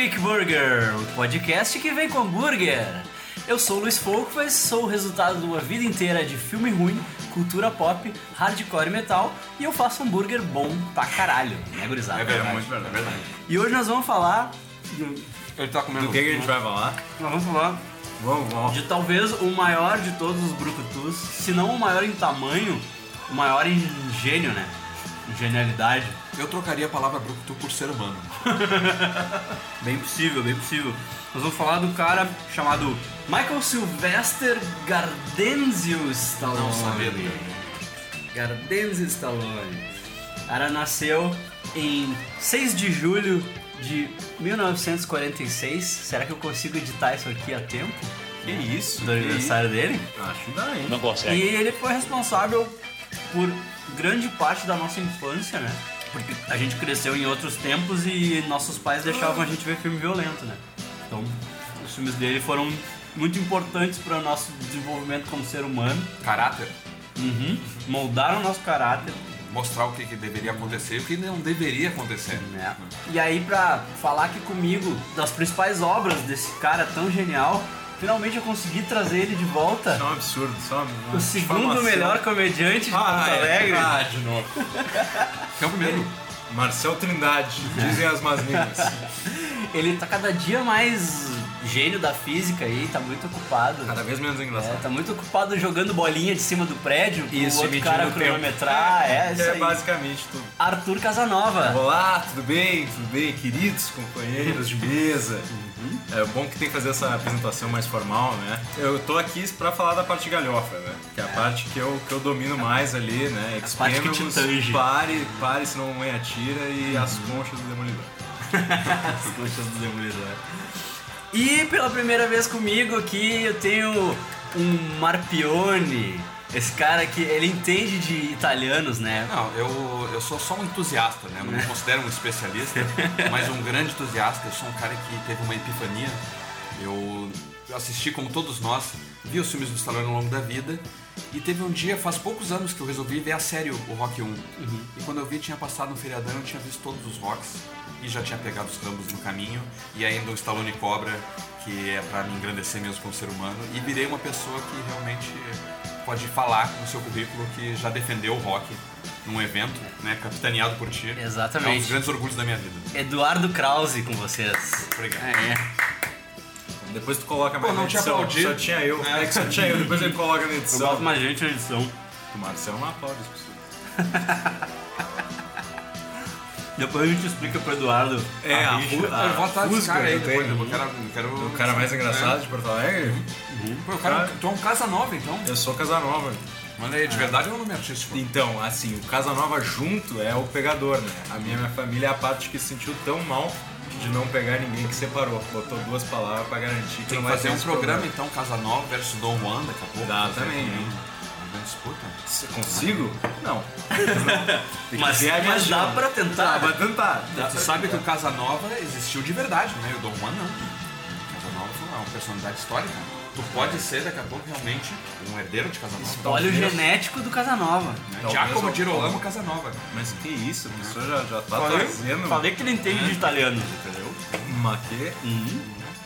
É Geek Burger, o podcast que vem com hambúrguer. Eu sou o Luiz Folkvas, sou o resultado de uma vida inteira de filme ruim, cultura pop, hardcore e metal, e eu faço hambúrguer bom pra caralho, né, gurizada? É verdade, é verdade. E hoje nós vamos falar. Ele tá comendo. Do que, que a gente vai falar? Nós vamos falar Vamos, vamos. de talvez o maior de todos os brucutus, se não o maior em tamanho, o maior em gênio, né? Em genialidade. Eu trocaria a palavra brucutu por ser humano. Bem possível, bem possível. Nós vamos falar do cara chamado Michael Sylvester Gardenzio Stallone. Não sabia. Gardenzio Stallone. O cara nasceu em 6 de julho de 1946. Será que eu consigo editar isso aqui a tempo? Que isso? Do aniversário dele? Acho que dá, hein? Não consegue. E ele foi responsável por grande parte da nossa infância, né? Porque a gente cresceu em outros tempos e nossos pais deixavam a gente ver filme violento, né? Então, os filmes dele foram muito importantes para o nosso desenvolvimento como ser humano. Caráter. Uhum. Moldaram o nosso caráter. Mostrar o que, que deveria acontecer e o que não deveria acontecer. né? E aí, pra falar aqui comigo das principais obras desse cara tão genial, finalmente eu consegui trazer ele de volta. Isso é um absurdo, só uma O segundo difamação. melhor comediante de Porto Ah, é Alegre. verdade, de novo. Quem é o primeiro? Marcel Trindade, dizem as más línguas. Ele tá cada dia mais gênio da física aí, tá muito ocupado. Cada vez menos É, engraçado. tá muito ocupado jogando bolinha de cima do prédio, Isso, outro medindo cara o tempo. cronometrar. É, isso é aí. basicamente tudo. Arthur Casanova. Olá, tudo bem? Tudo bem, queridos companheiros de mesa? Uhum. É bom que tem que fazer essa apresentação mais formal, né? Eu tô aqui pra falar da parte galhofa, né? Que é a parte que eu, que eu domino mais ali, né? tange. Pare, pare, senão a mãe atira e as conchas do demolidor. As conchas do Demolidor. E pela primeira vez comigo aqui eu tenho um Marpione. Esse cara que ele entende de italianos, né? Não, eu, eu sou só um entusiasta, né? Eu não me considero um especialista, mas um grande entusiasta. Eu sou um cara que teve uma epifania. Eu assisti, como todos nós, vi os filmes do Stallone ao longo da vida. E teve um dia, faz poucos anos, que eu resolvi ver a série o Rock 1. E quando eu vi, tinha passado um feriadão, eu tinha visto todos os rocks. E já tinha pegado os rambos no caminho. E ainda o Stallone Cobra, que é pra me engrandecer mesmo como ser humano. E virei uma pessoa que realmente pode falar no seu currículo que já defendeu o rock num evento, né, capitaneado por ti. Exatamente. É um dos grandes orgulhos da minha vida. Eduardo Krause com vocês. Obrigado. É. Depois tu coloca Pô, mais não na te edição. aplaudi. Só tinha eu. É. É que só tinha eu. Depois ele coloca na Eu edição. boto mais gente na edição. O Marcel não aplaude as pessoas. Depois a gente explica pro Eduardo. É, a ru- Eu vou atrás desse Fusca cara aí que depois, tem. eu quero... eu quero O cara mais engraçado de Porto Alegre? Pô, cara, tu é um casa nova, então. Eu sou Casanova. Manda aí, de verdade ou é um nome artístico? Então, assim, o Casanova junto é o pegador, né? A minha, minha família é a parte que se sentiu tão mal de não pegar ninguém que separou. Botou duas palavras pra garantir que Tem não que vai fazer ter um programa, então, Casa Nova versus Dom Juan daqui a pouco. Uma grande disputa. Se Consigo? Não. Tem que Mas, mas dá pra tentar. Dá pra tentar. Dá Tu pra sabe que o tentar. Casanova existiu de verdade, né? E o Dom Juan não. O Casanova é uma personalidade histórica. Tu pode ser, daqui a pouco, realmente um herdeiro de Casanova. Olha o Talvez. genético do Casanova. Né? Giacomo Girolamo Casanova. Mas que isso, a pessoa já, já tá Falei, trazendo falei que ele entende de italiano, entendeu? uma que...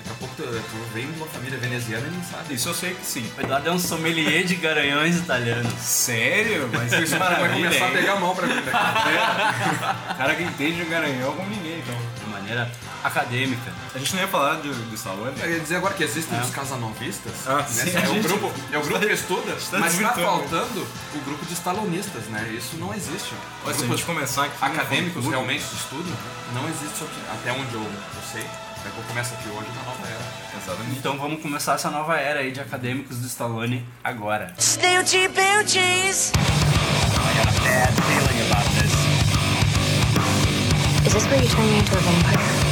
Daqui a pouco tu, tu vem de uma família veneziana e não sabe. Isso eu sei que sim. O Eduardo é um sommelier de garanhões italianos. Sério? Mas Isso vai começar a pegar mal pra mim. Né? É. Cara que entende o garanhão como ninguém, então. De maneira acadêmica. A gente não ia falar do, do Stallone? Eu ia dizer agora que existem os casanovistas. Ah, né? sim, é, a o gente- grupo, é o grupo que estuda, tá mas tá desvirtuando. faltando o grupo de estalonistas, né? Isso não existe. Olha, se a Grupos gente começar aqui... acadêmicos realmente de estudo, não existe isso aqui. Até onde eu, eu sei. É que eu começo aqui hoje na nova era. Exatamente. Então vamos começar essa nova era aí de acadêmicos do Stallone agora. Snoochie boochies. Is this where you turn me into a vampire?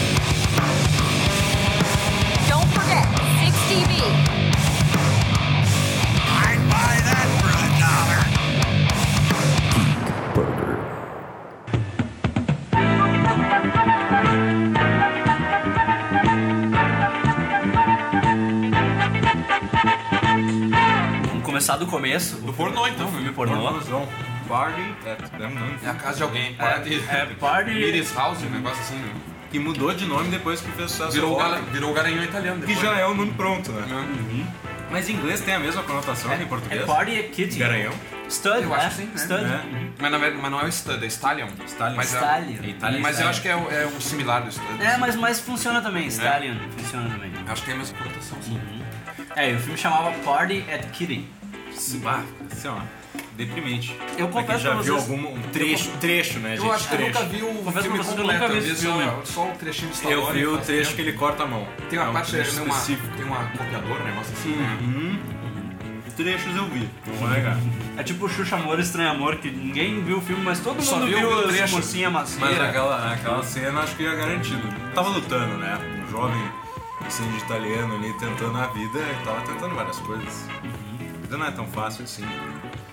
Começar do começo. Do pornô, então. filme né? pornô. Pornozão. Party at... Não, não. É a casa de alguém. Party. É, Party- Miris House, um negócio assim, né? Que mudou de nome depois que fez sucesso Virou, o rock, gara- virou o garanhão italiano. que depois. já é o nome pronto, né? Uhum. Mas em inglês tem a mesma conotação que em português? É Party at Kitty. Garanhão. Stud, Eu acho é. que sim, né? Stud. É. Mas, na verdade, mas não é o Stud, é Stallion. Stallion. Mas, é- Stallion. É Italian mas eu acho que é, o- é um similar do Stud. É, mas, mas funciona também. Stallion. Funciona também. Acho que tem a mesma conotação, sim. É, e o filme chamava Party at Kitty. Bah, assim, ó, deprimente. Eu Pra confesso já pra viu vocês- algum um trecho, trecho, né, gente? Eu acho que eu trecho. nunca vi o Confesso pra filme vocês que eu completo, nunca vi eu vi esse só, filme. só o trechinho do Stallone. Eu vi o faz trecho tempo. que ele corta a mão. Tem uma É um parte, trecho tem uma, específico. tem uma copiadora, um negócio assim, né? Uhum. Trechos eu vi. Não é, cara? É tipo Xuxa Amor Estranho Amor, que ninguém viu o filme, mas todo Só mundo viu viu o a trecho. mocinha macia. Mas aquela, aquela cena acho que é garantido. Tava lutando, né? Um jovem assim, de italiano ali tentando a vida e tava tentando várias coisas. A vida não é tão fácil assim.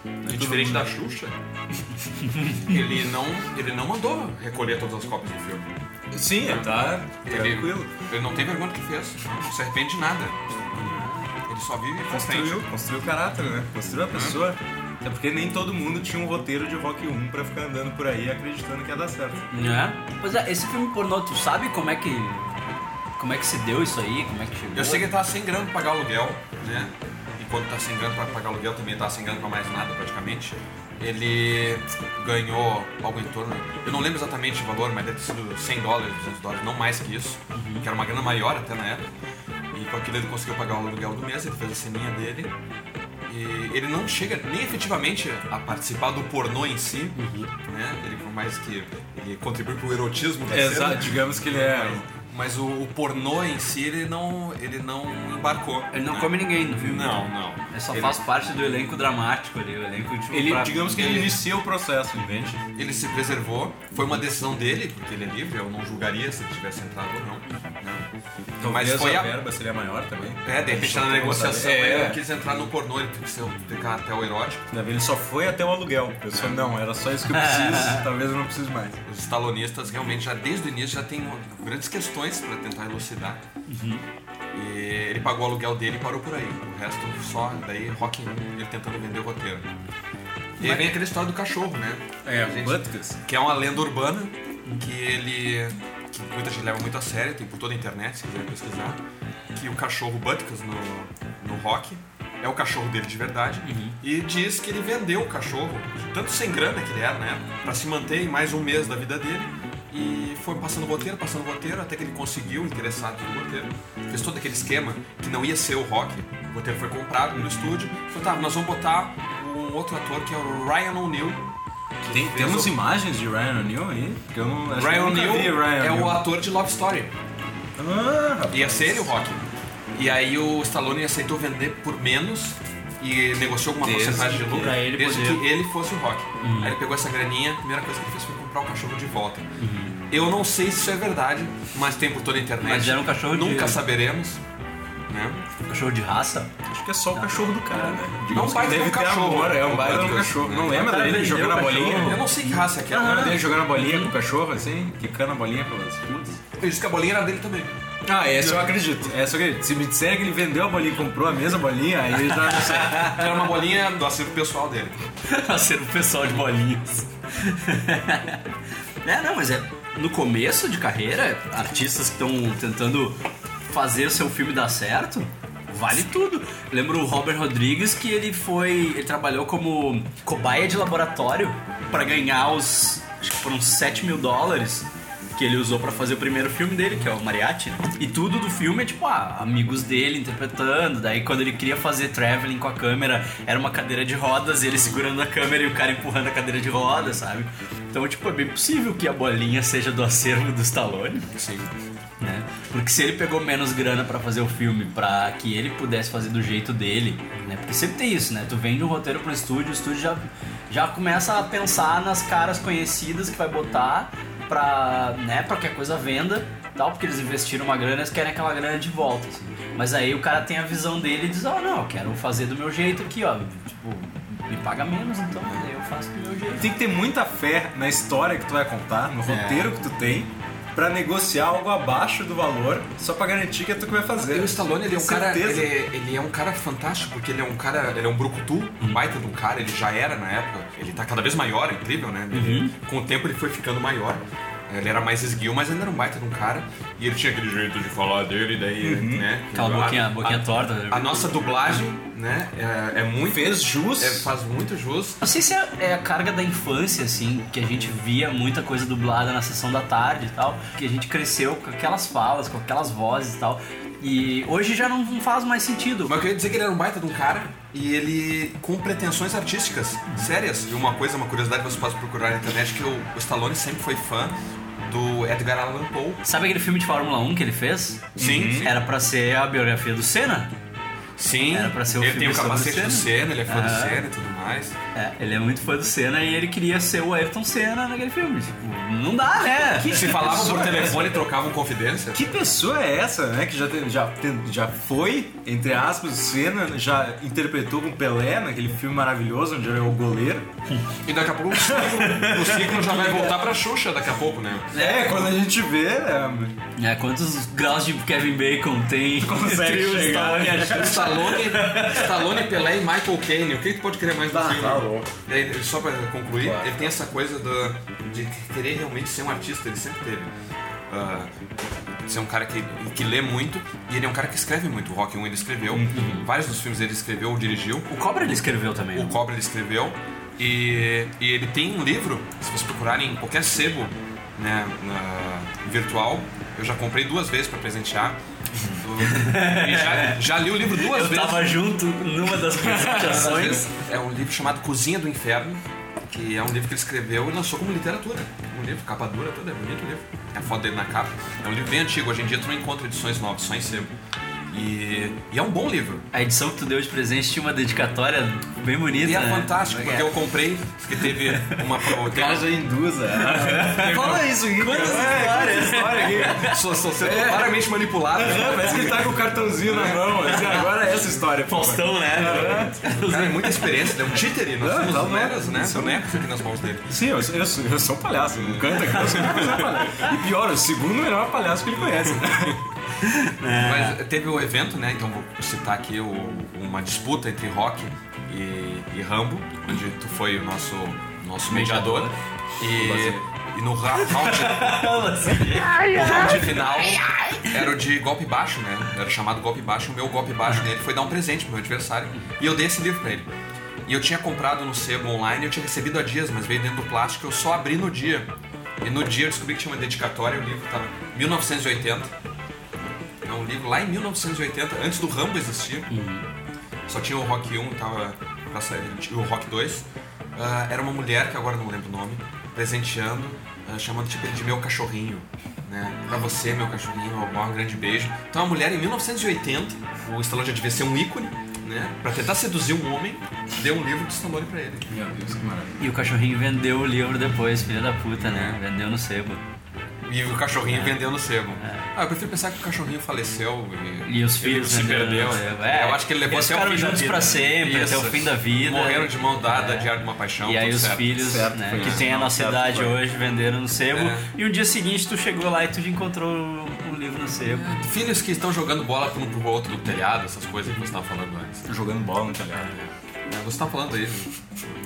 E diferente da Xuxa, ele não, ele não mandou recolher todas as cópias do filme. Sim, ele tá Ele, tranquilo. ele não tem vergonha do que fez, não se arrepende de nada. Ele só vive. Construiu, construiu o caráter, né? Construiu a pessoa. Até porque nem todo mundo tinha um roteiro de Rock 1 pra ficar andando por aí acreditando que ia dar certo. Né? Pois é, esse filme pornô, tu sabe como é que. Como é que se deu isso aí? Como é que chegou? Eu sei que ele tava sem grana pra pagar aluguel, né? Quando tá sem grana pra pagar aluguel, também tá sem grana pra mais nada praticamente. Ele ganhou algo em torno. Eu não lembro exatamente o valor, mas deve ter sido 100 dólares, 200 dólares, não mais que isso. Que era uma grana maior até na época. E com aquilo ele conseguiu pagar o aluguel do mês, ele fez a ceninha dele. E ele não chega nem efetivamente a participar do pornô em si, né? Ele por mais que ele contribui pro erotismo da cena. digamos que ele é. Mas o, o pornô em si, ele não, ele não embarcou. Ele não né? come ninguém no filme. Não, não. Ele só Ele- faz parte do elenco dramático ali, o elenco tipo, Ele, pra- digamos que ele ele- inicia o processo, entende? Ele se preservou, foi uma decisão dele, porque ele é livre, eu não julgaria se ele tivesse entrado ou não. Talvez Mas foi a a. verba seria maior também. É, de repente Só na tem negociação ele É. quis entrar no pornô, ele quis ficar até o erótico. Ele só foi até o aluguel. Pensou, não, era só isso que eu preciso, talvez eu não precise mais. Os estalonistas realmente já desde o início já têm grandes questões para tentar elucidar. E ele pagou o aluguel dele e parou por aí. O resto só daí rock ele tentando vender o roteiro. E aí vem aquela história do cachorro, né? É, gente- Butkus. que é uma lenda urbana que ele que muita gente leva muito a sério, tem por toda a internet, se quiser pesquisar, que o cachorro Butkus no, no rock é o cachorro dele de verdade e diz que ele vendeu o cachorro, tanto sem grana que ele era, né, para se manter em mais um mês da vida dele e foi passando roteiro, passando roteiro, até que ele conseguiu interessado no roteiro. Fez todo aquele esquema que não ia ser o rock. O roteiro foi comprado no estúdio. Falou, tá, nós vamos botar um outro ator que é o Ryan O'Neill. Tem, temos o- imagens de Ryan O'Neill aí? Porque eu não acho Ryan O'Neill é o ator de Love Story. Ah, rapaz. Ia ser ele o Rock. E aí o Stallone aceitou vender por menos e negociou alguma Desde porcentagem de lucro ele desde poder- que ele fosse o Rock. Aí ele pegou essa graninha, a primeira coisa que ele fez foi comprar o cachorro de volta. Eu não sei se isso é verdade, mas tem por toda a internet. Mas era um cachorro de- Nunca saberemos. Né? Cachorro de raça? Acho que é só o cachorro do cara, né? Não, um que deve de ter cachorro. amor, é um baita de Butkus. cachorro. Não lembra dele jogando a bolinha? Eu não sei que raça é aquela. Lembra dele jogando a bolinha com o cachorro, assim? Quicando a bolinha pelas ruas? Ele disse que a bolinha era dele também. Ah, essa eu acredito. Essa eu acredito. Se me disser que ele vendeu a bolinha e comprou a mesma bolinha, aí já não sei. Era uma bolinha do acervo pessoal dele. Um pessoal de bolinhas. é, não, mas é no começo de carreira, artistas que estão tentando fazer o seu filme dar certo, vale tudo. Lembro o Robert Rodrigues que ele foi. Ele trabalhou como cobaia de laboratório para ganhar os. Acho que foram 7 mil dólares que ele usou pra fazer o primeiro filme dele, que é o Mariachi. né? E tudo do filme é tipo, ah, amigos dele interpretando. Daí quando ele queria fazer traveling com a câmera, era uma cadeira de rodas, ele segurando a câmera e o cara empurrando a cadeira de rodas, sabe? Então, tipo, é bem possível que a bolinha seja do acervo do Stallone. Sim. Né? Porque se ele pegou menos grana pra fazer o filme, pra que ele pudesse fazer do jeito dele, né? Porque sempre tem isso, né? Tu vende um roteiro pro estúdio, o estúdio já, já começa a pensar nas caras conhecidas que vai botar pra, né, pra que a coisa venda, tal, porque eles investiram uma grana, eles querem aquela grana de volta, assim. Mas aí o cara tem a visão dele e diz, ó, não, eu quero fazer do meu jeito aqui, ó. Tipo, me paga menos, então, eu faço do meu jeito. Tem que ter muita fé na história que tu vai contar, no roteiro que tu tem, pra negociar algo abaixo do valor, só pra garantir que é tu que vai fazer. E o Stallone, ele é um cara, ele, é- ele é um cara fantástico, porque ele é um cara, ele é um brucutu, um baita de um cara, ele já era na época, ele tá cada vez maior, é incrível, né? Ele- Com o tempo ele foi ficando maior. Ele era mais esguio, mas ainda era um baita de um cara. E ele tinha aquele jeito de falar dele, daí, né? Aquela a- boquinha, boquinha a, torta. né? A nossa dublagem, né? É, é muito. Fez jus. é, faz muito jus. Não sei se é, é a carga da infância, assim, que a gente via muita coisa dublada na sessão da tarde e tal, que a gente cresceu com aquelas falas, com aquelas vozes e tal. E hoje já não faz mais sentido. Mas eu queria dizer que ele era um baita de um cara e ele com pretensões artísticas sérias. E uma coisa, uma curiosidade que você pode procurar na internet que o, o Stallone sempre foi fã do Edgar Allan Poe. Sabe aquele filme de Fórmula 1 que ele fez? Sim, sim. Era pra ser a biografia do Senna. Sim, Era pra ser o ele filme tem o o capacete do Senna. Senna, ele é fã do Aham. Senna e tudo mais. É, ele é muito fã do Senna e ele queria ser o Ayrton Senna naquele filme. Tipo, não dá, né? Se falavam por é telefone e trocavam confidência. Que pessoa é essa, né? Que já, já, já foi, entre aspas, Senna, já interpretou com Pelé naquele filme maravilhoso onde ele é o goleiro. E daqui a pouco o ciclo, o ciclo já vai voltar pra Xuxa daqui a pouco, né? É, quando a gente vê. É, É, quantos graus de Kevin Bacon tem Consegue o chegar. Stallone e a Xuxa? Stallone, Stallone, Pelé e Michael Caine. O que tu pode querer mais do Tá, filme? tá louco. Só pra concluir, Claro. ele tem essa coisa do- de querer realmente ser um artista, ele sempre teve. Ah, ser um cara que, que lê muito e ele é um cara que escreve muito. O Rock 1 ele escreveu, vários dos filmes ele escreveu ou dirigiu. O Cobra ele escreveu também. O né? Cobra ele escreveu e, e ele tem um livro, se vocês procurarem em qualquer sebo né, na- virtual, eu já comprei duas vezes pra presentear. Já, já li o livro duas Eu vezes. tava junto numa das apresentações. É um livro chamado Cozinha do Inferno, que é um livro que ele escreveu e lançou como literatura. Um livro, capa dura, toda, é bonito o livro. É a foto dele na capa. É um livro bem antigo, hoje em dia tu não encontra edições novas, só em sebo. E, e é um bom livro. A edição que tu deu de presente tinha uma dedicatória bem bonita. E é né? fantástico, porque eu comprei, porque teve uma. O cara já induz, é. Fala isso aqui. Quantas histórias? História aqui. Sou, sou sendo claramente manipulado. Parece que ele tá com o cartãozinho na mão. assim, agora é essa história. Faustão, né? Cara, é muita experiência, ele é um títere, nós somos bonecos, bom. né? Isso. Bonecos aqui nas mãos dele. Sim, eu, eu, sou- eu sou um palhaço, não canta que eu um palhaço. E pior, o segundo melhor palhaço que ele conhece. Mas teve o evento, né? Então vou citar aqui o- uma disputa entre Rock e, e Rambo, onde tu foi o nosso, nosso mediador. E, e no round, round final era o de golpe baixo, né? Era chamado golpe baixo. O meu golpe baixo dele foi dar um presente pro meu adversário. E eu dei esse livro pra ele. E eu tinha comprado no sebo online, eu tinha recebido há dias, mas veio dentro do plástico, eu só abri no dia. E no dia eu descobri que tinha uma dedicatória, o livro tava 1980. É um livro lá em 1980, antes do Rambo existir. Só tinha o Rock 1, tava pra sair, e o Rock 2. Ah, era uma mulher, que agora não lembro o nome, presenteando, ah, chamando tipo ele de meu cachorrinho. Né? Pra você, meu cachorrinho, um grande beijo. Então a mulher em 1980, o Stallone já devia ser um ícone, né? Pra tentar seduzir um homem, deu um livro do Stallone pra ele. Meu Deus, que maravilha. E o cachorrinho vendeu o livro depois, filha da puta, né? Vendeu no sebo. E o cachorrinho vendeu no sebo. Ah, eu prefiro pensar que o cachorrinho faleceu e, E os filhos se perdeu. sebo. É, eu acho que ele levou eles até o ficaram fim da juntos pra sempre, até o fim da vida. Morreram de mão dada, É. diário de uma paixão. E aí os certo. filhos, Certo, né, que isso. tem a nossa certo, idade foi. hoje, venderam no sebo. É. E o dia seguinte tu chegou lá e tu encontrou o livro no sebo. Filhos que estão jogando bola um pro outro do telhado, essas coisas que você estava falando antes. Jogando bola no telhado. É, Você tava falando aí.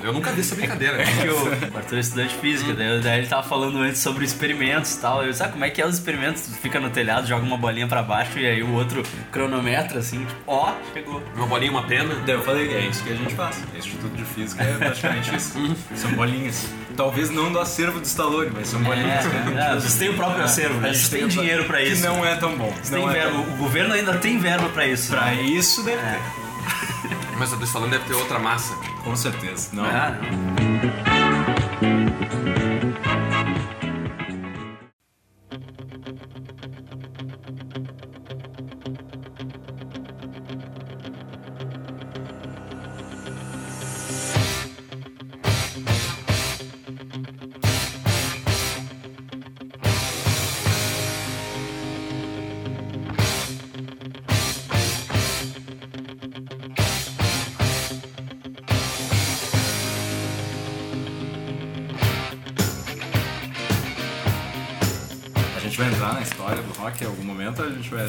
Eu nunca vi essa brincadeira. É que o Arthur é estudante de física, daí, daí ele tava falando antes sobre experimentos e tal. Eu, sabe como é que é os experimentos? Tu fica no telhado, joga uma bolinha pra baixo e aí o outro cronometra assim, tipo, ó, chegou. Uma bolinha, uma pena. Daí eu falei, é isso que a gente faz. O Instituto de Física é praticamente isso. São bolinhas. Talvez não do acervo do Stallone, mas são bolinhas. É, é, vocês têm o próprio acervo, né? A gente Vocês têm tem dinheiro pra Que isso. não é tão bom. Vocês Não têm é verba. tão- O governo ainda tem verba pra isso. Pra né? isso deve ter. Mas a do Stallone deve ter outra massa. Com certeza. Não. Ah, não.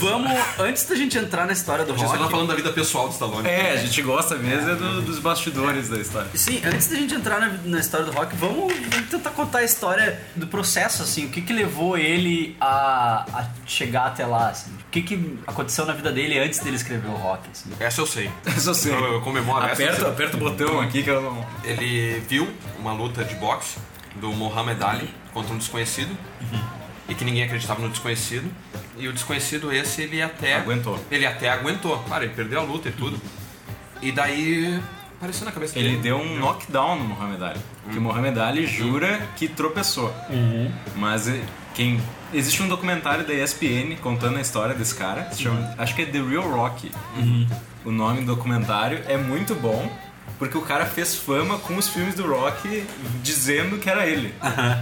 Vamos, antes da gente entrar na história do A gente só tá rock. falando da vida pessoal do Stallone. É, a gente gosta mesmo é do- dos bastidores da história. Sim, antes da gente entrar na, na história do rock, vamos, vamos tentar contar a história do processo, assim, o que que levou ele a, a chegar até lá, assim, o que que aconteceu na vida dele antes dele escrever o rock, assim. Essa eu sei. Isso eu sei. Eu, eu comemoro essa. eu Aperta, aperta o botão aqui que eu não. Ele viu uma luta de boxe do Muhammad Ali contra um desconhecido. E que ninguém acreditava no desconhecido. E o desconhecido esse, ele até... Aguentou. Ele até aguentou. Claro, ele perdeu a luta e tudo. E daí... Apareceu na cabeça Ele dele. deu um knockdown no Muhammad Ali. Que o Muhammad Ali jura que tropeçou. Mas eh, quem. Existe um documentário da ESPN contando a história desse cara. Se chama, Acho que é The Real Rocky. O nome do documentário é muito bom. Porque o cara fez fama com os filmes do Rock dizendo que era ele.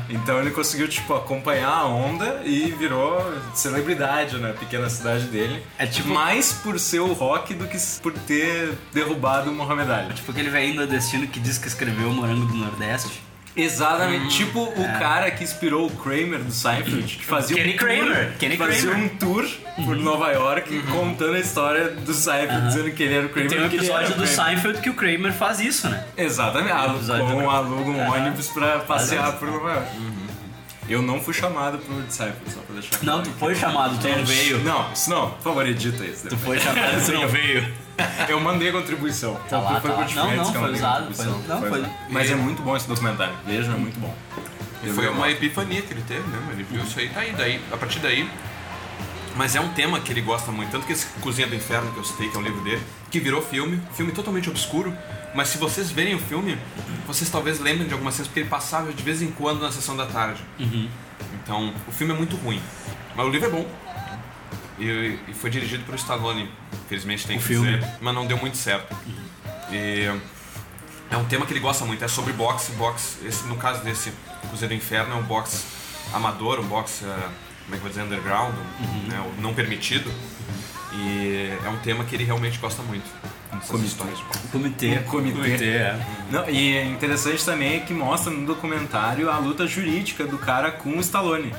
Então ele conseguiu, tipo, acompanhar a onda e virou celebridade na pequena cidade dele. É tipo- Mais por ser o Rock do que por ter derrubado o Muhammad Ali. Tipo aquele velhinho nordestino que diz que escreveu o Morango do Nordeste. Exatamente. tipo o cara que inspirou o Kramer do Seinfeld, que fazia Kenny um tour, Kramer, Kenny fazia Kramer. um tour por Nova York contando a história do Seinfeld, dizendo que ele era o Kramer. Tem um episódio do. Seinfeld que o Kramer faz isso, né? Exatamente. Kramer. aluga um ônibus pra passear por Nova York. Eu não fui chamado pro Seinfeld, só pra deixar Não, claro tu aqui. foi chamado, tu não veio. Não, isso não. Por favor, edita isso. Tu foi chamado, tu não veio. Eu mandei a contribuição. Tá lá, foi tá lá. Não, não, foi usado, foi- não, foi- Mas é muito bom esse documentário. Vejam, é muito bom. E foi uma epifania que ele teve, né? Ele viu isso aí, tá aí, daí, a partir daí. Mas é um tema que ele gosta muito, tanto que esse Cozinha do Inferno que eu citei, que é um livro dele, que virou filme, filme totalmente obscuro, mas se vocês verem o filme, vocês talvez lembrem de algumas cenas, porque ele passava de vez em quando na sessão da tarde. Então, o filme é muito ruim, mas o livro é bom. E, e foi dirigido pelo Stallone, infelizmente tem O que filme. dizer, mas não deu muito certo. E é um tema que ele gosta muito, é sobre boxe, boxe, esse, no caso desse Cozinha do Inferno é um boxe amador, um boxe, eh, como é que eu vou dizer, underground, né, o não permitido. E é um tema que ele realmente gosta muito. Comitê. Comitê. Um comitê. é. Não, e é interessante também que mostra no documentário a luta jurídica do cara com o Stallone,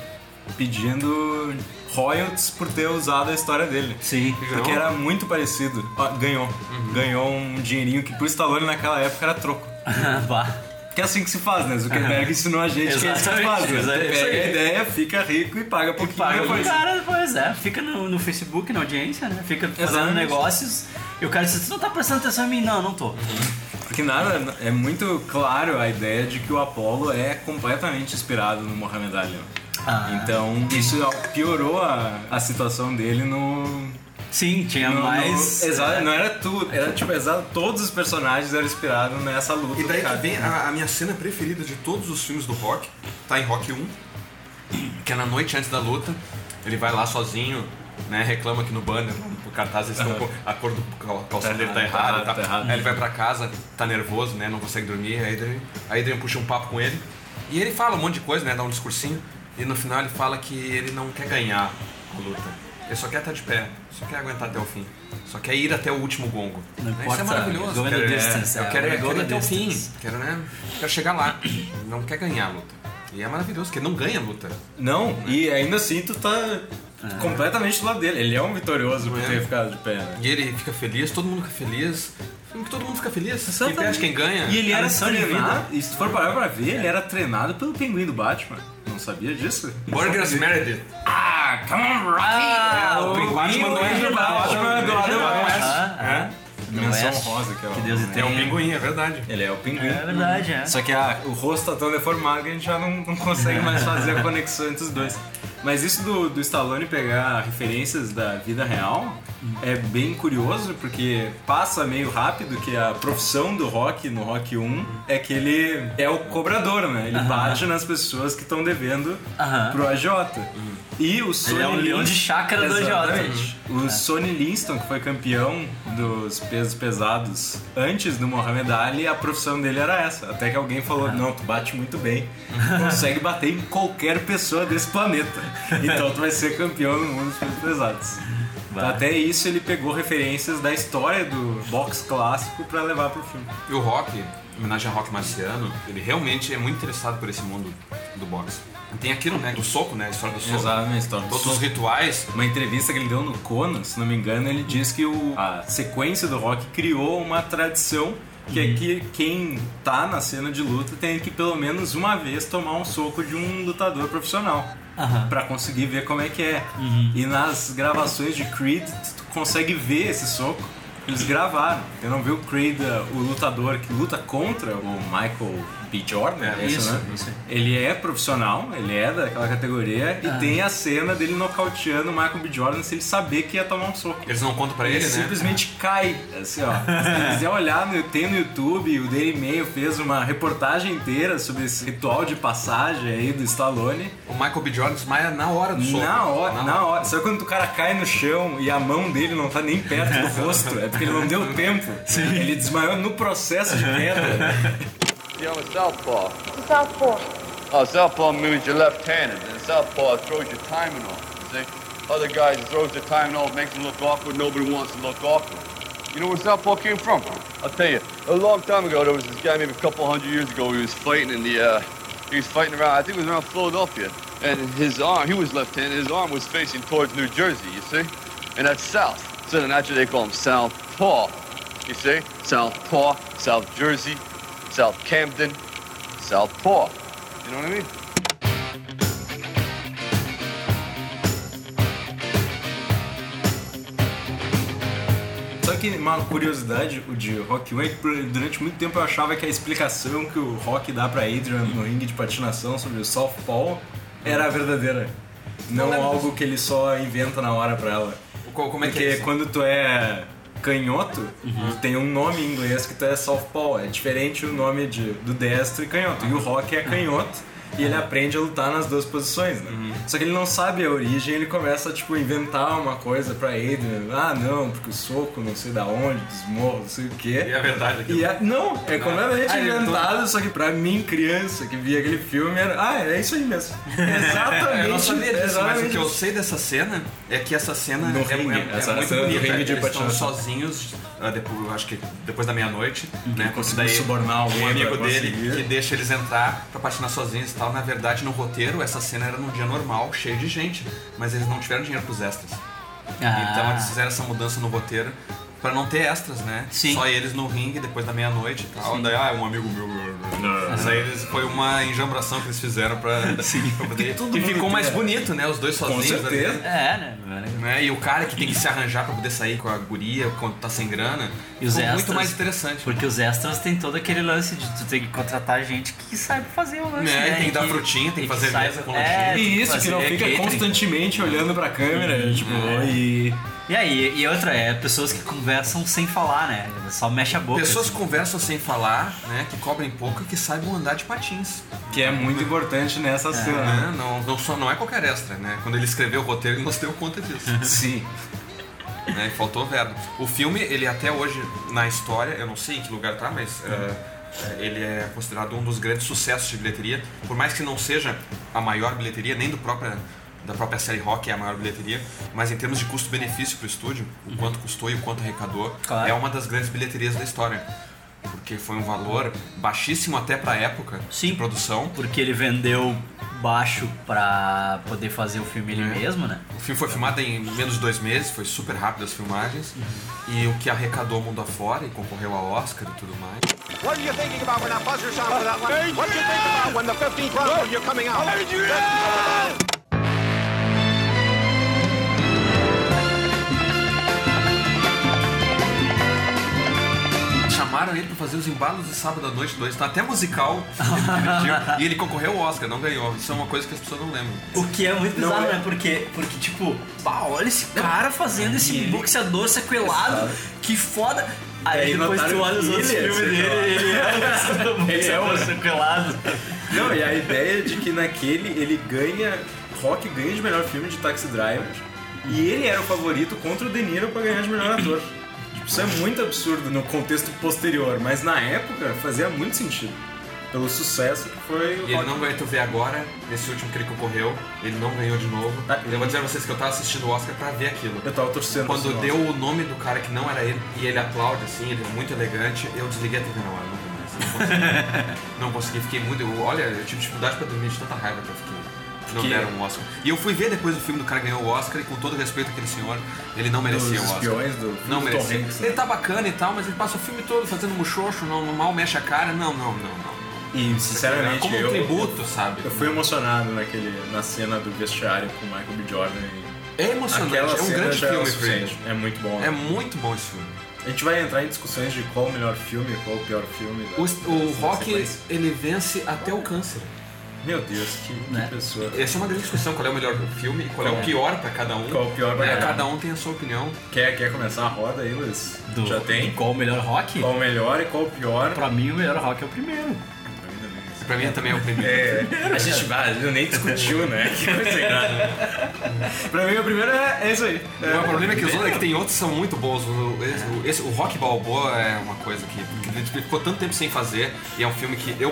pedindo royalties por ter usado a história dele. Sim. Porque era muito parecido. Ó, ganhou. Ganhou um dinheirinho que pro Stallone naquela época era troco. Bah. Que é assim que se faz, né? Zuckerberg ensinou a gente que é assim que se faz. Né? pega a ideia, fica rico e paga pouquinho Paga pro depois. cara, pois é. Fica no, no Facebook, na audiência, né? Fica fazendo Exatamente. negócios. E o cara diz, você não tá prestando atenção em mim? Não, não tô. Porque nada, é muito claro a ideia de que o Apollo é completamente inspirado no Muhammad Ali. Ah. Então isso piorou a, a situação dele no. Sim, tinha no- no- mais... exato, não era tudo, era tipo, exato, todos os personagens eram inspirados nessa luta. E daí que vem a, a minha cena preferida de todos os filmes do Rock, tá em Rock 1, que é na noite antes da luta, ele vai lá sozinho, né, reclama que no banner, no cartaz, eles estão com a cor do cal- calção Tá dele tá errado, errada, tá tá, errado, tá. Aí ele vai pra casa, tá nervoso, né, não consegue dormir, aí Adrian, aí Adrian puxa um papo com ele, e ele fala um monte de coisa, né, dá um discursinho, e no final ele fala que ele não quer ganhar a luta. Ele só quer estar de pé, só quer aguentar até o fim. Só quer ir até o último gongo. Não Isso importa, é maravilhoso. go Eu quero, distance, eu é, quero, eu go quero ir até o fim. Quero, né? Quero chegar lá. Não quer ganhar a luta. E é maravilhoso, porque não ganha a luta. Não, e ainda assim tu tá completamente do lado dele. Ele é um vitorioso por É. ter ficado de pé, né? E ele fica feliz, todo mundo fica feliz. Filme que todo mundo fica feliz. Quem perde, quem ganha. E ele era de treinado, e se for parar pra ver, ele era treinado pelo pinguim do Batman. Não sabia disso? Burgers Meredith. Ah, come on, Rocky! Ah, É, o pinguim Batman do Batman, Batman do Adam West. Ah, ah. Oeste. honrosa que é o- Que Deus o é É tenha. o pinguim, é verdade. Ele é o pinguim. É verdade, é. Só que a- o rosto tá tão deformado que a gente já não, não consegue mais fazer a conexão entre os dois. Mas isso do, do Stallone pegar referências da vida real é bem curioso, porque passa meio rápido que a profissão do Rock no Rock 1 é que ele é o cobrador, né? Ele bate nas pessoas que estão devendo Aham. pro AJ. E o Sonny é o leão de chácara do AJ. O Sonny Liston, que foi campeão dos pesos pesados antes do Muhammad Ali, a profissão dele era essa. Até que alguém falou: Não, tu bate muito bem, consegue bater em qualquer pessoa desse planeta. Então tu vai ser campeão no mundo dos pesos pesados. Bah. Até isso ele pegou referências da história do boxe clássico pra levar pro filme. E o Rock, homenagem a Rock Marciano, ele realmente é muito interessado por esse mundo do boxe. Tem aquilo, né, do soco, né, a história do soco. Exato, na história do Todos soco. os rituais. Uma entrevista que ele deu no Conan, se não me engano, ele diz que o- a sequência do rock criou uma tradição que é que quem tá na cena de luta tem que pelo menos uma vez tomar um soco de um lutador profissional. Aham. Pra conseguir ver como é que é. E nas gravações de Creed, tu consegue ver esse soco. Eles gravaram. Eu não vi o Creed, uh, o lutador que luta contra o Michael B. Jordan, É, isso, isso, né? isso. Ele é profissional, ele é daquela categoria e tem a cena dele nocauteando o Michael B. Jordan sem ele saber que ia tomar um soco. Eles não contam pra Ele ele, né? simplesmente cai, assim, ó. Se quiser olhar, no, tem no YouTube, o Daily Mail fez uma reportagem inteira sobre esse ritual de passagem aí do Stallone. O Michael B. Jordan desmaia na hora do soco. Na hora, na hora. Sabe quando o cara cai no chão e a mão dele não tá nem perto do rosto? É porque ele não deu tempo. Ele desmaiou no processo de queda. I'm a southpaw. Southpaw. Oh, southpaw means you're left-handed, and southpaw throws your timing off. You see, other guys throws their timing off, makes them look awkward. Nobody wants to look awkward. You know where southpaw came from? I'll tell you. A long time ago, there was this guy, maybe a couple hundred years ago. He was fighting in the, uh, he was fighting around. I think it was around Philadelphia, and his arm, he was left-handed. His arm was facing towards New Jersey. You see, and that's south. So naturally they call him, southpaw. You see, southpaw, South Jersey, South Camden, Southpaw. You know what I mean? Só que uma curiosidade, o de Rock 1 é que durante muito tempo eu achava que a explicação que o Rock dá pra Adrian no ringue de patinação sobre o softball era a verdadeira. Não lembro algo que ele só inventa na hora pra ela. Co- Como é que Porque é isso? quando tu é canhoto, tem um nome em inglês que é softball. É diferente o nome de, do destro e canhoto. E o Rock é canhoto. E ele aprende a lutar nas duas posições, né? Só que ele não sabe a origem, ele começa a, tipo, inventar uma coisa pra Adrian. Ah, não, porque o soco não sei da onde, dos morros, não sei o quê. E é verdade aquilo. E é- não, é completamente Ah, ele inventado, só que pra mim, criança, que via aquele filme, era. Ah, é isso aí mesmo. Exatamente. Eu não sabia disso, mas o exatamente que eu sei dessa cena é que essa cena No é, ringue, é, é essa muito cena bonita. ringue de Eles estão sozinhos, ah, depois, acho que depois da meia-noite, né? conseguiu subornar um amigo dele conseguir. que deixa eles entrar pra patinar sozinhos e tal. Na verdade, no roteiro, essa cena era num dia normal, cheio de gente, mas eles não tiveram dinheiro pros extras. Ah. Então eles fizeram essa mudança no roteiro pra não ter extras, né? Sim. Só eles no ringue depois da meia-noite e tal. Daí, ah, um amigo meu. Isso aí eles, foi uma enjambração que eles fizeram pra, pra poder. E ficou mais bonito, né? Os dois sozinhos. ali, certeza. É, né? Né? E o cara que tem que se arranjar pra poder sair com a guria quando tá sem grana. E os ficou muito extras, mais interessante. Porque os extras tem todo aquele lance de tu ter que contratar gente que sabe fazer o lance, Né, né? tem que dar frutinha, tem que fazer mesa com é, E isso, que não fazer fica catering. constantemente olhando pra câmera, tipo, e. E aí, e outra, é pessoas que conversam sem falar, né? Só mexe a boca. Pessoas que assim. conversam sem falar, né? Que cobrem pouco e que saibam andar de patins. Que é muito importante nessa cena. Né? Não, não, só, não é qualquer extra, né? Quando ele escreveu o roteiro, ele nos deu conta disso. Sim. né? Faltou verbo. O filme, ele até hoje, na história, eu não sei em que lugar tá, mas é, é, ele é considerado um dos grandes sucessos de bilheteria. Por mais que não seja a maior bilheteria, nem do própria, da própria série Rock é a maior bilheteria, mas em termos de custo-benefício pro estúdio, o quanto custou e o quanto arrecadou, Claro. é uma das grandes bilheterias da história. Porque foi um valor baixíssimo até pra época Sim. de produção. Porque ele vendeu baixo pra poder fazer o filme ele É. mesmo, né? O filme foi filmado em menos de dois meses, foi super rápido as filmagens. E o que arrecadou o mundo afora e concorreu a Oscar e tudo mais. What are you thinking about when that buzzer sounds for that one? What do you think about when the 15th round you're coming out? Chamaram ele pra fazer os embalos de sábado à noite 2, tá até musical. ele e ele concorreu ao Oscar, não ganhou. Isso é uma coisa que as pessoas não lembram. O que é muito Não bizarro, é. né? Porque, porque tipo, pá, olha esse cara fazendo esse boxeador sequelado, que foda. Aí Aí depois tu olha os outros ele é filmes dele, ele é o boxeador sequelado. Não, e a ideia de que naquele ele ganha. Rock ganha de melhor filme de Taxi Driver. E ele era o favorito contra o De Niro pra ganhar de melhor ator. Isso é muito absurdo no contexto posterior, mas na época fazia muito sentido. Pelo sucesso que foi o E ele não ganhou, tu vê agora, nesse último que ele concorreu, ele não ganhou de novo. Ah, eu vou dizer a vocês que eu tava assistindo o Oscar pra ver aquilo. Eu tava torcendo. Quando deu o nome do cara que não era ele, e ele aplaude assim, ele é muito elegante, eu desliguei a TV na hora, não vi mais. Não consegui. não consegui, fiquei muito. eu- olha, eu tive dificuldade pra dormir de tanta raiva que eu fiquei. Não Que- deram um Oscar. E eu fui ver depois do filme do cara que ganhou o Oscar e com todo respeito àquele senhor, ele não merecia Dos o Oscar. espiões do Não do merecia. Hanks, né? Ele tá bacana e tal, mas ele passa o filme todo fazendo muxoxo, não, não mal mexe a cara. Não, não, não, não. E sinceramente, Como um eu, tributo, sabe? eu fui emocionado naquele, na cena do vestiário com o Michael B. Jordan. E É emocionante, aquela é um grande é o filme. É muito bom. É muito bom esse filme. A gente vai entrar em discussões de qual o melhor filme, qual o pior filme. da- O, o Rock, sequência. ele vence até o câncer. Meu Deus, que, que Né? pessoa. Essa é uma grande discussão, qual é o melhor filme e qual é o é? pior pra cada um. Qual o pior pra É, cada um. cada um tem a sua opinião. Quer, quer começar a roda aí, Luiz? Do, Já tem? Qual o melhor rock? Qual o melhor e qual o pior? Pra mim, o melhor rock é o primeiro. Pra mim também é o primeiro. É, a gente vai, nem discutiu, né? Que coisa engraçada. pra mim, o primeiro é, é isso aí. O meu problema é que os outros é que tem outros que são muito bons. O, esse, o, esse- o Rock Balboa é uma coisa que, que a gente ficou tanto tempo sem fazer e é um filme que eu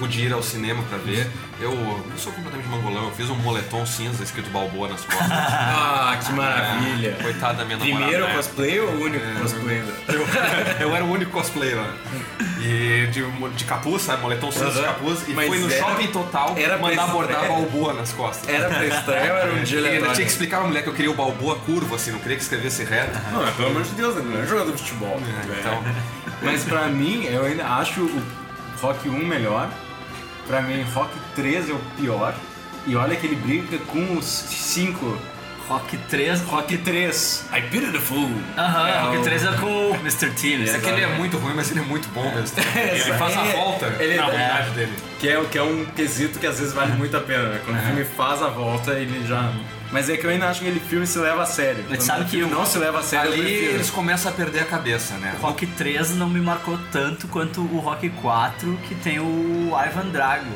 pude ir ao cinema pra ver. Eu, eu sou completamente mangolão, eu fiz um moletom cinza escrito Balboa nas costas. Ah, que maravilha. É, coitada da minha namorada. Primeiro cosplay ou o único É, cosplay ainda? Eu, eu era o único cosplay lá. E de, de capuz, sabe? Moletom cinza de Aham. capuz. E Mas foi no era- shopping total era mandar abordar estreia. Balboa nas costas. Era pra estreia ou era um dia ainda tinha que explicar pra mulher que eu queria o Balboa curvo, assim, não queria que escrevesse reto. Não, é, pelo amor de Deus, não é jogador de futebol. É, então, Mas pra mim, eu ainda acho o Rock 1 melhor. Pra mim, Rock 3 é o pior. E olha que ele briga com os 5. Rock 3, Rock... Rock 3. I pity the fool. Aham, É Rock o- 3 é com o Mr. T, né? é que ele é muito ruim, mas ele é muito bom mesmo. Ele faz a Ele- volta ele- na é. vontade dele. Que é, que é um quesito que às vezes vale muito a pena, né? Quando o filme faz a volta, ele já. Mas é que eu ainda acho que aquele filme se leva a sério. Mas sabe o que o- não se leva a sério, Ali eles começam a perder a cabeça, né? Rock 3 não me marcou tanto quanto o Rock 4, que tem o Ivan Drago.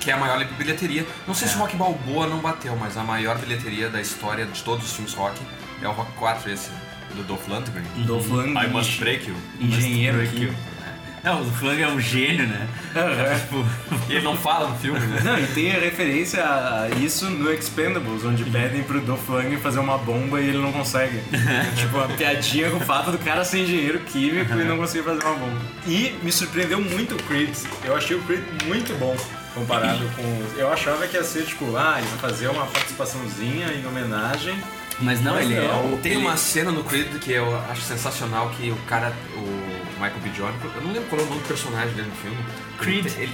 Que é a maior bilheteria. Não sei se o Rock Balboa não bateu, mas a maior bilheteria da história de todos os filmes rock é o Rock 4, esse, do Dolph Lundgren. Dolph Lundgren, I must break you. engenheiro Must aqui. É, o Flang é um gênio, né? Aham. Tipo, ele não fala no filme, né? Não, e tem a referência a isso no Expendables, onde pedem pro Dolph Lundgren fazer uma bomba e ele não consegue. tipo, uma piadinha com o fato do cara ser engenheiro químico e não conseguir fazer uma bomba. E me surpreendeu muito o Creed. Eu achei o Creed muito bom comparado com... os- Eu achava que ia ser, tipo, ah, ele vai fazer uma participaçãozinha em homenagem. mas não, Mas ele é não. o. Tem ele- uma cena no Creed que eu acho sensacional que o cara, o Michael B. Jordan, eu não lembro qual é o nome do personagem dele no filme. Creed. Ele,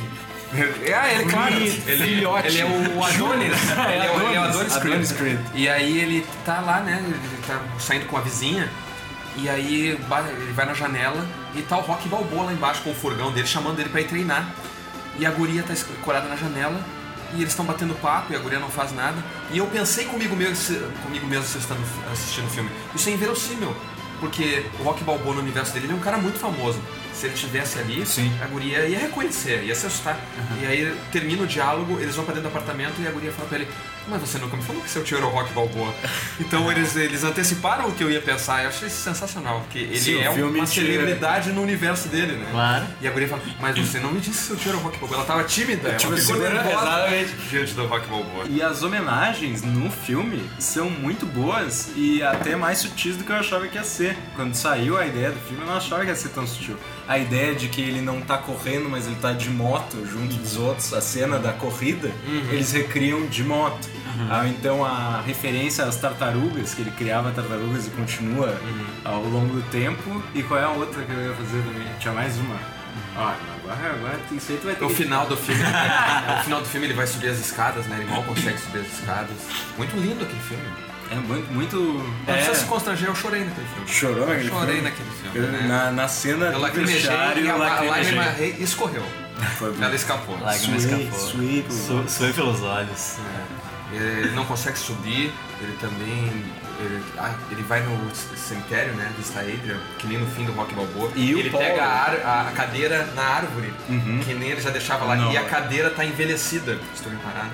ah, ele, claro. Creed, Ele, filhote. ele é o Adonis. ele, é o, ele é o Adonis, Adonis Creed. E aí ele tá lá, né? Ele tá saindo com a vizinha. E aí ele vai na janela e tá o Rock Balboa lá embaixo com o furgão dele, chamando ele pra ir treinar. E a guria tá escorada na janela e eles estão batendo papo e a guria não faz nada. E eu pensei comigo mesmo, comigo mesmo assistindo, assistindo o filme. Isso é inverossímil, porque o Rock Balboa no universo dele ele é um cara muito famoso. Se ele estivesse ali, Sim. a guria ia reconhecer, ia se assustar. E aí termina o diálogo, eles vão pra dentro do apartamento e a guria fala pra ele: Mas você nunca me falou que seu tio era o Rock Balboa. então eles, eles anteciparam o que eu ia pensar. Eu achei isso sensacional, porque ele Sim, é uma celebridade no universo dele, né? Claro. E a guria fala: Mas você não me disse que seu tio era o Rock Balboa. Ela tava tímida, ela Tipo, ficou nervosa exatamente. diante do Rock Balboa. E as homenagens no filme são muito boas e até mais sutis do que eu achava que ia ser. Quando saiu a ideia do filme, eu não achava que ia ser tão sutil. A ideia de que ele não tá correndo, mas ele tá de moto junto dos outros, a cena da corrida, eles recriam de moto. Ah, então a referência às tartarugas, que ele criava tartarugas e continua ao longo do tempo. E qual é a outra que eu ia fazer também? Tinha mais uma. Ó, agora, agora isso aí tu vai ter No que- final do filme, no final do filme ele vai subir as escadas, né? Ele mal consegue subir as escadas. Muito lindo aquele filme. É muito. muito Não é. precisa se constranger, eu chorei naquele filme. Chorou naquele Chorei filme? naquele filme, Eu- né? na, na cena Eu do lacrimejei vestiário, e a a lágrima re- escorreu. Foi. Ela escapou. Lágrima escapou. Suei pelos olhos. Ele não consegue subir, ele também. Ele, ah, ele vai no cemitério, né? Vista Adria, que nem no fim do Rock Balboa. E ele Paul? pega a, ar- a- cadeira na árvore, Uhum. que nem ele já deixava lá. Não. E a cadeira tá envelhecida, estou reparado,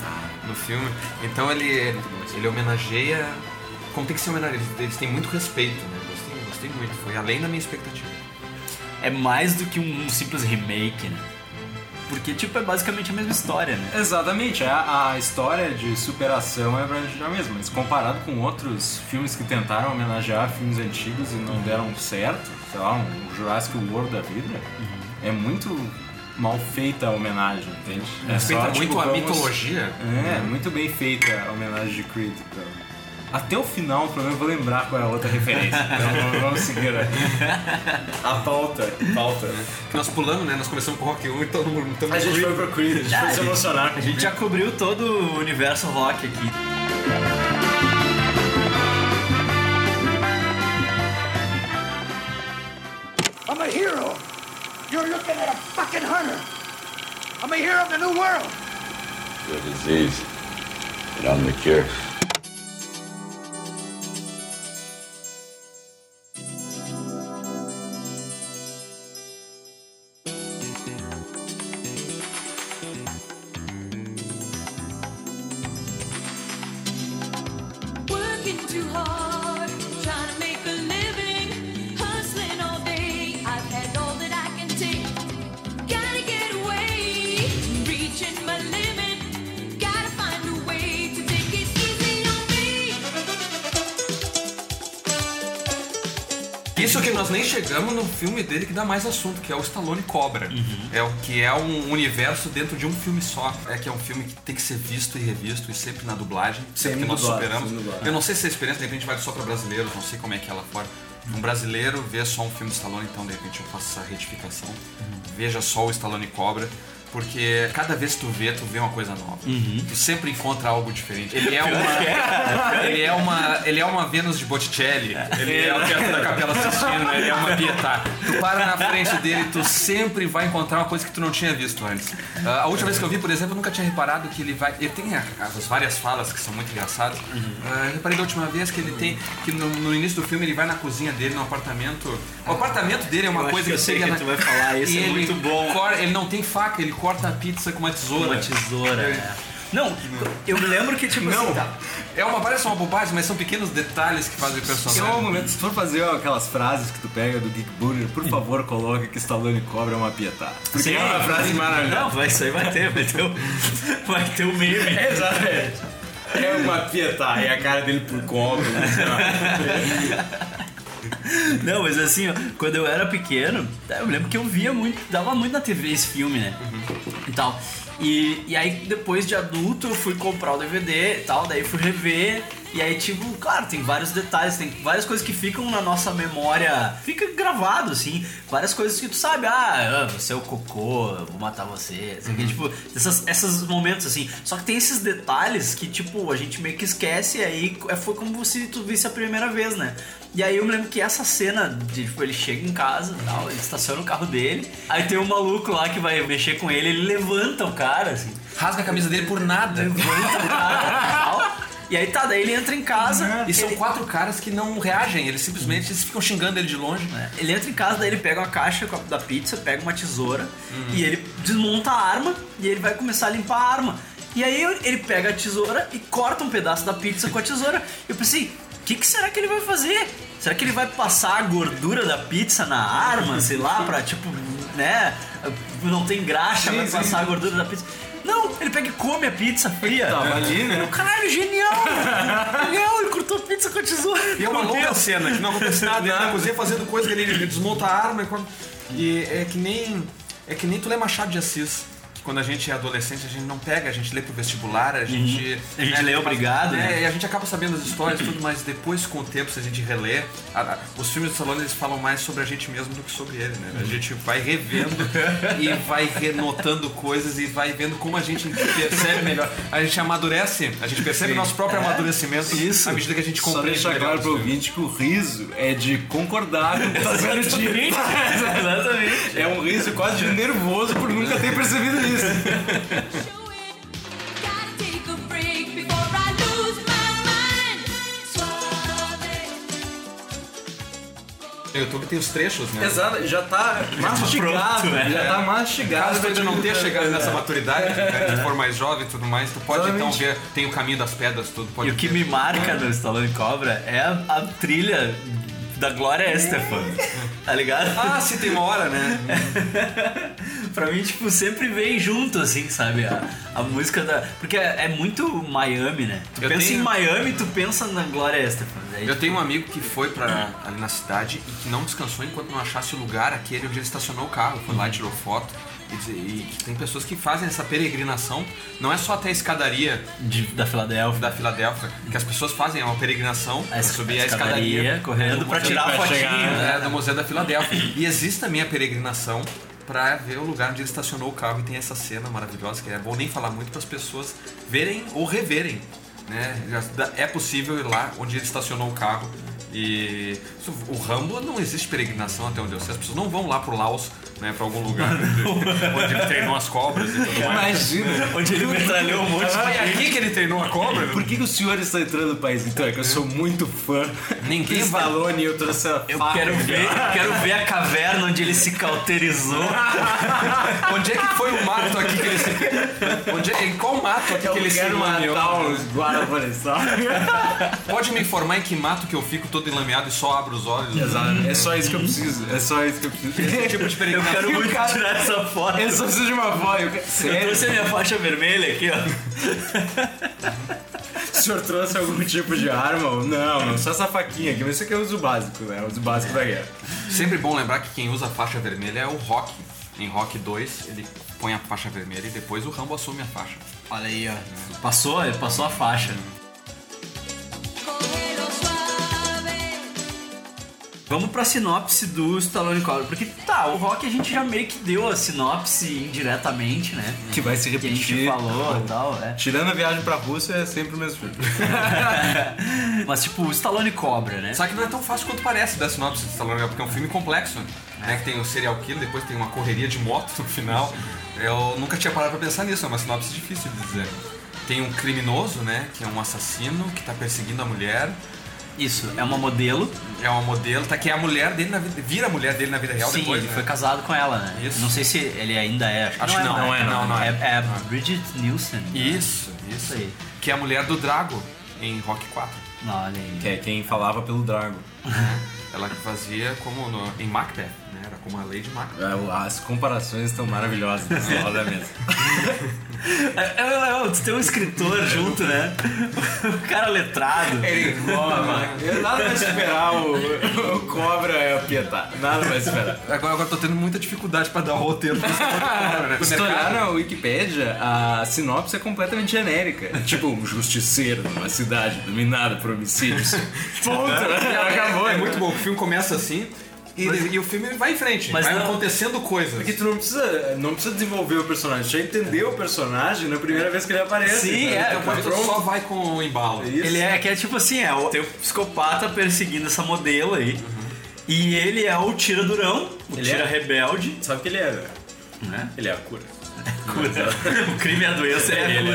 no filme. Então ele, ele homenageia. Como tem que ser homenageado. Eles, eles têm muito respeito, né? Gostei, gostei muito. Foi além da minha expectativa. É mais do que um simples remake, né? Porque, tipo, é basicamente a mesma história, né? Exatamente, a, a história de superação é praticamente a mesma, mas comparado com outros filmes que tentaram homenagear filmes antigos e não deram certo, sei lá, um Jurassic World da vida, é muito mal feita a homenagem, entende? É Respeita só, tipo, muito a vamos- mitologia. É, muito bem feita a homenagem de Creed. então. Até o final, pelo menos, eu vou lembrar qual é a outra referência. Então vamos- seguir a, a pauta. pauta. Que nós pulamos, né? Nós começamos com Rock 1 e todo mundo estamos A gente foi pro Creed, a gente foi se emocionar. A gente já cobriu todo o universo rock aqui. I'm a hero. You're looking at a fucking hunter. I'm a hero of the new world. The disease. And I'm the cure. Filme dele que dá mais assunto, que é o Stallone Cobra. É o que é um universo dentro de um filme só. É que é um filme que tem que ser visto e revisto e sempre na dublagem, sempre que nós dublado, superamos. dublado. Eu não sei se a experiência de repente vai só para brasileiros, não sei como é que é lá fora. Um brasileiro vê só um filme do Stallone, então de repente eu faço essa retificação. Veja só o Stallone Cobra. Porque cada vez que tu vê, tu vê uma coisa nova. Tu sempre encontra algo diferente. Ele é uma. ele é uma. Ele é uma Vênus de Botticelli. Ele é o teatro da Capela Sistina, ele é uma Pietà. Tu para na frente dele, tu sempre vai encontrar uma coisa que tu não tinha visto antes. Ah, a última vez que eu vi, por exemplo, eu nunca tinha reparado que ele vai. Ele tem as várias falas que são muito engraçadas. Eu reparei da última vez que ele tem. Que no, no início do filme ele vai na cozinha dele, no apartamento. O apartamento dele é uma Eu coisa que que que na- tu vai falar, isso é ele muito bom. cor- ele não tem faca, ele corta a pizza com uma tesoura. Uma tesoura, é. Não, eu me lembro que, tipo assim, tá. É uma, parece uma bobagem, mas são pequenos detalhes que fazem o Se é personagem. momento, se for fazer aquelas frases que tu pega do Geek Burger, por favor, coloque que Stallone cobra uma pietá. Porque Sim. é uma frase maravilhosa. Não, vai, isso aí vai ter, vai ter o, vai ter o meme. Exatamente. É uma pietá e a cara dele por cobra. Não, mas assim, ó, quando eu era pequeno, eu lembro que eu via muito, dava muito na TV esse filme, né? E tal. E, e aí depois de adulto eu fui comprar o DVD e tal, daí fui rever. E aí, tipo, claro, tem vários detalhes, tem várias coisas que ficam na nossa memória, fica gravado, assim, várias coisas que tu sabe, ah, ah, você é o cocô, eu vou matar você, assim, que, tipo, essas, esses momentos, assim. Só que tem esses detalhes que, tipo, a gente meio que esquece e aí é- foi como se tu visse a primeira vez, né? E aí eu me lembro que essa cena de, tipo, ele chega em casa e tal, ele estaciona o carro dele, aí tem um maluco lá que vai mexer com ele, ele levanta o cara, assim, Rasga a camisa dele por nada. levanta o cara tal. E aí tá, daí ele entra em casa E são ele- quatro caras que não reagem, eles simplesmente eles ficam xingando ele de longe. É, Ele entra em casa, daí ele pega uma caixa da pizza, pega uma tesoura e ele desmonta a arma e ele vai começar a limpar a arma. E aí ele pega a tesoura e corta um pedaço da pizza com a tesoura. Eu pensei, o que, que será que ele vai fazer? Será que ele vai passar a gordura da pizza na arma, sei lá, pra tipo, né? Não tem graxa, vai passar a gordura da pizza. Não, ele pega e come a pizza fria. Tava ali, né? Eu, Caralho, genial! genial, ele cortou a pizza com a tesoura. E é uma Meu longa Deus. cena, que não acontece nada, ele na cozinha fazendo coisa que ele, desmonta a arma e, e é que nem. É que nem tu lê Machado de Assis. Que Quando a gente é adolescente, a gente não pega, a gente lê pro vestibular, a gente. A gente lê obrigado, É, né? e a gente acaba sabendo as histórias e tudo, mas depois, com o tempo, se a gente relê, a- os filmes do Stallone eles falam mais sobre a gente mesmo do que sobre ele, né? A gente vai revendo e vai renotando coisas e vai vendo como a gente percebe melhor. A gente amadurece, a gente percebe nosso próprio amadurecimento Isso. à medida que a gente Só compreende deixar melhor claro pro ouvinte que o riso é de concordar com o que tá sendo dito. Exatamente. É um riso quase de nervoso por nunca ter percebido isso. Show it. Gotta take a break before I lose my mind. Suave. No YouTube tem os trechos, né? Exato, já tá mastigado, pronto, né? já tá mastigado. Caso tu ainda não tenha chegado nessa maturidade, né, se for mais jovem e tudo mais, tu pode então Exatamente. ver, tem o caminho das pedras, tudo pode E o que ver. me marca no Stallone Cobra é a, a trilha da Glória Estefan, tá ligado? Ah, sim, tem uma hora, né? pra mim, tipo, sempre vem junto, assim, sabe? A, a música da... Porque é, é muito Miami, né? Tu Eu pensa tenho- em Miami, tu pensa na Glória Estefan. Daí, Eu tenho um amigo que foi pra, ali na cidade e que não descansou enquanto não achasse o lugar aquele onde ele estacionou o carro. Foi lá e tirou foto. E, dizer- e tem pessoas que fazem essa peregrinação, não é só até a escadaria De- da Filadélfia. da Filadélfia, que as pessoas fazem uma peregrinação A pra es- subir a escadaria, escadaria correndo museu- tirar a fotinho. né? é, do Museu da Filadélfia. E existe também a peregrinação para ver o lugar onde ele estacionou o carro e tem essa cena maravilhosa que é bom nem falar muito para as pessoas verem ou reverem. Né? É possível ir lá onde ele estacionou o carro. E o Rambo não existe peregrinação até onde eu sei. As pessoas não vão lá pro Laos, né, para algum lugar onde, onde ele treinou as cobras e tudo mais. Imagina. Onde ele metralhou um monte de Foi aqui que ele treinou a cobra? Por que, que o senhor está entrando no país? Então, é que eu sou muito fã Ninguém Stallone e eu trouxe a Eu faca. quero ver, quero ver a caverna onde ele se cauterizou. Onde é que foi o mato aqui que ele se. Onde é, em qual mato aqui Eu que ele se quero enlameou? matar uns guarda-florestal. Pode me informar em que mato que eu fico todo enlameado e só abro os olhos? Exato. É só isso que eu preciso. É só isso que eu preciso. Esse tipo de Eu quero muito cara- tirar essa foto. Eu só preciso de uma voz. Eu Eu trouxe a minha faixa vermelha aqui, ó. O senhor trouxe algum tipo de arma? ou- Não, não, só essa faquinha aqui. Mas isso aqui é o uso básico, né? O uso básico da guerra. Sempre bom lembrar que quem usa a faixa vermelha é o Rock. Em Rock 2, ele põe a faixa vermelha e depois o Rambo assume a faixa. Olha aí, ó. Passou, passou a faixa. Vamos pra sinopse do Stallone Cobra. Porque tá, o Rock a gente já meio que deu a sinopse indiretamente, né? Que vai se Que a gente repetir. falou e tal, é. Tirando a viagem pra Rússia, é sempre o mesmo filme. Mas tipo, o Stallone Cobra, né? Só que não é tão fácil quanto parece da sinopse de Stallone, porque é um filme complexo. Né? Que tem o serial killer, depois tem uma correria de moto no final. Eu nunca tinha parado pra pensar nisso, é uma sinopse difícil de dizer. Tem um criminoso, né? Que é um assassino que tá perseguindo a mulher. Isso, é uma modelo. É uma modelo, tá? Que é a mulher dele na vida. Vira a mulher dele na vida real Sim, depois. ele né? foi casado com ela, né? Isso. Não sei se ele ainda é. Acho, Acho que que não, não, é, não, não é. é. É, a Bridget Nielsen. né? Isso, isso. Isso aí. Que é a mulher do Drago em Rock 4. Não, olha aí. Que é quem falava pelo Drago. Ela fazia como no- em Macbeth, né? Como a Lady Macbeth. É, As comparações estão maravilhosas nesse lado da mesa. É, é, é, tu tem um escritor junto, né? O cara letrado. Ele Nada vai superar o, o Cobra é o Pietá. Nada vai superar. Agora, agora tô tendo muita dificuldade pra dar o roteiro pra esse cobra, né? Se tu olhar na Wikipedia, a sinopse é completamente genérica. Tipo, um justiceiro numa cidade dominada por homicídios. Ponto, né? Acabou. É muito bom. O filme começa assim e, e o filme vai em frente. Mas vai não- acontecendo coisas. Porque tu não precisa, não precisa desenvolver o personagem, tu já entendeu o personagem na primeira vez que ele aparece. Sim, Então, é, então, pronto. só vai com o embalo. Isso. Ele é que é tipo assim, é o tem o psicopata perseguindo essa modelo aí. E ele é o tira durão, o Ele tira é? rebelde, Sabe o que ele é, velho? né? Ele é a cura. o crime e a doença é ele.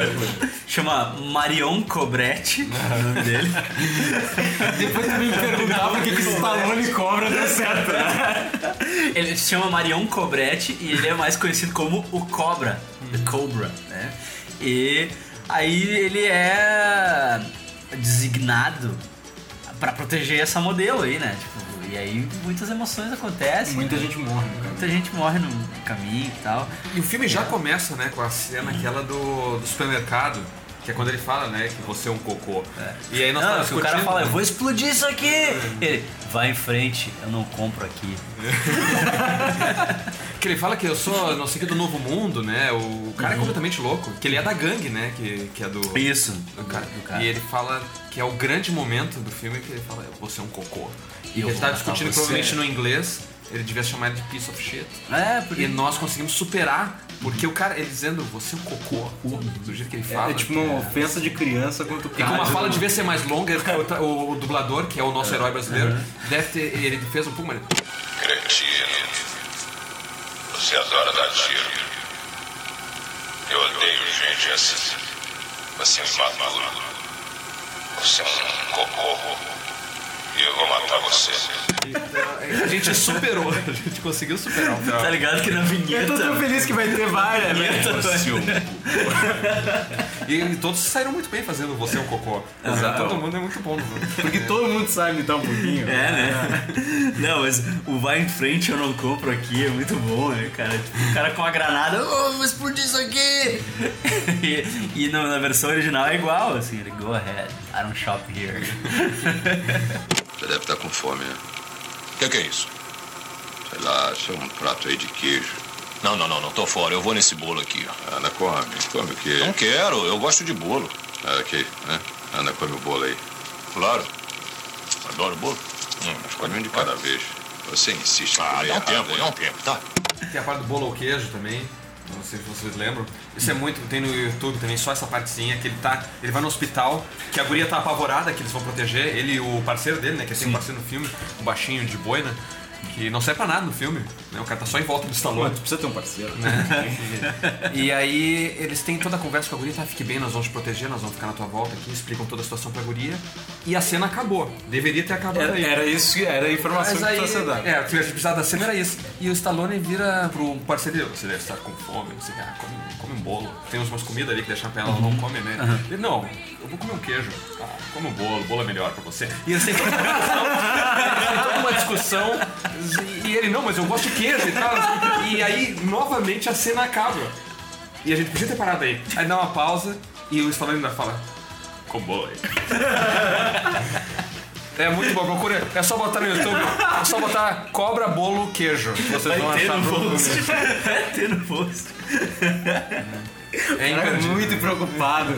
Chama Marion Cobretti, o nome dele. Depois tu me perguntar por que que o Stallone cobra deu certo, né? Ele se chama Marion Cobretti e ele é mais conhecido como o Cobra, The Cobra, né? E aí ele é designado pra proteger essa modelo aí, né? Tipo, e aí muitas emoções acontecem. Muita gente morre, cara. Muita gente morre no caminho e tal. E o filme já começa, né, com a cena aquela do, do supermercado. Que é quando ele fala, né, que você é um cocô. E aí nós Não, que o cara fala, eu vou explodir isso aqui! Ele, vai em frente, eu não compro aqui. Que ele fala que eu sou não sei que do novo mundo, né? O cara Uhum. é completamente louco. Que ele é da gangue, né? Que, que é do. Isso. do cara. do cara. E ele fala que é o grande momento do filme que ele fala, você é um cocô. E ele tá discutindo você. provavelmente no inglês, ele devia chamar ele de piece of shit. É, porque... E nós conseguimos superar, porque o cara, ele dizendo, você é um cocô, do jeito que ele fala. É tipo uma ofensa de criança contra o E cara. como a fala devia ser mais longa, o, o- dublador, que é o nosso herói brasileiro, deve ter. Ele fez um pouco mais. Cretino. Você adora dar tiro. Eu odeio gente assim. Você é um imaturo. Você é um cocô. E eu vou matar você. A gente superou, a gente conseguiu superar o Tá ligado que na vinheta... Eu tô tão feliz que vai ter várias, né? E todos saíram muito bem fazendo Você é um Cocô. Todo mundo é muito bom. Porque todo mundo sabe imitar um pouquinho. É, né? Não, mas o vai em frente eu não compro aqui é muito bom, né, cara? Tipo, o cara com a granada, oh, vou explodir isso aqui! e e na versão original é igual, assim, ele, go ahead, I don't shop here. Você deve estar com fome, né? O que, que é isso? Sei lá, isso é um prato aí de queijo. Não, não, não, não tô fora. Eu vou nesse bolo aqui, ó. Ana, come. Come o quê? Não quero, eu gosto de bolo. Ah, aqui, né? Ana, come o bolo aí. Claro. Adoro bolo. Hum, mas Come um de cada vez. Você insiste em Ah, dá um errado, tempo, dá um tempo, tá? Tem a parte do bolo ao queijo também. Não sei se vocês lembram. Isso é muito. Tem no YouTube também, só essa partezinha que ele tá. Ele vai no hospital, que a guria tá apavorada, que eles vão proteger. Ele e o parceiro dele, né? Que tem um parceiro no filme, um baixinho de boina, que não serve pra nada no filme. Né? O cara tá só em volta do Stallone. Tu precisa ter um parceiro. E aí eles têm toda a conversa com a guria, tá? Fique bem, nós vamos te proteger, nós vamos ficar na tua volta aqui, explicam toda a situação pra guria. E a cena acabou. Deveria ter acabado Era, aí. era isso, era a informação Mas que aí, precisava é, o que a gente precisava da cena era isso. E o Stallone vira pro parceiro você deve estar com fome, não sei o ah, come, come um bolo. Tem umas comidas ali que deixam pra ela, ela não come, né? Ele, não, eu vou comer um queijo. Ah, come um bolo, o bolo é melhor pra você. E toda uma discussão, e ele, não, mas eu gosto de queijo e tal. E aí, novamente, a cena acaba. E a gente podia ter parado aí. Aí dá uma pausa e o Stallone ainda fala, aí. É muito bom, procura. É só botar no YouTube. É só botar cobra, bolo, queijo. Vocês vão ter achar no post. Vai ter no post. É cara é muito preocupado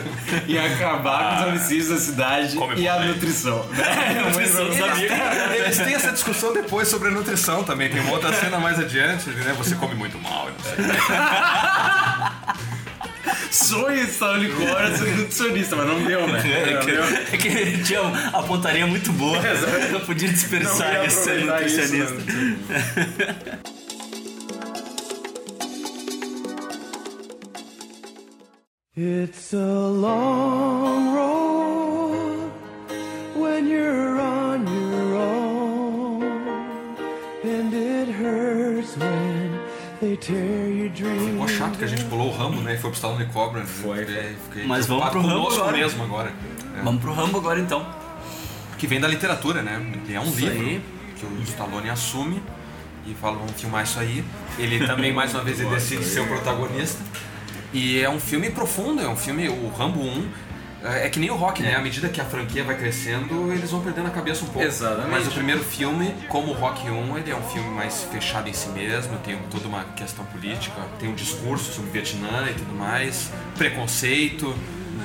em acabar com os homicídios da cidade Come e a nutrição. né? Muito preocupado. Eles têm, eles têm essa discussão depois sobre a nutrição também. Tem uma outra cena mais adiante, né? Você come muito mal, eu não sei. Sonho estar unicórnio ser nutricionista, mas não deu, né? É Não deu. que, é que tinha a pontaria muito boa. Não podia Não desperdiçar esse ser aproveitar isso, It's a long road when you're on your own, and it hurts when they tear your dreams. Ficou chato que a gente pulou o Rambo, né? E foi pro Stallone Cobra. Foi. É, fiquei Mas vamos pro Rambo agora. mesmo agora. É. Vamos pro Rambo agora então. Que vem da literatura, né? É um Isso livro aí. que o Stallone assume e fala, vamos filmar isso aí. Ele também, mais uma vez, ele decide ser o protagonista. E é um filme profundo, é um filme, o Rambo 1, é é que nem o Rock, né? À medida que a franquia vai crescendo, eles vão perdendo a cabeça um pouco. Exatamente. Mas o primeiro filme, como o Rock 1, ele é um filme mais fechado em si mesmo, tem toda uma questão política, tem um discurso sobre o Vietnã e tudo mais, preconceito.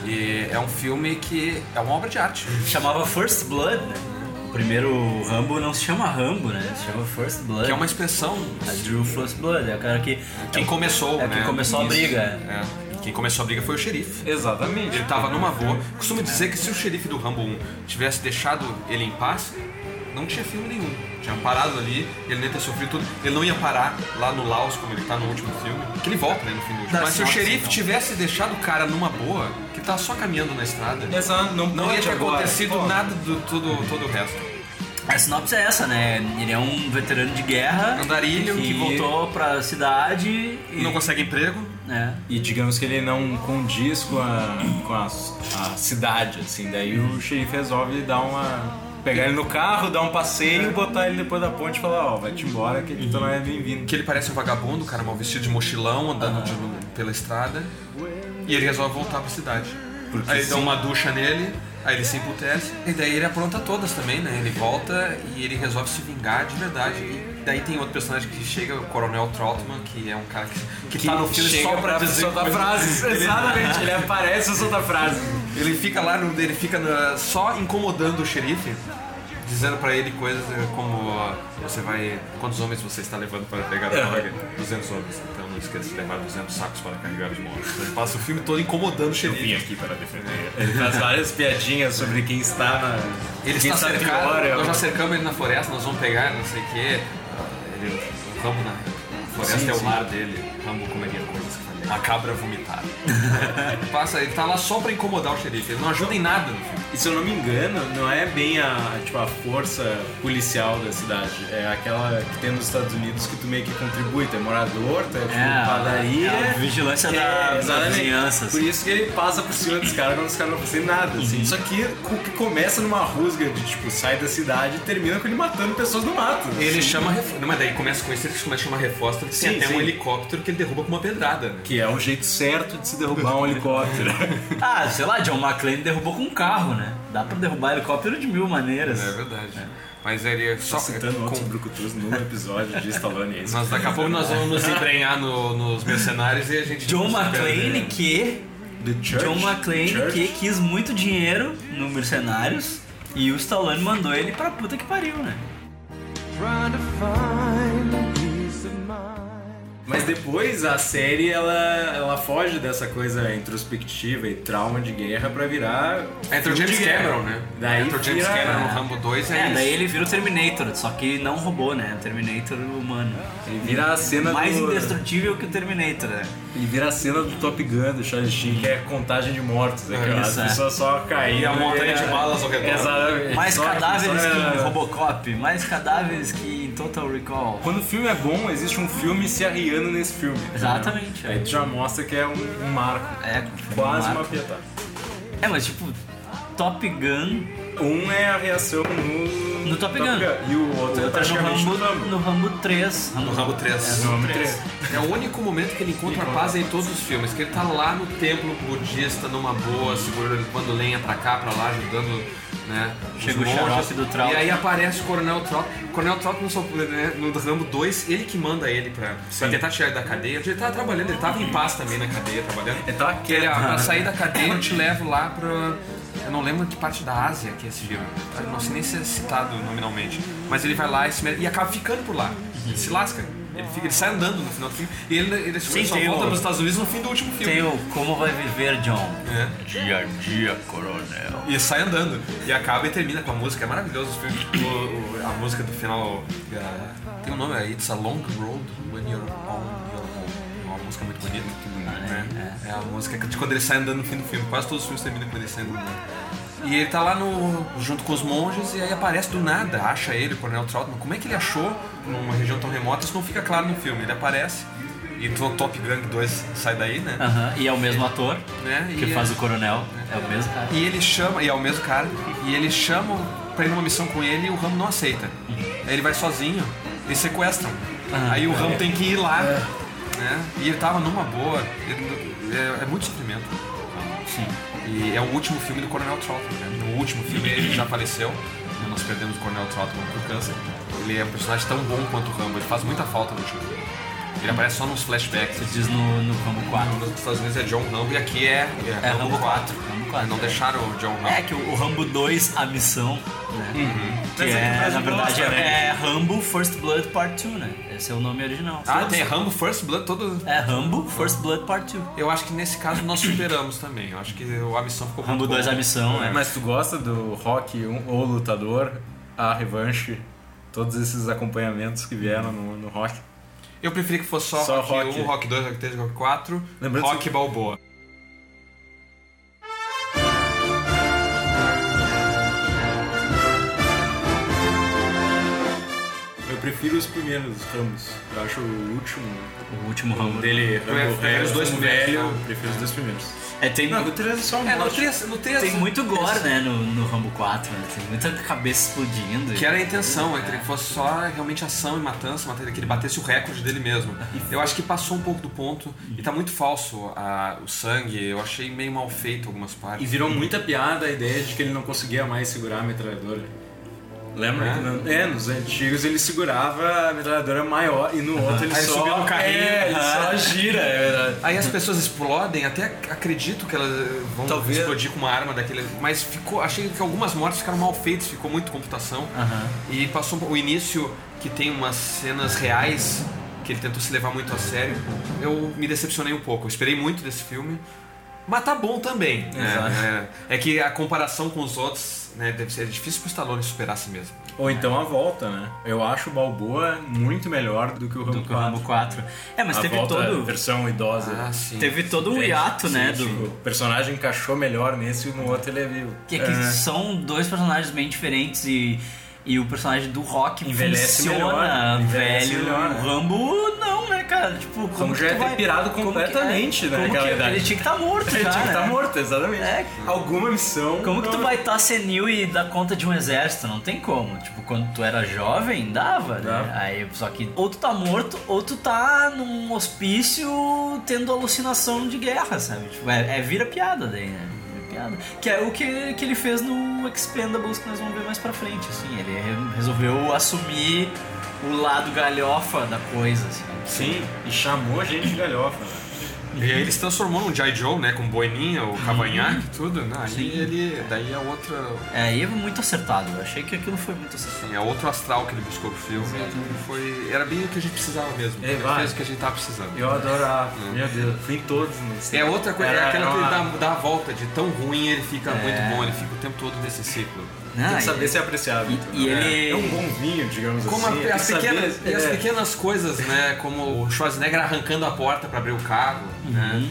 E é um filme que é uma obra de arte. Chamava First Blood, né? O primeiro Rambo não se chama Rambo, né? Se chama First Blood. Que é uma expressão A Drew First Blood, é o cara que. Quem começou, é né? quem começou a briga. É. E quem começou a briga foi o xerife. Exatamente. Ele tava numa boa. Costumo dizer que se o xerife do Rambo 1 tivesse deixado ele em paz, não tinha filme nenhum. Tinha parado ali, ele nem ia ter sofrido tudo. Ele não ia parar lá no Laos, como ele tá no último filme. Que ele volta, né, no fim do último. Mas se o xerife tivesse deixado o cara numa boa, que tá só caminhando na estrada, Exato, não, não ia ter agora. acontecido Pô, nada do todo, todo o resto. A sinopse é essa, né? Ele é um veterano de guerra. Andarilho que que- voltou pra cidade e. Não consegue emprego. É. E digamos que ele não condiz com a, com a, a cidade, assim. Daí o xerife resolve dar uma. Pegar ele no carro, dar um passeio, botar ele depois da ponte e falar: Ó, vai-te embora que tu não é bem-vindo. Que ele parece um vagabundo, um cara mal vestido de mochilão, andando de- pela estrada. E ele resolve voltar pra cidade. aí ele dá uma ducha nele, aí ele se emputece. E daí ele apronta todas também, né? Ele volta e ele resolve se vingar de verdade. E daí tem outro personagem que chega, o Coronel Troutman, que é um cara que, que, tá no filme só pra dizer soltar frases. Ele- Exatamente, ele aparece e solta frases. Ele fica lá, no, ele fica na- só incomodando o xerife, dizendo pra ele coisas como ó, você vai. Quantos homens você está levando para pegar a droga? 200 homens. Então não esqueça de levar 200 sacos para carregar os mortos. Ele passa o filme todo incomodando o xerife. aqui para defender. Ele faz várias piadinhas sobre quem está na. Ele quem está cercado, é nós já cercamos ele na floresta, nós vamos pegar, não sei o quê. O Rambo na floresta Sim, é o lar dele. Rambo comeria coisas que faria. Uma cabra vomitada. Passa, ele tá lá só pra incomodar o xerife, ele não ajuda em nada no filme. E se eu não me engano, não é bem a, tipo, a força policial da cidade. É aquela que tem nos Estados Unidos que tu meio que contribui. Tu é morador, tu é tipo, É, padaria. é a vigilância da- da exatamente. vizinhança, Por assim. isso que ele passa por cima dos caras quando os caras não fazem nada. Assim. Só que o que começa numa rusga de tipo, sai da cidade e termina com ele matando pessoas no mato. Ele Sim. chama reforço. Não, mas daí começa com isso, ele começa a chamar reforço, porque tem Sim, até sim. um helicóptero que ele derruba com uma pedrada. né? Que Que é o jeito certo de se derrubar um helicóptero. Ah, sei lá, John McClane derrubou com um carro, né? Dá pra derrubar helicóptero de mil maneiras. É verdade. Mas ele é só. Citando com- outros brucutus no episódio de Stallone. é. Nós daqui a pouco nós vamos nos embrenhar no- nos mercenários e a gente. John McClane que The Church. John McClane que quis muito dinheiro no Mercenários e o Stallone mandou ele pra puta que pariu, né? Trying to find Mas depois a série ela, ela foge dessa coisa introspectiva e trauma de guerra pra virar. Entra o James. Cameron, né? Daí Entra o James vira- Cameron no Rambo 2 é, É, isso. daí ele vira o Terminator, só que não robô, né? O Terminator humano. Ele vira a cena Mais do. indestrutível que o Terminator, né? Ele vira a cena do Top Gun do Charlie Sheen, que é contagem de mortos. Né? É, As isso, é. pessoas só caíram. E a montanha de balas ao redor. Exatamente. Mais Só- cadáveres só- que Robocop, mais cadáveres que Total Recall. Quando o filme é bom, existe um filme se arriando nesse filme. Exatamente, Aí é. tu já mostra que é um, um marco. É, Quase marco. uma pietada. É, mas tipo, Top Gun. Um é a reação no, No Top Gun. E o outro é Outro é no Rambo, no Rambo. no Rambo 3. No Rambo 3. É, No no Rambo 3. É o único momento que ele encontra a paz em todos os filmes, que ele tá lá no templo budista, numa boa, segurando, levando lenha pra cá, pra lá, ajudando, né? Chega o xarope do Traut. E aí aparece o Coronel Trot. O Coronel Trot no, né, no Rambo 2, ele que manda ele pra, pra tentar tirar ele da cadeia. Ele tava trabalhando, ele tava em paz também na cadeia, trabalhando. Ele tava Que ele, ah, quieto. pra sair da cadeia, eu te levo lá pra. Eu não lembro que parte da Ásia que é esse filme. Eu não sei nem se é citado nominalmente. Mas ele vai lá e, e acaba ficando por lá. Ele se lasca. Ele, fica- ele sai andando no final do filme. E ele, ele Sim, só volta nos Estados Unidos no fim do último filme. Tem o Como Vai Viver, John. É. Dia a dia, coronel. E sai andando. E acaba e termina com a música. É maravilhoso o filme. O- o- a música do final. é, tem um nome, é It's a Long Road When You're On Your Own. Uma música muito bonita. Né? É. a música de quando ele sai andando no fim do filme. Quase todos os filmes terminam com ele saindo andando. E ele tá lá no, junto com os monges e aí aparece do nada, acha ele, o Coronel Troutman. Como é que ele achou numa região tão remota? Isso não fica claro no filme. Ele aparece e o Top Gun 2 sai daí, né? E é o mesmo ator Né? que E faz é- o coronel. É o mesmo cara. e ele chama, e é o mesmo cara, e ele chama pra ir numa missão com ele e o Ramo não aceita. Aí ele vai sozinho, eles sequestram. Aí o Ramo tem que ir lá, né? E ele tava numa boa. ele- é, é muito sofrimento. Sim. E é o último filme do Coronel Troutman, né? No último filme ele já faleceu. Nós perdemos o Coronel Troutman por câncer. Ele é um personagem tão bom quanto o Rambo, ele faz muita falta no último filme. Ele aparece só nos flashbacks. Você diz no, no Rambo 4. Nos Estados Unidos é John Rambo e aqui é, É Rambo 4. Rambo 4. Não deixaram o John Rambo. É que o, o Rambo 2, a missão, né? É que é, faz na verdade, bosta, né? é Rambo First Blood Part 2, né? Esse é o nome original. Ah, Todos- tem Rambo First Blood todo. É Rambo First Blood Part 2. Eu acho que nesse caso nós superamos também. Eu acho que a missão ficou Rambo muito 2, boa. a missão, né? Mas tu gosta do Rock um, ou Lutador, a revanche, todos esses acompanhamentos que vieram no, no Rock? Eu preferi que fosse só, Só Rock, Rock. 1, Rock 2, Rock 3, Rock 4, Lembrando Rock que- Balboa. Prefiro os primeiros Ramos. Eu acho o último O último Rambo dele, prefiro os dois velho, prefiro os dois primeiros. É, tem, Não, o 3 é só um É, no monte. 3, no 3 tem muito gore, né, no, no Rambo 4, né? Tem muita cabeça explodindo. Que era a intenção, é que ele fosse só realmente ação e matança, matança, que ele batesse o recorde dele mesmo. Eu acho que passou um pouco do ponto e tá muito falso a- o sangue, eu achei meio mal feito algumas partes. E virou muita piada a ideia de que ele não conseguia mais segurar a metralhadora. Lembra? É? que no- É, nos antigos ele segurava a metralhadora maior e no outro ele Aí só... subia no carrinho. É, ele só gira, é verdade. Aí as pessoas explodem, até acredito que elas vão Talvez. explodir com uma arma daquele. Mas ficou. Achei que algumas mortes ficaram mal feitas, ficou muito computação. Aham. E passou o início, que tem umas cenas reais, que ele tentou se levar muito a sério. Eu me decepcionei um pouco. Eu esperei muito desse filme. Mas tá bom também. né? É, é que a comparação com os outros, né, deve ser difícil pro Stallone superar a si mesmo. Ou então a volta, né? Eu acho o Balboa muito melhor do que o Rambo Do que o Rambo 4. 4. É, mas a teve volta, todo. versão idosa. Ah, sim. Teve todo um Velho, hiato, sim, né? sim. Do, O personagem encaixou melhor nesse e no outro ele é vivo. que, que são dois personagens bem diferentes e, e o personagem do Rock Envelhece funciona melhor, envelhece velho. melhor, né? O Rambo não, né, cara? tipo, como já é ter vai- pirado como que- completamente, é, né, como que- idade. Ele tinha que estar morto Ele já, tinha que né? estar morto, exatamente. É. Alguma missão. Como que tu vai estar senil e dar conta de um exército? Não tem como. Tipo, quando tu era jovem, dava, né? Aí, só que ou tu tá morto, ou tu tá num hospício tendo alucinação de guerra, sabe? Tipo, é, é vira piada daí, né? Piada. Que é o que, que ele fez no Expendables, que nós vamos ver mais pra frente, assim. Ele re- resolveu assumir o lado galhofa da coisa, assim. Sim, e chamou a gente de galhofa. né? E aí ele se transformou num G.I. Joe, né? Com boininha, o cavanhaque e tudo. Né? Aí ele. Daí é outra. É, aí é muito acertado. Eu achei que aquilo foi muito acertado. Assim, é outro astral que ele buscou pro filme. E foi. Era bem o que a gente precisava mesmo. É, Ele vai. fez o que a gente tava precisando. Eu adorava. Hum. Meu Deus, fui em todos. É outra coisa, é Era- aquela que ele dá, uma- dá a volta, de tão ruim ele fica É. muito bom, ele fica o tempo todo nesse ciclo. Não, Tem que e- saber ser apreciado. e- e É. ele- É um bom vinho, digamos Como assim. a- as, que pequenas, saber- e as é. pequenas coisas, né? Como o Schwarzenegger arrancando a porta pra abrir o carro, né?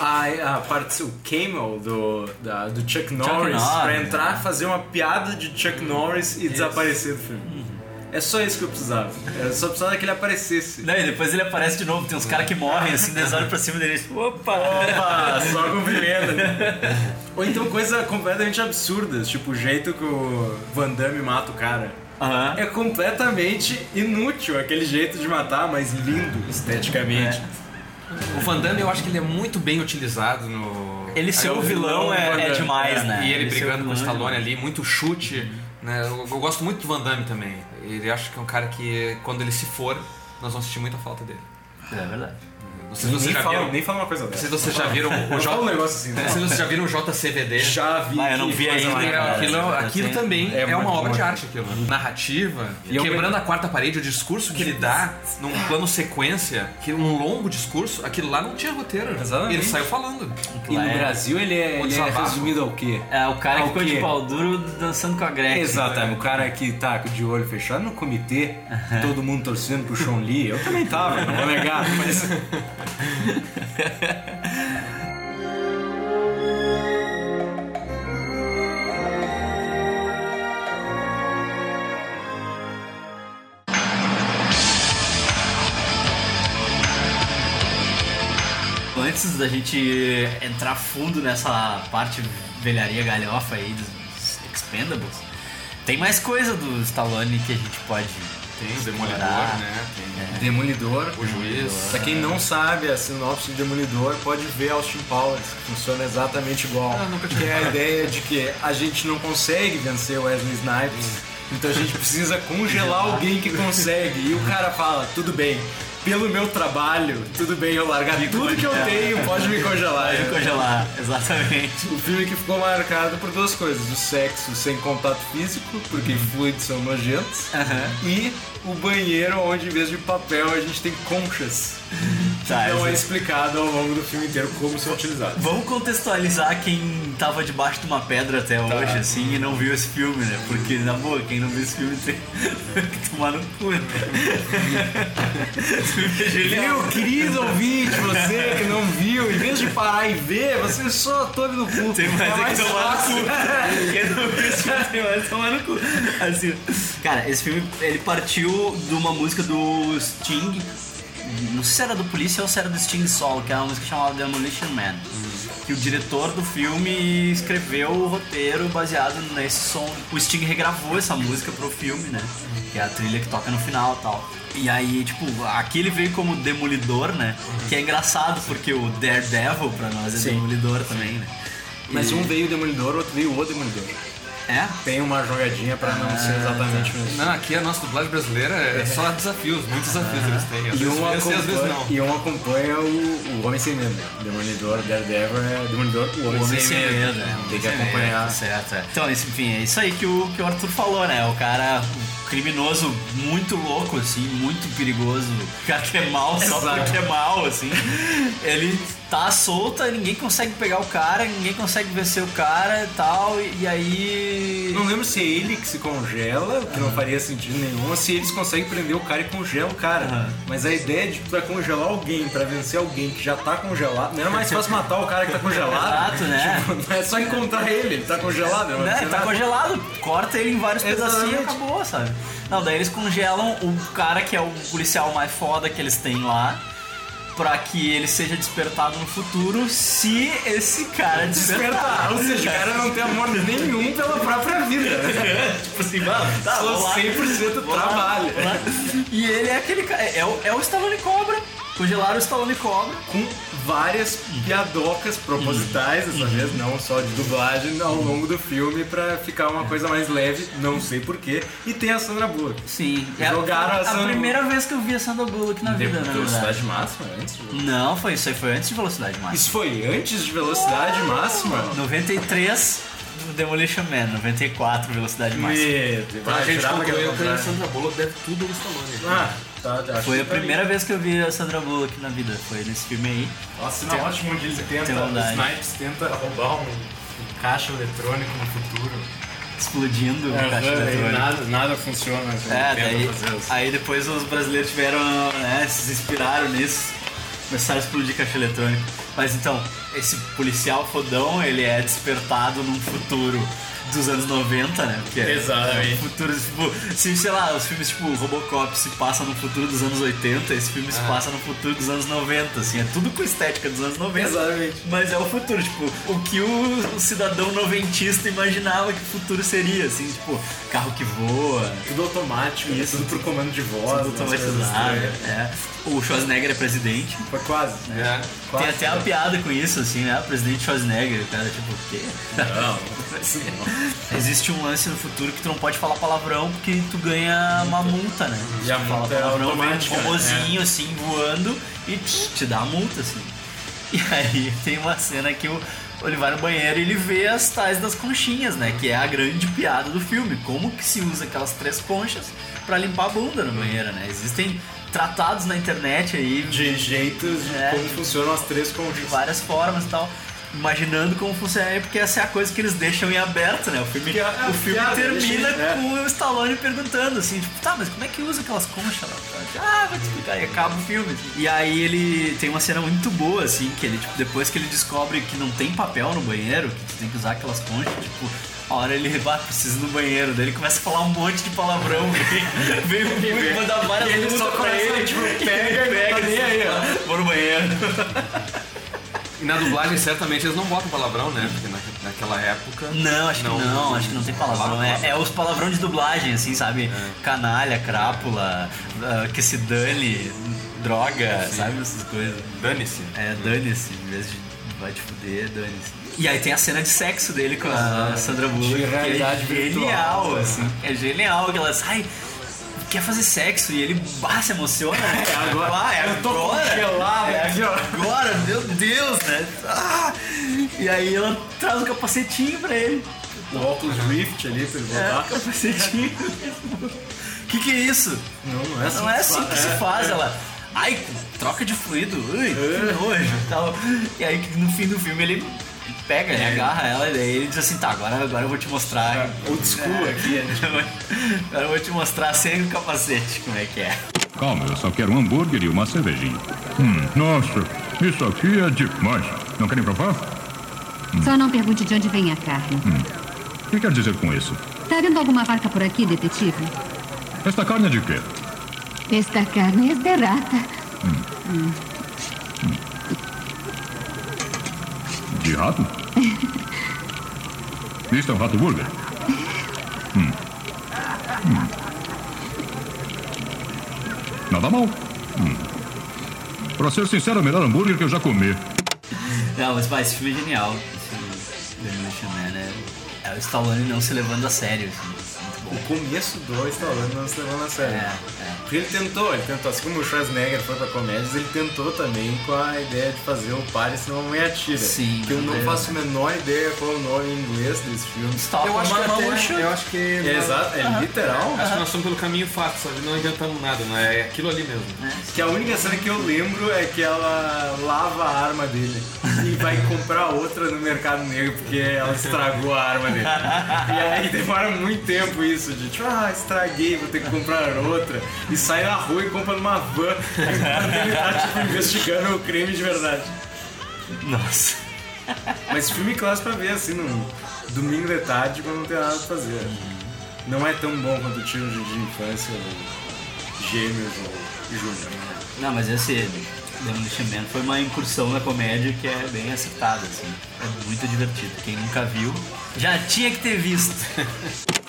A, a parte, o camel do, da- do Chuck Norris, Norris, pra né? entrar, fazer uma piada de Chuck Norris e desaparecer do filme. É só isso que eu precisava. Eu só precisava que ele aparecesse. Não, e depois ele aparece de novo, tem uns caras que morrem assim, eles olham pra cima dele e opa! Opa, só cumprimenta. né? Ou então coisas completamente absurdas, tipo o jeito que o Van Damme mata o cara. Aham. É completamente inútil aquele jeito de matar, mas lindo esteticamente. O Van Damme eu acho que ele é muito bem utilizado no. Ele ser o vilão vilão é, é Damme. demais, É, né? E ele o brigando com o é Stallone demais. ali, muito chute. Né? Eu, eu gosto muito do Van Damme também. Ele acho que é um cara que, quando ele se for, nós vamos sentir muita falta dele. É verdade. Não sei se vocês nem, já fala, viram. nem fala uma coisa Não sei dessa. se vocês já viram o Não J. um negócio assim, Não né? sei se vocês já viram o JCVD. Já vi. Ah, eu não vi ainda. Aquilo, aquilo Sim. também É é, uma obra de arte, aquilo. Narrativa, E eu quebrando a quarta parede, o discurso que ele dá num plano sequência, que um longo discurso, aquilo lá não tinha roteiro. Exatamente. Ele saiu falando. E no É. Brasil ele é, O ele é resumido ao quê? É, o cara que ficou quê? de pau duro dançando com a Gretchen. Exatamente, o cara que tá de olho fechado no comitê, todo mundo torcendo pro Sean Lee. Eu também tava, não vou negar, mas. Antes da gente entrar fundo nessa parte velharia galhofa aí dos Expendables, tem mais coisa do Stallone que a gente pode Tem o Demolidor, explorar. né? Tem Demolidor. o juiz. Pra quem não sabe, a sinopse de Demolidor pode ver Austin Powers, que funciona exatamente igual. Ah, nunca que é a ideia de que a gente não consegue vencer o Wesley Snipes, então a gente precisa congelar alguém que consegue. E o cara fala, tudo bem, pelo meu trabalho, tudo bem eu largar tudo que eu tenho, pode me congelar. Pode congelar, exatamente. O filme que ficou marcado por duas coisas: o sexo sem contato físico, porque fluidos são nojentos, e o banheiro onde em vez de papel a gente tem conchas. Tá, não é explicado ao longo do filme inteiro como são utilizados. Vamos contextualizar quem tava debaixo de uma pedra até hoje, assim, e não viu esse filme, né? Porque, na boa, quem não viu esse filme tem que tomar no cu, né? Viu, querido ouvinte, você que não viu, em vez de parar e ver, você só tome no cu. Tem mais é é que tomar no cu. Quem não viu esse filme tem mais que tomar no cu. Assim, cara, esse filme, ele partiu de uma música do Sting, não sei se era do Polícia ou se era do Sting solo, que é uma música chamada Demolition Man. Que o diretor do filme escreveu o roteiro baseado nesse som. O Sting regravou essa música pro filme, né? Que é a trilha que toca no final e tal. E aí, tipo, aqui ele veio como Demolidor, né? Que é engraçado porque o Daredevil pra nós é Sim. Demolidor também, né? Mas E- um veio o Demolidor, outro veio o Demolidor. É? Tem uma jogadinha pra não ser exatamente o mesmo. Não, aqui a nossa dublagem brasileira é só desafios, muitos desafios eles têm. Às E vezes um, às vezes acompanha, não. e um acompanha o, o Homem Sem Medo. Demolidor, Daredevil é Demolidor, o Homem, O Homem Sem, Medo. Medo, né? Tem que Medo, acompanhar. certo, é. Então, enfim, é isso aí que o, que o Arthur falou, né? O cara criminoso muito louco, assim, muito perigoso. O cara que é mal só porque é mal, assim. Ele tá solta, ninguém consegue pegar o cara, ninguém consegue vencer o cara e tal. E, e aí. Não lembro se é ele que se congela, o que não faria sentido nenhum, ou se eles conseguem prender o cara e congela o cara. Aham. Mas a ideia de que tu vai congelar alguém pra vencer alguém que já tá congelado, não era mais fácil matar o cara que tá congelado? Exato, né? Tipo, é só encontrar ele, ele tá congelado. vai Né, acontecer tá nada. congelado, corta ele em vários pedacinhos e Exatamente. acabou, sabe? Não, daí eles congelam o cara que é o policial mais foda que eles têm lá. Pra que ele seja despertado no futuro se esse cara despertar. Despertar. Ou seja, o cara não tem amor nenhum pela própria vida. tipo assim, mano, tá, Só vamos lá. 100% Vamos lá, trabalho. vamos lá. E ele é aquele cara, é o, é o Stallone Cobra. Congelaram o Stallone Cobra. Com várias piadocas propositais, dessa vez, não só de dublagem, ao longo do filme, pra ficar uma coisa mais leve, não sei porquê. E tem a Sandra Bullock. Sim. É Jogaram a, a Sandra primeira vez que eu vi a Sandra Bullock na vida, verdade. Velocidade máxima antes de... Não, foi isso aí, foi antes de Velocidade Máxima. Isso foi antes de velocidade máxima? 93 do Demolition Man, 94 Velocidade Máxima. Pra Ah, gente jurava que concluir, creio que a. Sandra Bullock deve tudo ao Stallone. Ah, tá, acho Foi a tá primeira vez que eu vi a Sandra Bullock na vida, foi nesse filme aí. Nossa, Tem- não, ótimo onde ele tenta, tem o. Snipes tenta roubar um, um caixa eletrônico no futuro. Explodindo o caixa e eletrônico. nada, nada funciona. É, tenta daí, fazer isso. aí depois os brasileiros tiveram, né, se inspiraram nisso, começaram a explodir caixa eletrônico. Mas então, esse policial fodão, ele é despertado num futuro dos anos 90, né? Porque é- Exatamente. É futuro, tipo, se, sei lá, os filmes tipo Robocop se passam no futuro dos anos 80, esse filme se passa no futuro dos anos 90, assim, é tudo com estética dos anos 90. Exatamente. Mas é o futuro, tipo, o que o, o cidadão noventista imaginava que o futuro seria, assim, tipo, carro que voa, Tudo automático, Isso. tudo por comando de voz. tudo automatizado. estranhas. É. O Schwarzenegger é presidente. Foi quase. É. Tem até uma piada com isso, assim, né? O presidente Schwarzenegger, o cara, tipo, o quê? Não, Existe um lance no futuro que tu não pode falar palavrão porque tu ganha uma multa, né? E a Tu fala multa é palavrão, vem um né? robozinho assim voando e tch, te dá a multa, assim. E aí tem uma cena que o, ele vai no banheiro e ele vê as tais das conchinhas, né? Que é a grande piada do filme. Como que se usa aquelas três conchas pra limpar a bunda no banheiro, né? Existem tratados na internet aí de jeitos de É. como funcionam as três de conjuntas. várias formas e tal. Imaginando como funcionaria, porque essa é a coisa que eles deixam em aberto, né? O filme, é o filme termina deixa- é. com o Stallone perguntando assim, tipo, tá, mas como é que usa aquelas conchas lá? Ah, vou te explicar, e acaba o filme. assim. E aí ele tem uma cena muito boa, assim, que ele, tipo, depois que ele descobre que não tem papel no banheiro, que tu tem que usar aquelas conchas, tipo, a hora ele rebate, precisa no banheiro, daí ele começa a falar um monte de palavrão, vem e manda várias E ele só pra ele, tipo, pega e não tá nem aí, ó. Vou no banheiro. E na dublagem, certamente, eles não botam palavrão, né? Porque na, naquela época. Não, acho que não, acho que não tem palavrão. É, é os palavrão de dublagem, assim, sabe? Canalha, crápula, ah, que se dane, droga, sabe? Essas coisas. Dane-se. É, dane-se, em vez de vai te fuder, dane-se. E aí tem a cena de sexo dele com a Sandra Bullock, de que realidade é virtual, genial, assim. É genial, que ela sai, quer fazer sexo, e ele bah, se emociona, né? É agora. Ah, é agora. é agora, meu Deus, né? Ah! E aí ela traz um capacetinho pra ele. O Oculus Rift ali pra ele É, botar. capacetinho. que que é isso? Não, não é assim Não é assim que se É. faz, ela. Ai, troca de fluido, ui, que nojo e tal. E aí no fim do filme ele pega, ele agarra ela e daí ele diz assim, tá, agora, agora eu vou te mostrar. Old school aqui, né? Agora eu vou te mostrar sem o capacete como é que é. Calma, eu só quero um hambúrguer e uma cervejinha. Hum, nossa, isso aqui é demais. Não querem provar? Só não pergunte de onde vem a carne. O que quer dizer com isso? Tá vendo alguma vaca por aqui, detetive? Esta carne é de quê? Esta carne é de rata. Hum. De rato? Isto é um rato burger? Hum. Hum. Nada mal. Hum. Pra ser sincero, é o melhor hambúrguer que eu já comi. Não, mas pá, esse filme é genial. Esse Demolition Man é, é o Stallone não se levando a sério, assim. Muito bom. O começo do Stallone não se levando a sério. É, Porque ele tentou, ele tentou, assim como o Schwarzenegger foi pra comédias, ele tentou também com a ideia de fazer o pare senão a mãe atira. Sim, Que eu não é. faço a menor ideia qual é o nome em inglês desse filme. Stop Eu acho que até, eu acho que. É exato, é literal. Acho que nós estamos pelo caminho fácil, sabe? Não inventamos nada, não é aquilo ali mesmo. Que a única cena que eu lembro é que ela lava a arma dele e vai comprar outra no mercado negro porque ela estragou a arma dele. E aí demora muito tempo isso, de tipo, ah, estraguei, vou ter que comprar outra. E sai na rua e compra numa van enquanto ele tá tipo, investigando o crime de verdade. Nossa. Mas filme clássico pra ver, assim, no domingo de tarde quando não tem nada pra fazer. Não é tão bom quanto Tiro de Infância ou Gêmeos ou Júnior. Não, mas esse Demolition Man foi uma incursão na comédia que é bem acertada, assim. É muito divertido. Quem nunca viu, já tinha que ter visto.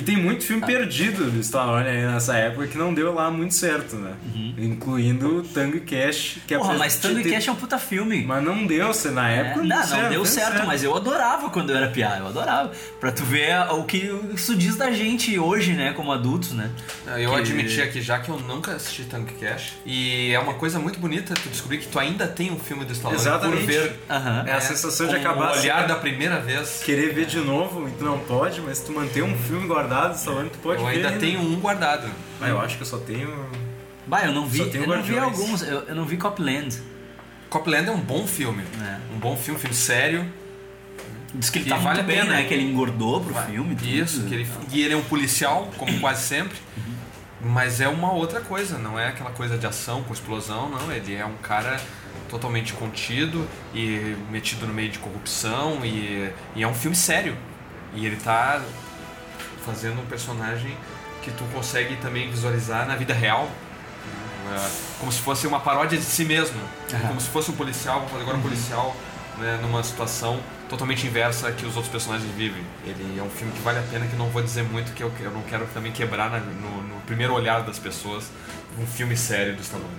E tem muito filme perdido do Stallone aí nessa época que não deu lá muito certo, né? Incluindo Tango e Cash. Que Porra, mas Tango e ter- Cash é um puta filme. Mas não deu, se na É, época não, não deu certo, mas eu adorava quando eu era piá, eu adorava. Pra tu ver o que isso diz da gente hoje, né, como adultos, né? Eu Que- admiti aqui já que eu nunca assisti Tank Cash. E é uma coisa muito bonita tu descobrir que tu ainda tem um filme do Stallone Exatamente. por ver. Aham. É a sensação de acabar O olhar assim, da primeira vez. Querer ver de novo, e tu não pode, mas tu manter um filme guardado do Stallone, tu pode Eu ver. ainda tenho um guardado. Ah, eu acho que eu só tenho. Bah, eu não vi, eu não vi alguns, eu, eu não vi Copland. Copland é um bom filme. Um bom filme, um filme sério. Diz que ele Que tá vale bem, pena. né? Que ele engordou pro filme. tudo. Isso, que ele, e ele é um policial, como quase sempre. Mas é uma outra coisa, não é aquela coisa de ação com explosão, não. Ele é um cara totalmente contido e metido no meio de corrupção e, e é um filme sério. E ele tá fazendo um personagem que tu consegue também visualizar na vida real. É, como se fosse uma paródia de si mesmo. Aham. Como se fosse um policial, vamos fazer agora um policial né, numa situação totalmente inversa que os outros personagens vivem. Ele é um filme que vale a pena, que não vou dizer muito, que eu, eu não quero também quebrar na- no, no primeiro olhar das pessoas um filme sério do Stallone.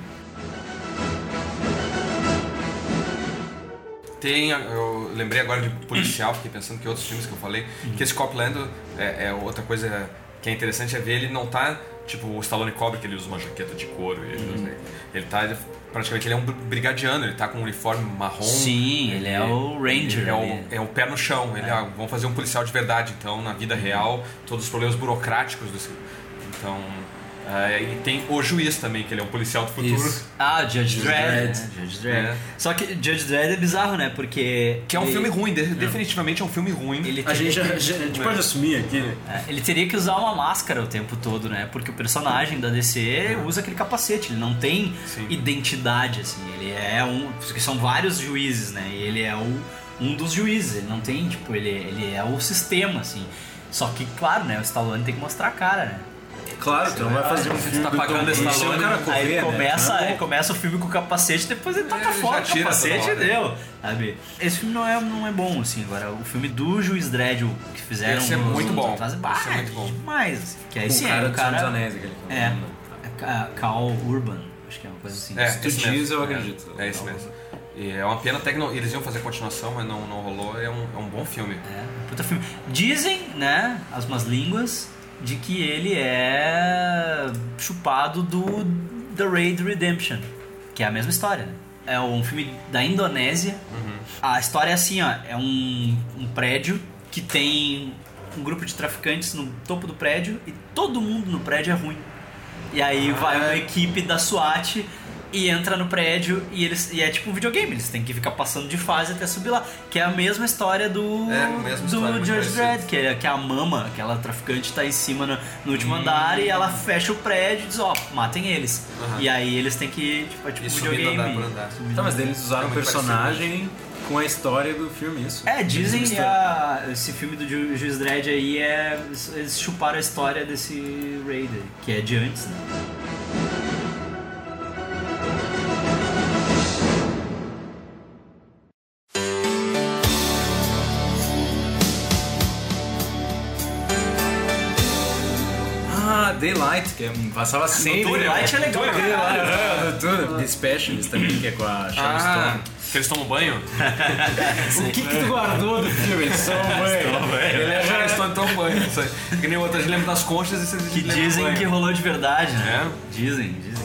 Tem, eu lembrei agora de policial, fiquei pensando que outros filmes que eu falei, que esse Copland é, é outra coisa que é interessante é ver ele não tá tipo o Stallone Cobra que ele usa uma jaqueta de couro, ele, Uhum. ele tá ele- praticamente ele é um brigadiano, ele tá com um uniforme marrom. Sim, ele é o Ranger Ele é o, é o pé no chão, ele ah, vamos fazer um policial de verdade, então na vida real, todos os problemas burocráticos desse, então é, e tem o juiz também, que ele é um policial do futuro. Isso. Ah, Judge Dredd. Dredd. né? Judge Dredd. É. Só que Judge Dredd é bizarro, né? Porque. Que é um ele- filme ruim, de- definitivamente é um filme ruim. Ele A gente, já, já- a gente pode assumir aqui. É, ele teria que usar uma máscara o tempo todo, né? Porque o personagem da DC usa aquele capacete, ele não tem identidade, assim. Ele é um. Porque são vários juízes, né? E ele é o, um dos juízes, ele não tem, tipo, ele, ele é o sistema, assim. Só que, claro, né? O Stallone tem que mostrar a cara, né? Claro, tu não vai fazer um Você filme tá do pagando Tom esse Cruise sem o cara Aí correr, ele né? começa, é aí bom. começa o filme com o capacete, depois ele toca É, fora o capacete e deu. Sabe? Esse filme não é, não é bom, assim. Agora, o filme do Juiz Dredd, que fizeram Esse é muito bom. atrás, Esse bah, é muito bom. demais. assim. Que aí sim, o é cara o cara... Anéis, É, é Ca- Cal Urban, acho que é uma coisa assim. É, Se tu esse diz, mesmo. eu É, acredito. É, esse mesmo. E é uma pena até que não- eles iam fazer continuação, mas não, não rolou. É um, é um bom filme. É, puta filme. Dizem, né, as más línguas, de que ele é chupado do The Raid Redemption, que é a mesma história, né? É um filme da Indonésia. A história é assim, ó, é um, um prédio que tem um grupo de traficantes no topo do prédio e todo mundo no prédio é ruim. E aí vai uma equipe da SWAT e entra no prédio e eles e é tipo um videogame, eles têm que ficar passando de fase até subir lá, que é a mesma história do É, mesma do história, muito George. Dredd, que é que a mama, aquela traficante tá em cima no, no último andar e ela fecha o prédio e diz, ó, matem eles. E aí eles têm que, tipo, é tipo E um videogame. andar por andar. Tá, mas eles usaram É o personagem com a história do filme, isso. É, dizem que esse filme do Ju- Juiz Dredd aí é. Eles chuparam a história desse Raider, que é de antes, né? Daylight, que é- passava sempre. Daylight é legal, cara. Daylight, tudo. The Specialist também, que é com a Sharon Ah, Stone. que eles tomam banho? O que, que tu guardou do filme? Eles são banho. Ele é já estão tomam banho. isso aí. Que nem outras lembram das conchas e vocês Que dizem banho. que rolou de verdade, né? É. Dizem, dizem.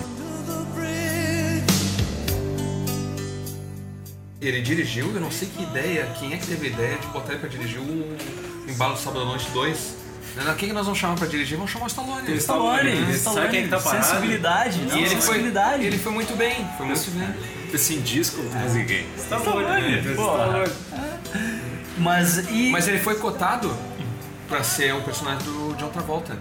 Ele dirigiu, eu não sei que ideia, quem é que teve a ideia de botar ele pra dirigir o Embalo do Sábado à Noite 2. Não, Quem que nós vamos chamar pra dirigir? Vamos chamar o Stallone. Stallone, Sabe Stallone, quem é que tá parado? sensibilidade, E ele foi, sensibilidade. ele foi muito bem. Foi muito bem. Assim, disco, ninguém. Stallone, porra. Mas e... Mas ele foi cotado pra ser o personagem do John Travolta.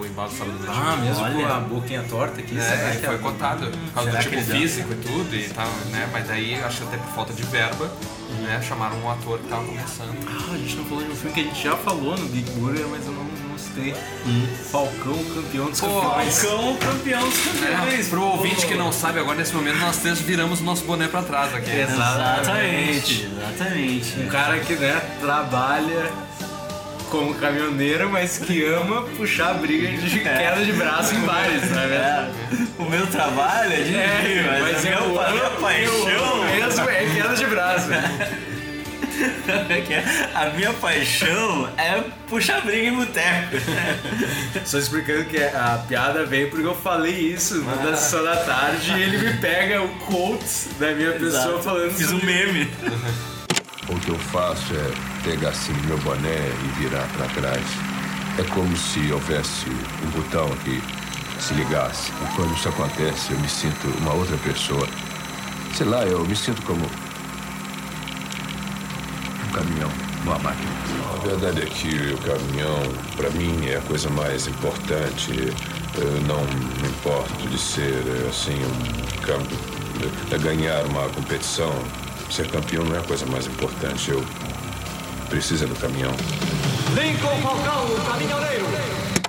No embalo do sábado. Ah, mesmo Olha. com a boquinha torta aqui. É, será que foi é- cotado por causa Será do que tipo ele físico e tudo e tal, né? Mas daí, acho até por falta de verba, né? Chamaram um ator que tava começando. Ah, a gente não falou de um filme que a gente já falou no Geek Burger, mas eu não, não citei. Falcão, campeão dos campeões. Falcão, campeão dos campeões. É, pro ouvinte que não sabe, agora nesse momento nós três viramos nosso boné pra trás aqui. Exatamente, exatamente. Um cara que, né, trabalha como caminhoneiro, mas que ama puxar briga de queda de braço em bares, né? É, o meu trabalho é de É, mas, mas a eu minha, a minha paixão mesmo é queda de braço. é- a minha paixão é puxar briga em boteco. Só explicando que a piada veio porque eu falei isso na sessão da tarde e ele me pega o quote da minha pessoa Exato. falando Fiz um meme. O que eu faço é pegar assim meu boné e virar para trás. É como se houvesse um botão que se ligasse. E quando isso acontece, eu me sinto uma outra pessoa. Sei lá, eu me sinto como um caminhão, uma máquina. A verdade é que o caminhão, para mim, é a coisa mais importante. Eu não me importo de ser, assim, um campo, de ganhar uma competição. Ser campeão não é a coisa mais importante. Eu preciso é do caminhão. Lincoln Falcão, o caminhoneiro.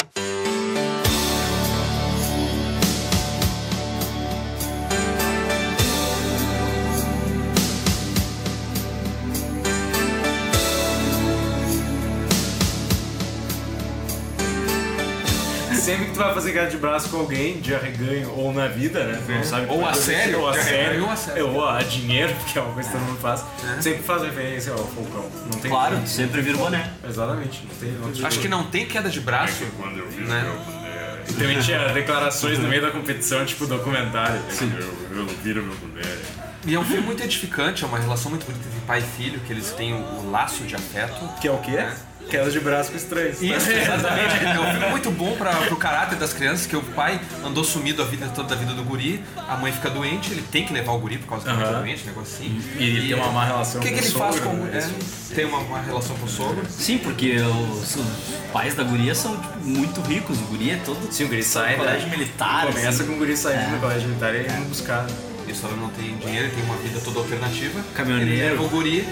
Sempre que tu vai fazer queda de braço com alguém, de arreganho ou na vida, né? Tu não sabe Ou a sério, ou a de sério, ou a sério. ou a dinheiro, porque é uma coisa que todo mundo faz. Sempre faz referência ao Falcão. Não tem Claro, sempre vira o boné. Exatamente. Não tem, não tem Acho que não tem queda de braço, né? E também tinha declarações no meio da competição, tipo documentário. Eu, eu não viro meu boné. E é um filme muito edificante, é uma relação muito bonita entre pai e filho, que eles têm o, o laço de afeto. Que é o quê? Queda de braço com estranhos. Isso, exatamente. É um filme muito bom para pro caráter das crianças, que o pai andou sumido a vida toda da vida do guri, a mãe fica doente, ele tem que levar o guri por causa que a mãe tá Aham. doente, um negócio assim. E ele tem uma má relação O que, com que o ele faz com. né? é, tem uma má relação com o sogro. Sim, porque os, os pais da guria são tipo, muito ricos. O guri é todo. Sim, o guri sai, colégio né? militar. Começa assim. com o guri saindo É. do colégio militar e indo buscar. E só não tem dinheiro, ele tem uma vida toda alternativa. Caminhoneiro. Ele leva o guri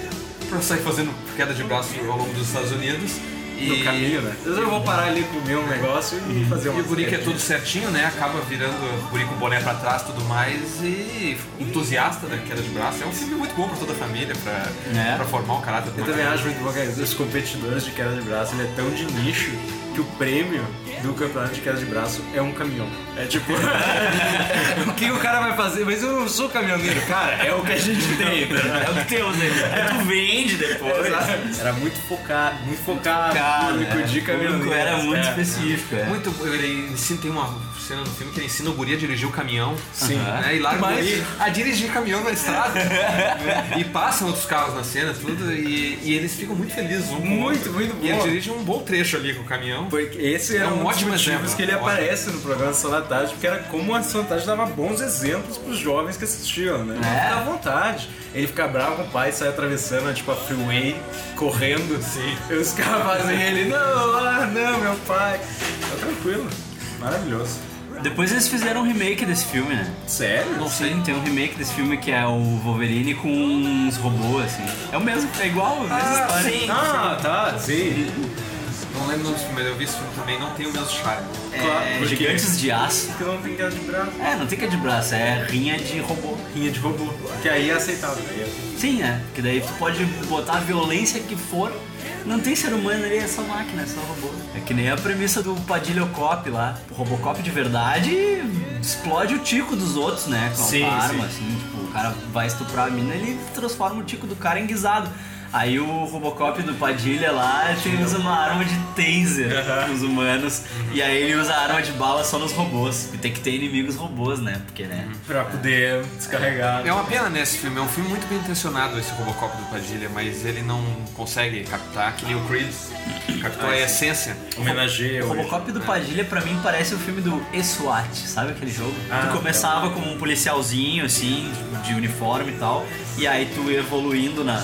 pra sair fazendo queda de braço ao longo dos Estados Unidos. E, No caminho, né? Eu vou parar ali comer um negócio e fazer uma E o que é tudo certinho, né? Acaba virando o guri com o boné pra trás e tudo mais e entusiasta da queda de braço. É um filme muito bom pra toda a família, pra, É. pra formar o caráter de Eu também acho muito bom que os competidores de queda de braço ele é tão de nicho que o prêmio do campeonato de queda de braço é um caminhão. É tipo, o que o cara vai fazer? Mas eu não sou caminhoneiro, cara, é o que a gente tem. né? É o que temos, né? É tu vende depois. Exato. Era muito focado, muito focado, Cara, público é. de caminhoneiro. era muito É. específico. É. Muito, ele ensina, tem uma cena no filme que ele ensina o guri a dirigir o caminhão. Sim. Né? E larga Mas- o guri a dirigir caminhão na estrada. E passam outros carros na cena, tudo, e, e eles ficam muito felizes um Muito, muito E ele bom. dirige um bom trecho ali com o caminhão. Porque esse É é, um um, ótimo exemplo, que ele ótimo. aparece no programa Sessão da Tarde, porque era como a Sessão da Tarde dava bons exemplos pros jovens que assistiam, né? É. Fica à vontade. Ele fica bravo com o pai, sai atravessando, tipo, a freeway, correndo. Sim. E os caras fazem ele, não, ah, não, meu pai. Tá tranquilo. Maravilhoso. Depois eles fizeram um remake desse filme, né? Sério? Não sei, tem um remake desse filme que é o Wolverine com uns robôs, assim. É o mesmo, é igual, a mesma história. Ah, tá, sim. Não lembro o nome do filme, mas eu vi esse filme também, não tem o mesmo charme. Claro, É, porque- Gigantes de Aço. Porque não tem queda de braço. É, não tem que é de braço, é rinha de robô. Rinha de robô. Que aí é aceitável. Aí é... Sim, é. Que daí tu pode botar a violência que for. Não tem ser humano ali, é só máquina, é só robô. É que nem a premissa do Padilhocop lá. O Robocop de verdade explode o tico dos outros, né? Com Sim, a arma, sim. assim. Tipo, o cara vai estuprar a mina, ele transforma o tico do cara em guisado. Aí o Robocop do Padilha lá, ele usa uma arma de taser nos humanos. E aí ele usa a arma de bala só nos robôs. E tem que ter inimigos robôs, né? Porque, né? Pra poder descarregar. É uma pena nesse filme, é um filme muito bem intencionado esse Robocop do Padilha, mas ele não consegue captar, que nem o Creed captou a essência. Homenageia O hoje. Robocop do Padilha, pra mim, parece o filme do E-SWAT, sabe aquele jogo? Ah, tu começava como um policialzinho, assim, de uniforme e tal, e aí tu evoluindo na,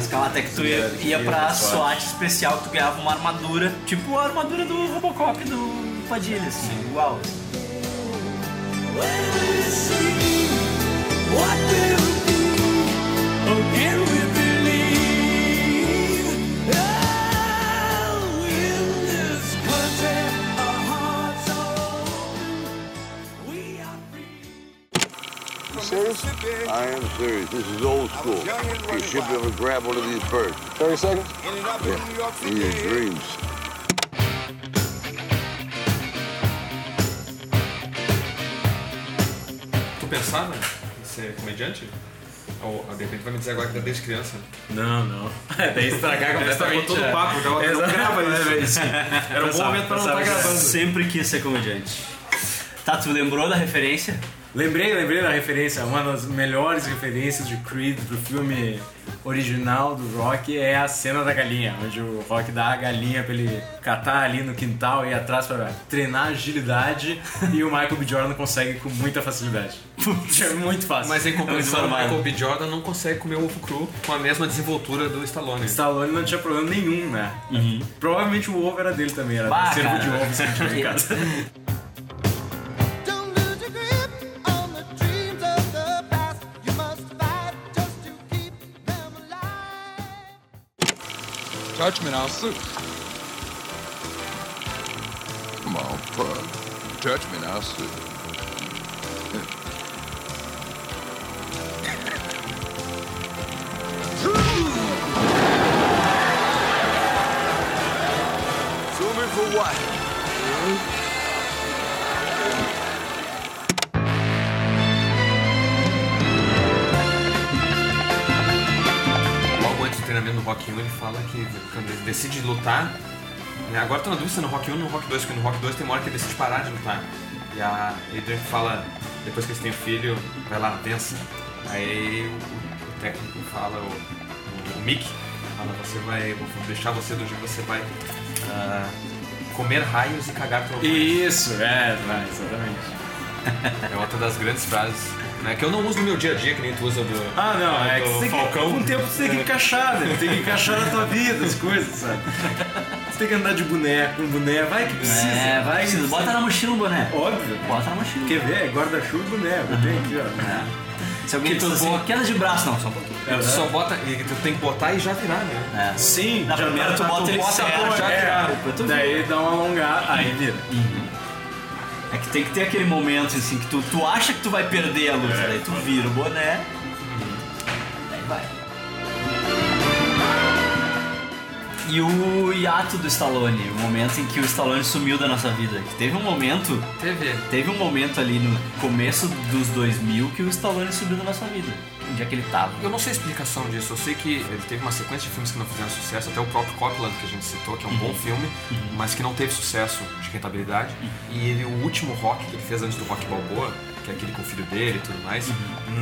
escala até que tu ia, ia pra SWAT. Especial, que tu ganhava uma armadura, tipo a armadura do Robocop do Padilha, assim, igual. Serious? I am serious. This is old school. You should be able to grab one of these birds. 30 seconds? Yeah. In your dreams. Tu pensava em ser comediante? Ou de repente vai me dizer agora que tá desde criança? Não, não. Daí estragar completamente. todo o é. papo, então não grava isso. né, isso. Era um bom momento pra não estar gravando. Sempre quis ser comediante. Tá, tu lembrou da referência? Lembrei, lembrei da referência. Uma das melhores referências de Creed pro filme original do Rock é a cena da galinha, onde o Rock dá a galinha pra ele catar ali no quintal e ir atrás pra treinar agilidade e o Michael B. Jordan consegue com muita facilidade. é muito fácil. Mas em É compensação, o normal. Michael B. Jordan não consegue comer o ovo cru com a mesma desenvoltura do Stallone. Stallone não tinha problema nenhum, né? Provavelmente o ovo era dele também, era acervo cara. de ovos que ele tinha em casa. Touch me and I'll sue. Come on, pug. Touch me and I'll sue. Sue me for what? Ele fala que quando ele decide lutar. né, Agora tô na dúvida se é no Rock 1 ou no Rock 2, porque no Rock 2 tem uma hora que ele decide parar de lutar. E a Adrian fala, depois que eles têm o filho, vai lá, dança. Aí o, o técnico fala, o, o, o Mick, fala, você vai. Vou deixar você do jeito que você vai ah, comer raios e cagar trovões. Isso, é, vai, exatamente. É outra das grandes frases. Né, que eu não uso no meu dia a dia, que nem tu usa do. Ah, não, é que você tem que, Falcão. com o tempo você tem que encaixar, né? Tem que encaixar na tua vida as coisas, sabe? Você tem que andar de boneco, com boné, vai que precisa. É, vai, que precisa. Bota na mochila o boné. Óbvio. Bota na mochila. Quer ver? É Guarda-chuva e boné. Eu tenho aqui, ó. É. Se alguém Que tu assim- queda de braço, não, só um pouquinho. Tu só bota. e Tu tem que botar e já virar, né? É. Sim, Na primeira tu bota ele bota certo, já é, é, tu Daí dá uma alongada, aí vira. É que tem que ter aquele momento assim que tu, tu acha que tu vai perder a luta, daí tu vira o boné. Daí vai. E o hiato do Stallone, o momento em que o Stallone sumiu da nossa vida. Que teve um momento, TV. teve um momento ali no começo dos 2000 que o Stallone sumiu da nossa vida. Onde é que ele tava? Eu não sei a explicação disso. Eu sei que ele teve uma sequência de filmes que não fizeram sucesso, até o próprio Copland que a gente citou, que é um bom filme, mas que não teve sucesso de rentabilidade. E ele, o último rock que ele fez antes do Rock Balboa, que é aquele com o filho dele e tudo mais,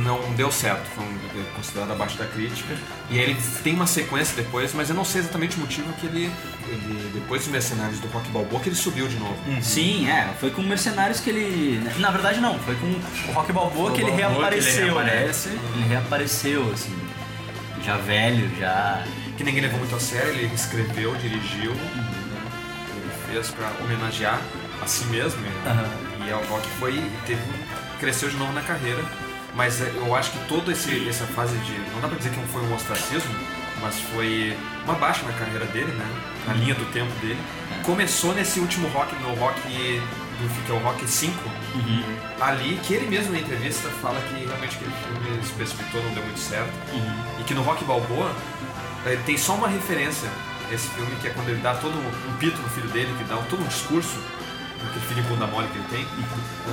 não deu certo. Foi um, considerado abaixo da crítica. E aí ele tem uma sequência depois, mas eu não sei exatamente o motivo que ele, ele depois dos Mercenários do Rock Balboa, que ele subiu de novo. Sim, é. Foi com Mercenários que ele. Na verdade, não. Foi com o Rock Balboa que ele que ele reapareceu. né? Ele reapareceu, assim. Já velho, já. que ninguém levou muito a sério, ele escreveu, dirigiu, né? ele fez pra homenagear a si mesmo, né? e ao rock foi, teve, cresceu de novo na carreira, mas é, eu acho que toda esse, essa fase de, não dá pra dizer que foi um ostracismo, mas foi uma baixa na carreira dele, né, na linha do tempo dele, começou nesse último rock, no rock, do, que é o Rock 5, ali, que ele mesmo na entrevista fala que realmente aquele filme se precipitou, não deu muito certo, e que no Rock Balboa é, tem só uma referência esse filme, que é quando ele dá todo um pito no filho dele, que dá todo um discurso, aquele filho bunda mole que ele tem,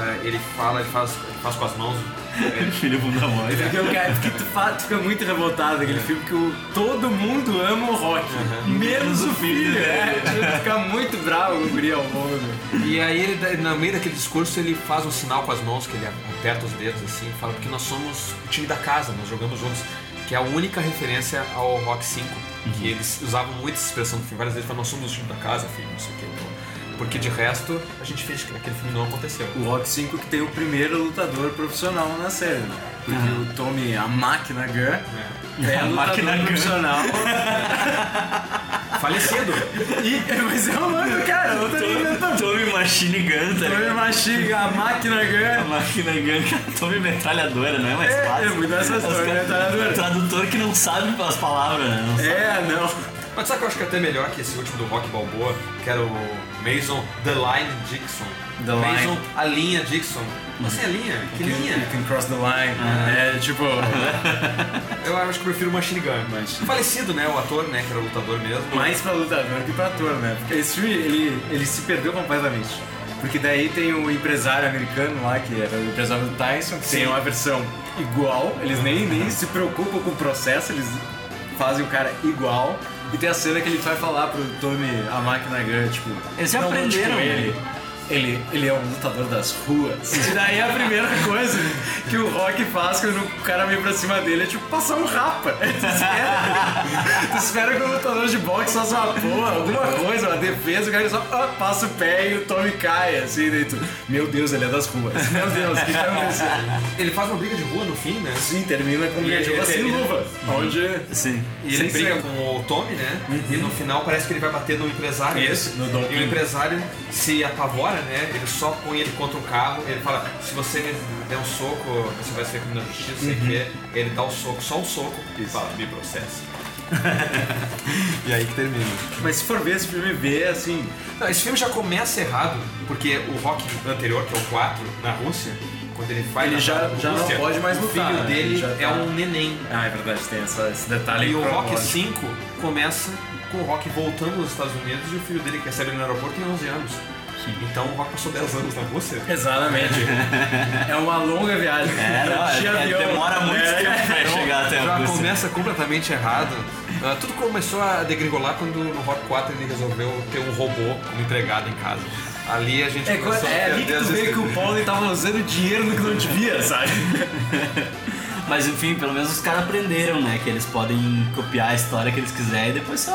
é, ele fala, ele faz, ele faz com as mãos. ele- Filho bunda mole. Porque, o cara, porque tu, fa- tu fica muito revoltado naquele filme que o, todo mundo ama o rock, menos o filho. É, tu fica muito bravo com o guri ao longo do... E aí, ele, no meio daquele discurso, ele faz um sinal com as mãos, que ele aperta os dedos assim, e fala, porque nós somos o time da casa, nós jogamos juntos. Que é a única referência ao Rock 5, que eles usavam muito essa expressão no filme. Várias vezes falam, nós somos o time da casa, filho, não sei o que. Porque de resto, a gente fez que aquele filme não aconteceu. O Rock 5 que tem o primeiro lutador profissional na série, né? Porque o Tommy, a máquina Gun, é, A lutador máquina Gun. profissional. Falecido. E, mas é o nome do cara, eu tô inventando. Tommy Machine Gun, tá Tommy? Machine, a máquina A Gun. máquina Gun, cara, Tommy Metralhadora, não é mais É, fácil. é muito mais fácil, Metralhadora. Tradutor que não sabe as palavras, né? Não. É, não. Mas sabe que eu acho que é até melhor que esse último do Rock Balboa, que era o Mason The Line Dixon. The Mason Line. a linha Dixon. Não assim, a linha? Que You linha? can cross the line. É, tipo... Eu acho que prefiro Machine Gun. Falecido, né? O ator, né? Que era lutador mesmo. mais pra lutador que pra ator, né? Porque esse filme, ele, ele se perdeu completamente. Porque daí tem o empresário americano lá, que era o empresário do Tyson, que Sim. tem uma versão igual, eles nem, nem se preocupam com o processo, eles fazem o cara igual. E tem a cena que ele vai falar pro Tommy, a máquina Gun, tipo... Eles já "Não, aprenderam, tipo, né?" ele. Ele, ele é um lutador das ruas. E daí a primeira coisa que o Rock faz quando o cara vem pra cima dele é tipo passar um rapa. Tu espera, tu espera que o lutador de boxe faça uma porra, alguma coisa, uma defesa, o cara só ah, passa o pé e o Tommy cai, assim, daí tu, meu Deus, ele é das ruas. Meu Deus, o que tá acontecendo? Ele faz uma briga de rua no fim, né? Sim, termina com E um ele jogo sem luva. Onde. Sim. E ele Sem briga ser- com o Tommy, né? E no final parece que ele vai bater no empresário. Isso, no E o empresário se apavora, né? Ele só põe ele contra um carro. Ele fala: se você me der um soco, você vai ser crime na justiça, sei o quê. Ele dá o soco, só um soco, e fala: me processa. E aí que termina. Mas se for ver esse filme, vê assim. Não, esse filme já começa errado, porque o Rock anterior, que é o 4, na Rússia, quando ele vai Ele na já- já não Rússia, pode mais o lutar, filho né? dele Ele já é tá- um neném. Ah, é verdade, tem essa- esse detalhe E o Rock cronológico. 5 começa com o Rock voltando aos Estados Unidos e o filho dele que recebe ele no aeroporto tem 11 anos. Então o Rock passou 10 anos na Rússia. Exatamente. é uma longa viagem. É, não, de é- é- avião. demora muito É. tempo pra chegar até a Já Rússia. começa completamente errado. Ah, tudo começou a degringolar quando no Rock 4 ele resolveu ter um robô como empregado em casa. Ali a gente É, começou é a ali que tu vê que o. Paulo tava usando dinheiro no que não devia, sabe? Mas enfim, pelo menos os caras aprenderam, né? Que eles podem copiar a história que eles quiserem e depois só.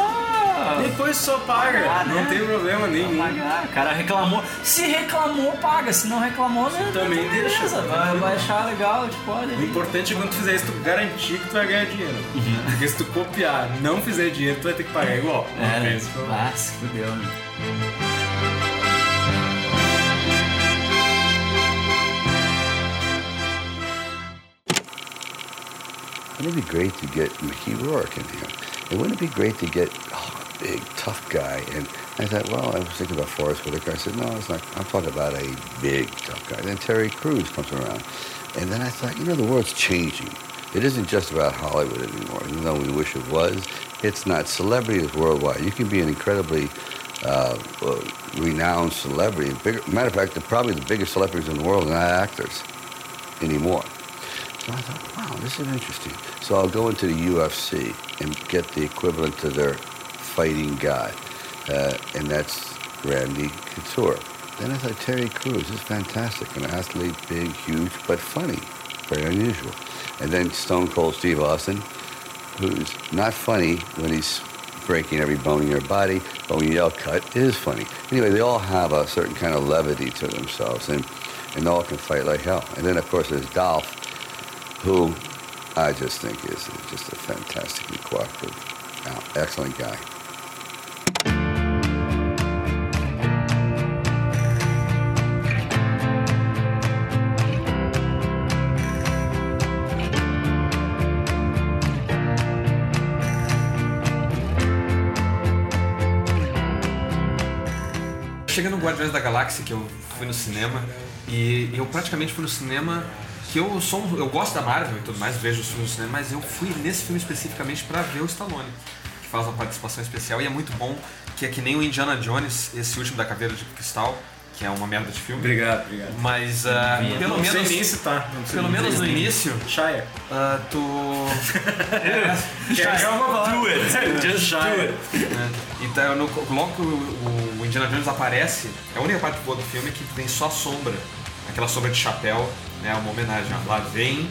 Depois só paga, Pagar, não né? tem problema nenhum. Pagar. O cara reclamou. Se reclamou, paga. Se não reclamou, né? também beleza. deixa. Vai, vai achar legal, tipo, olha. O importante é quando tu fizer isso, tu garantir que tu vai ganhar dinheiro. Porque se tu copiar, não fizer dinheiro, tu vai ter que pagar igual. É, Não né? Ah, se fudeu, né? Wouldn't it be great to get Mickey Rourke in here? And wouldn't it be great to get oh, big, tough guy? And I thought, well, I was thinking about Forrest Whitaker. I said, no, it's not. I'm talking about a big, tough guy. Then Terry Crews comes around. And then I thought, you know, the world's changing. It isn't just about Hollywood anymore, even though we wish it was. It's not. Celebrity is worldwide. You can be an incredibly uh, uh, renowned celebrity. Bigger, matter of fact, they're probably the biggest celebrities in the world are not actors anymore. So I thought, wow, this is interesting. So I'll go into the UFC and get the equivalent to their fighting guy, uh, and that's Randy Couture. Then I thought Terry Crews is fantastic, an athlete, big, huge, but funny, very unusual. And then Stone Cold Steve Austin, who's not funny when he's breaking every bone in your body, but when you yell cut, it is funny. Anyway, they all have a certain kind of levity to themselves, and, and all can fight like hell. And then, of course, there's Dolph, who I just think is just a fantastically cooperative, uh, excellent guy. Da Galáxia, que eu fui no cinema, e eu praticamente fui no cinema, que eu sou um- eu gosto da Marvel e tudo mais, vejo os filmes no cinema, mas eu fui nesse filme especificamente pra ver o Stallone, que faz uma participação especial e é muito bom, que é que nem o Indiana Jones, esse último da Caveira de Cristal, que é uma merda de filme. Obrigado, obrigado. Mas Vi. pelo Não sei menos nem citar, não sei pelo nem menos no início, Shire. ah, tu uma palavra? Do it. Just do it. É. Então, no, logo que o, o Indiana Jones aparece, é a única parte boa do filme que tem só sombra. Aquela sombra de chapéu, né? Uma homenagem. Lá vem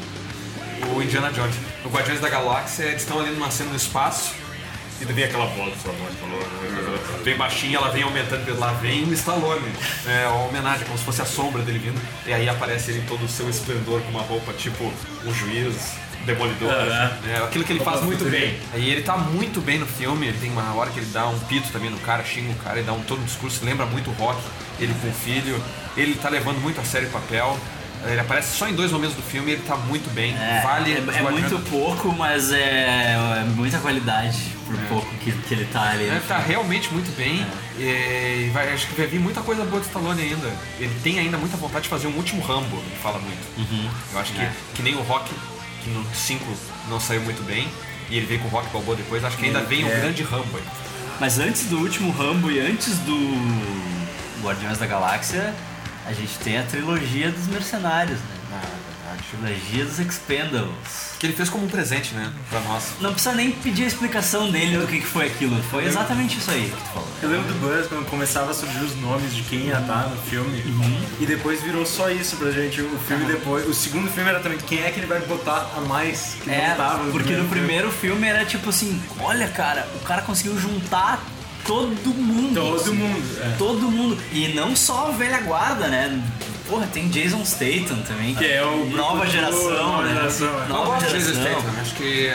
o Indiana Jones. No Guardiões da Galáxia, eles estão ali numa cena no espaço. E daí vem aquela voz do Stallone, falou, bem baixinha, ela vem aumentando, lá vem o Stallone. É uma homenagem, como se fosse a sombra dele vindo. E aí aparece ele em todo o seu esplendor, com uma roupa tipo um juiz, demolidor. Né? Aquilo que ele faz muito bem. E ele tá muito bem no filme. Ele tem uma hora que ele dá um pito também no cara, xinga o cara e dá um todo um discurso. Lembra muito o Rock, ele com o filho. Ele tá levando muito a sério o papel. Ele aparece só em dois momentos do filme e ele tá muito bem. É, vale é, é muito pouco, mas é, é muita qualidade por pouco que, que ele tá ali. Ele tá realmente muito bem. É. E vai- acho que vai vir muita coisa boa do Stallone ainda. Ele tem ainda muita vontade de fazer um último Rambo, ele fala muito. Eu acho que, É. que nem o Rock, que no 5 não saiu muito bem, e ele veio com o Rock Balboa depois, acho que ainda vem um É. grande Rambo aí. Mas antes do último Rambo e antes do Guardiões da Galáxia, a gente tem a trilogia dos mercenários, né? A, a trilogia dos Expendables. Que ele fez como um presente, né? Pra nós. Não precisa nem pedir a explicação dele do que, que foi aquilo. Foi exatamente isso aí que tu falou. Eu lembro do Buzz quando começava a surgir os nomes de quem ia estar no filme. E depois virou só isso pra gente. O filme depois. O segundo filme era também quem é que ele vai botar a mais que É, não tava porque no primeiro filme era tipo assim, olha cara, o cara conseguiu juntar todo mundo. Todo mundo, é. Todo mundo. E não só a velha guarda, né? Porra, tem Jason Statham também. Que é o Nova do- geração, nova né? geração, é. Eu Nova gosto de Jason geração. Statham, acho que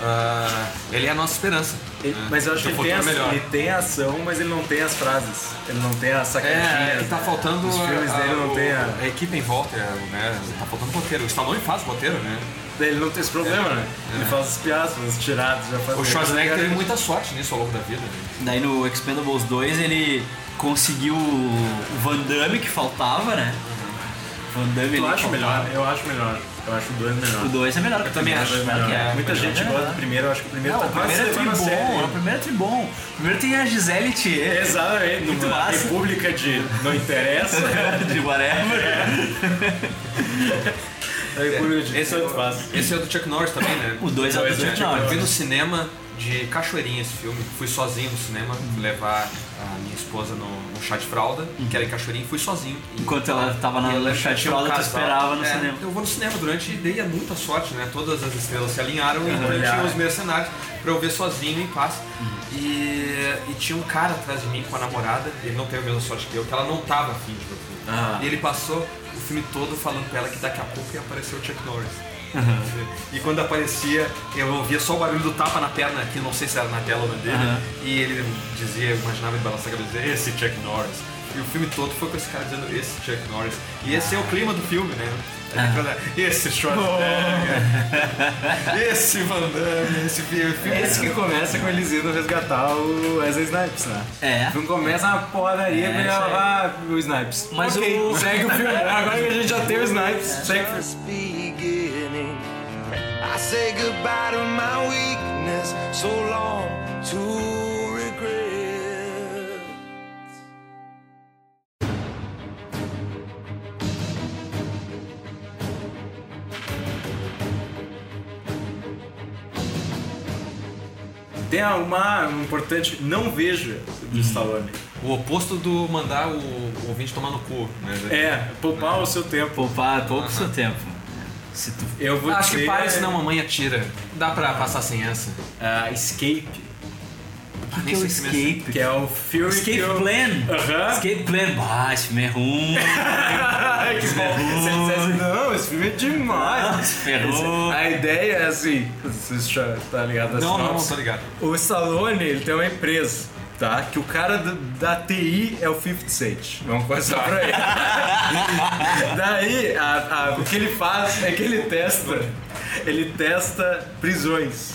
ah, ele é a nossa esperança. Ele- né? Mas eu acho que ele tem, a, ele tem a ação, mas ele não tem as frases. Ele não tem as sacadinhas. É, que tá faltando. Os filmes a, dele não o- tem a. a equipe em volta, né? Tá faltando roteiro. O Stallone faz roteiro, né? Ele não tem esse problema, né? Ele faz as piadas, faz as tiradas, já faz O Schwarzenegger teve muita sorte nisso ao longo da vida. né? Daí no Expendables 2 ele conseguiu o Van Damme que faltava, né? Van Damme Eu acho melhor, eu acho melhor. Eu acho o 2 melhor. O 2 é melhor que Eu também acho claro melhor. que é. Muita gente É. gosta do primeiro, eu acho que o primeiro Não, tá o primeiro é quase levando a tribom, sério. o primeiro é tribom. O primeiro tem a Gisele Thier. Exatamente, Muito numa massa. república de não interessa. de whatever. De Esse é, tanto faz. esse é o do Chuck Norris também, né? O dois é o do Chuck Eu Norris. vi no cinema de Cachoeirinha esse filme. Fui sozinho no cinema, fui levar a minha esposa no, no chá de fralda, que era em Cachoeirinha, e fui sozinho. E- Enquanto ela tava na- ela no chá de tinha um fralda, tu esperava no É, cinema. Eu vou no cinema durante e dei muita sorte, né? Todas as estrelas se alinharam e Uhum. tinha os mercenários pra eu ver sozinho em paz. E, e tinha um cara atrás de mim com a namorada, ele não teve a mesma sorte que eu, que ela não tava afim de ver o filme. Ah. E ele passou o filme todo falando pra ela que daqui a pouco ia aparecer o Chuck Norris. E quando aparecia, eu ouvia só o barulho do tapa na perna, que não sei se era na tela ou na dele. Aham. E ele dizia, imaginava ele balançar a cabeça e esse Chuck Norris. E o filme todo foi com esse cara dizendo, esse Chuck Norris. E esse é o clima do filme, né? A gente fala, Esse Schwarzenegger, esse Van Damme, esse filme. Esse que começa com eles indo resgatar o Wesley Snipes, né? É. O filme começa na porradaria É, aí. lá, o Snipes. Mas Ok, o- segue o filme. Agora que a gente já tem o Snipes, segue o filme. I say goodbye to my weakness, so long to Tem uma um importante, não veja do Stallone. O oposto do mandar o, o ouvinte tomar no cu, né? É, poupar o seu tempo. Poupar pouco seu tempo. Se tu... Eu vou Acho que dizer- pare, senão a mamãe atira. Dá pra passar sem essa. Ah, Escape, O que, que é o Escape? que é o filme Escape eu... Plan? Aham. Escape Plan. Ah, esse filme é ruim. que bom. Se ele dissesse, não, esse filme é demais. Nossa, ferrou. A ideia é assim, você já tá ligado? Não, não, sinopse? tô ligado. O Stallone, ele tem uma empresa, tá? Que o cara da, da TI é o 50 Cent. Vamos começar por aí. Daí, a- a- o que ele faz é que ele testa, ele testa prisões.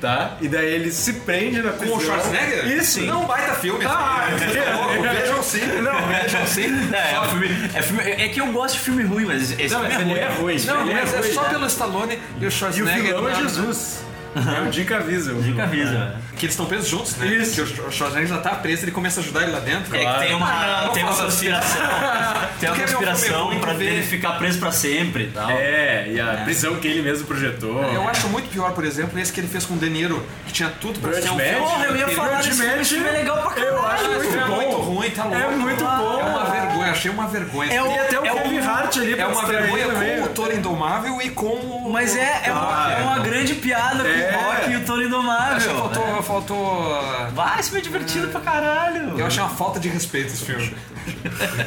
Tá? E daí ele se prende na Com prisão. o Schwarzenegger? Isso. Não, baita filme. Ah, assim. é. Louco, Vejam sim. Não, vejam sim. É, é, filme, é, filme- é que eu gosto de filme ruim, mas esse Não, filme é ruim. é ruim. Não, ele mas é ruim. só pelo Stallone e o E o Schwarzenegger. vilão é não- Jesus. É o Jim Caviezel. Dica avisa. Que eles estão presos juntos, né? Isso. Que o Schwarzenegger já tá preso, ele começa a ajudar ele lá dentro. É que tem uma, Ah, tem uma conspiração. Tem uma é conspiração pra ele ficar preso pra sempre e tal. É, e a prisão que ele mesmo projetou. Eu acho muito pior, por exemplo, esse que ele fez com o De Niro, que tinha tudo pra ser um filme. Porra, eu ia falar filme é legal pra Eu caralho. acho Ah, esse muito é muito ruim, tá louco. É muito bom. É uma vergonha, achei uma vergonha. É o- até o É Kevin Hart ali É pra uma distrair vergonha com o Toro Indomável e com o... Mas é, é, uma, Ah, é uma grande piada É. com Rock e o Tony Acho que Indomável. faltou... faltou... Vai, esse filme é divertido pra caralho. Eu achei uma falta de respeito esse filme.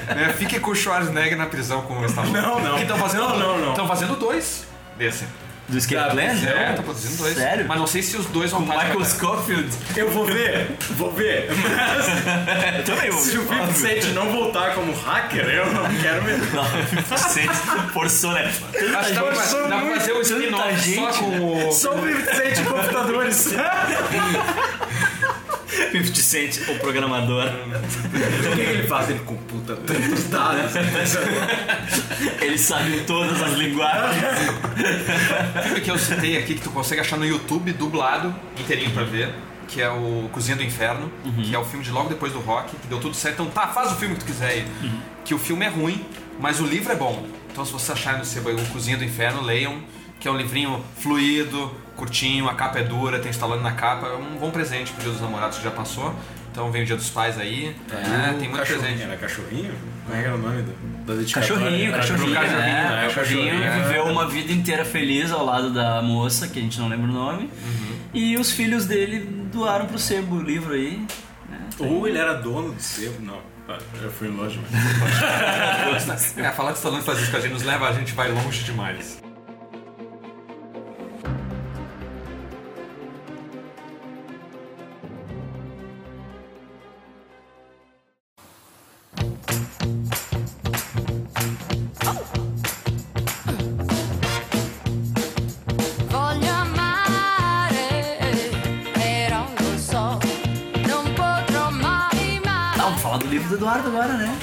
né? Fique com o Schwarzenegger na prisão com o Stallone. Não, não. Que estão fazendo... Não, não, não. Estão fazendo dois desse. Do Escape Plan? É, tá produzindo dois. Sério? Mas não sei se os dois vão Com estar Michael. Scofield. Eu vou ver, vou ver. Mas Eu também vou se o ver. 50 Cent não voltar como hacker, eu não quero ver. Não, 50 Cent forçou, né? Acho que dá pra, fazer o spin-off só com o. Só o 50 Cent em computadores. 50 Cent, o programador. O que ele faz? Ele computa tantos dados. Ele sabe todas as linguagens. filme que eu citei aqui que tu consegue achar no YouTube dublado, inteirinho pra ver, que é o Cozinha do Inferno, que é o filme de logo depois do Rock, que deu tudo certo. Então tá, faz o filme que tu quiser aí. Que o filme é ruim, mas o livro é bom. Então se você achar no sebo o Cozinha do Inferno, leiam, que é um livrinho fluido, curtinho, a capa é dura, tem Stallone na capa, é um bom presente pro Dia dos Namorados que já passou. Então vem o Dia dos Pais aí, é, tem muito cachorrinho, presente. Era cachorrinho? Como é que era o nome do, da dedicatória? Cachorrinho, cachorrinho, pro né? é, o Cachorrinho cachorrinho. viveu uma vida inteira feliz ao lado da moça, que a gente não lembra o nome. E os filhos dele doaram pro sebo o livro aí. né? Ou ele era dono do sebo, não. Ah, Já fui longe, mas. É, falar de Stallone fazer isso com a gente nos leva, a gente vai longe demais. Agora, né?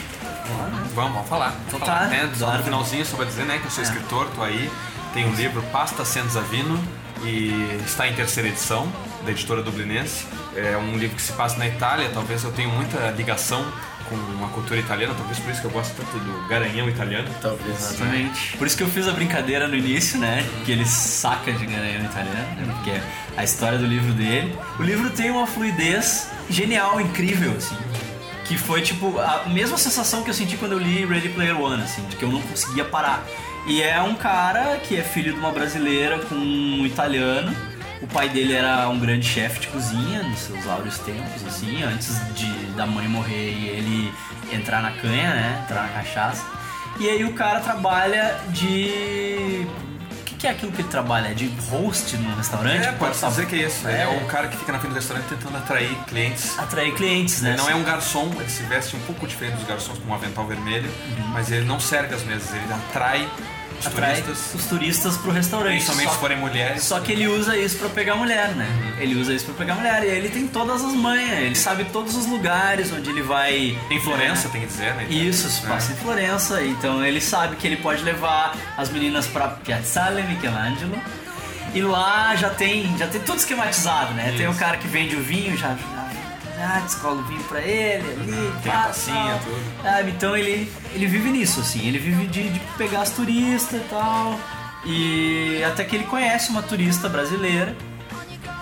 Vamos, vamos falar. Então Vamos tá, falar. É, só no finalzinho, só pra dizer, né, que eu sou É. escritor, tô aí. Tem o livro Pasta Senzavino e está em terceira edição, da editora dublinense. É um livro que se passa na Itália, talvez eu tenha muita ligação com a cultura italiana, talvez por isso que eu gosto tanto do garanhão italiano. Talvez. Exatamente. Por isso que eu fiz a brincadeira no início, né? Que ele saca de garanhão italiano, né? Porque é a história do livro dele. O livro tem uma fluidez genial, incrível, assim. Que foi, tipo, a mesma sensação que eu senti quando eu li Ready Player One, assim. De que eu não conseguia parar. E é um cara que é filho de uma brasileira com um italiano. O pai dele era um grande chefe de cozinha nos seus áureos tempos, assim, antes de da mãe morrer e ele entrar na canha, né? Entrar na cachaça. E aí o cara trabalha de. O que, é aquilo que ele trabalha? De host no restaurante? É, pode dizer que é isso. Ele é É. um cara que fica na frente do restaurante tentando atrair clientes. Atrair clientes, né? Ele não é um garçom, ele se veste um pouco diferente dos garçons com um avental vermelho, mas ele não serve as mesas, ele atrai Uhum. Atrai turistas. os turistas pro restaurante. Principalmente se forem mulheres. Só que ele usa isso pra pegar mulher, né? Ele usa isso pra pegar mulher. E aí ele tem todas as manhas. Ele sabe todos os lugares onde ele vai. Em Florença, tem que dizer, né? Isso, se passa em Florença. Então ele sabe que ele pode levar as meninas pra Piazzale Michelangelo. E lá já tem, já tem tudo esquematizado, né? Tem o cara que vende o vinho, já, já descola o vinho pra ele ali, Tem a pá, tacinha, tudo. Sabe? Então ele, ele vive nisso, assim. Ele vive de, de pegar as turistas e tal. E até que ele conhece uma turista brasileira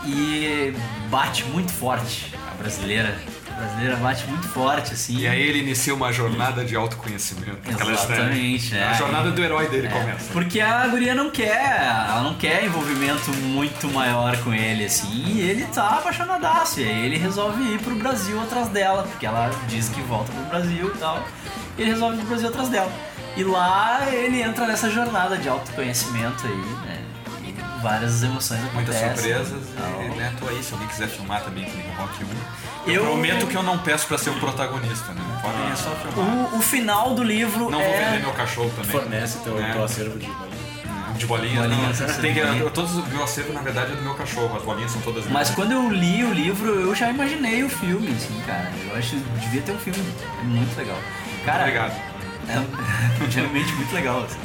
e bate muito forte. A brasileira, brasileira bate muito forte, assim. E aí ele inicia uma jornada de autoconhecimento. Exatamente, né? A jornada do herói dele É, começa. Porque a guria não quer, ela não quer envolvimento muito maior com ele, assim, e ele tá apaixonadaço, e aí ele resolve ir pro Brasil atrás dela, porque ela diz que volta pro Brasil e tal, e ele resolve ir pro Brasil atrás dela. E lá ele entra nessa jornada de autoconhecimento aí, né? Várias emoções Muitas acontecem. surpresas. Tal. E, né, tô aí, se alguém quiser filmar também comigo Rock 1. Eu, Eu- prometo que eu não peço pra ser o protagonista, né? Podem é só filmar. O, o final do livro Não é... vou vender meu cachorro também. Fornece teu, É. teu acervo de bolinha. De bolinhas, Bolinhas, não. Tem que, bolinha. eu, todos, o meu acervo, na verdade, é do meu cachorro. As bolinhas são todas Mas quando eu li o livro, eu já imaginei o filme, assim, cara. Eu acho que devia ter um filme muito legal. Cara, Obrigado. É realmente muito legal, assim.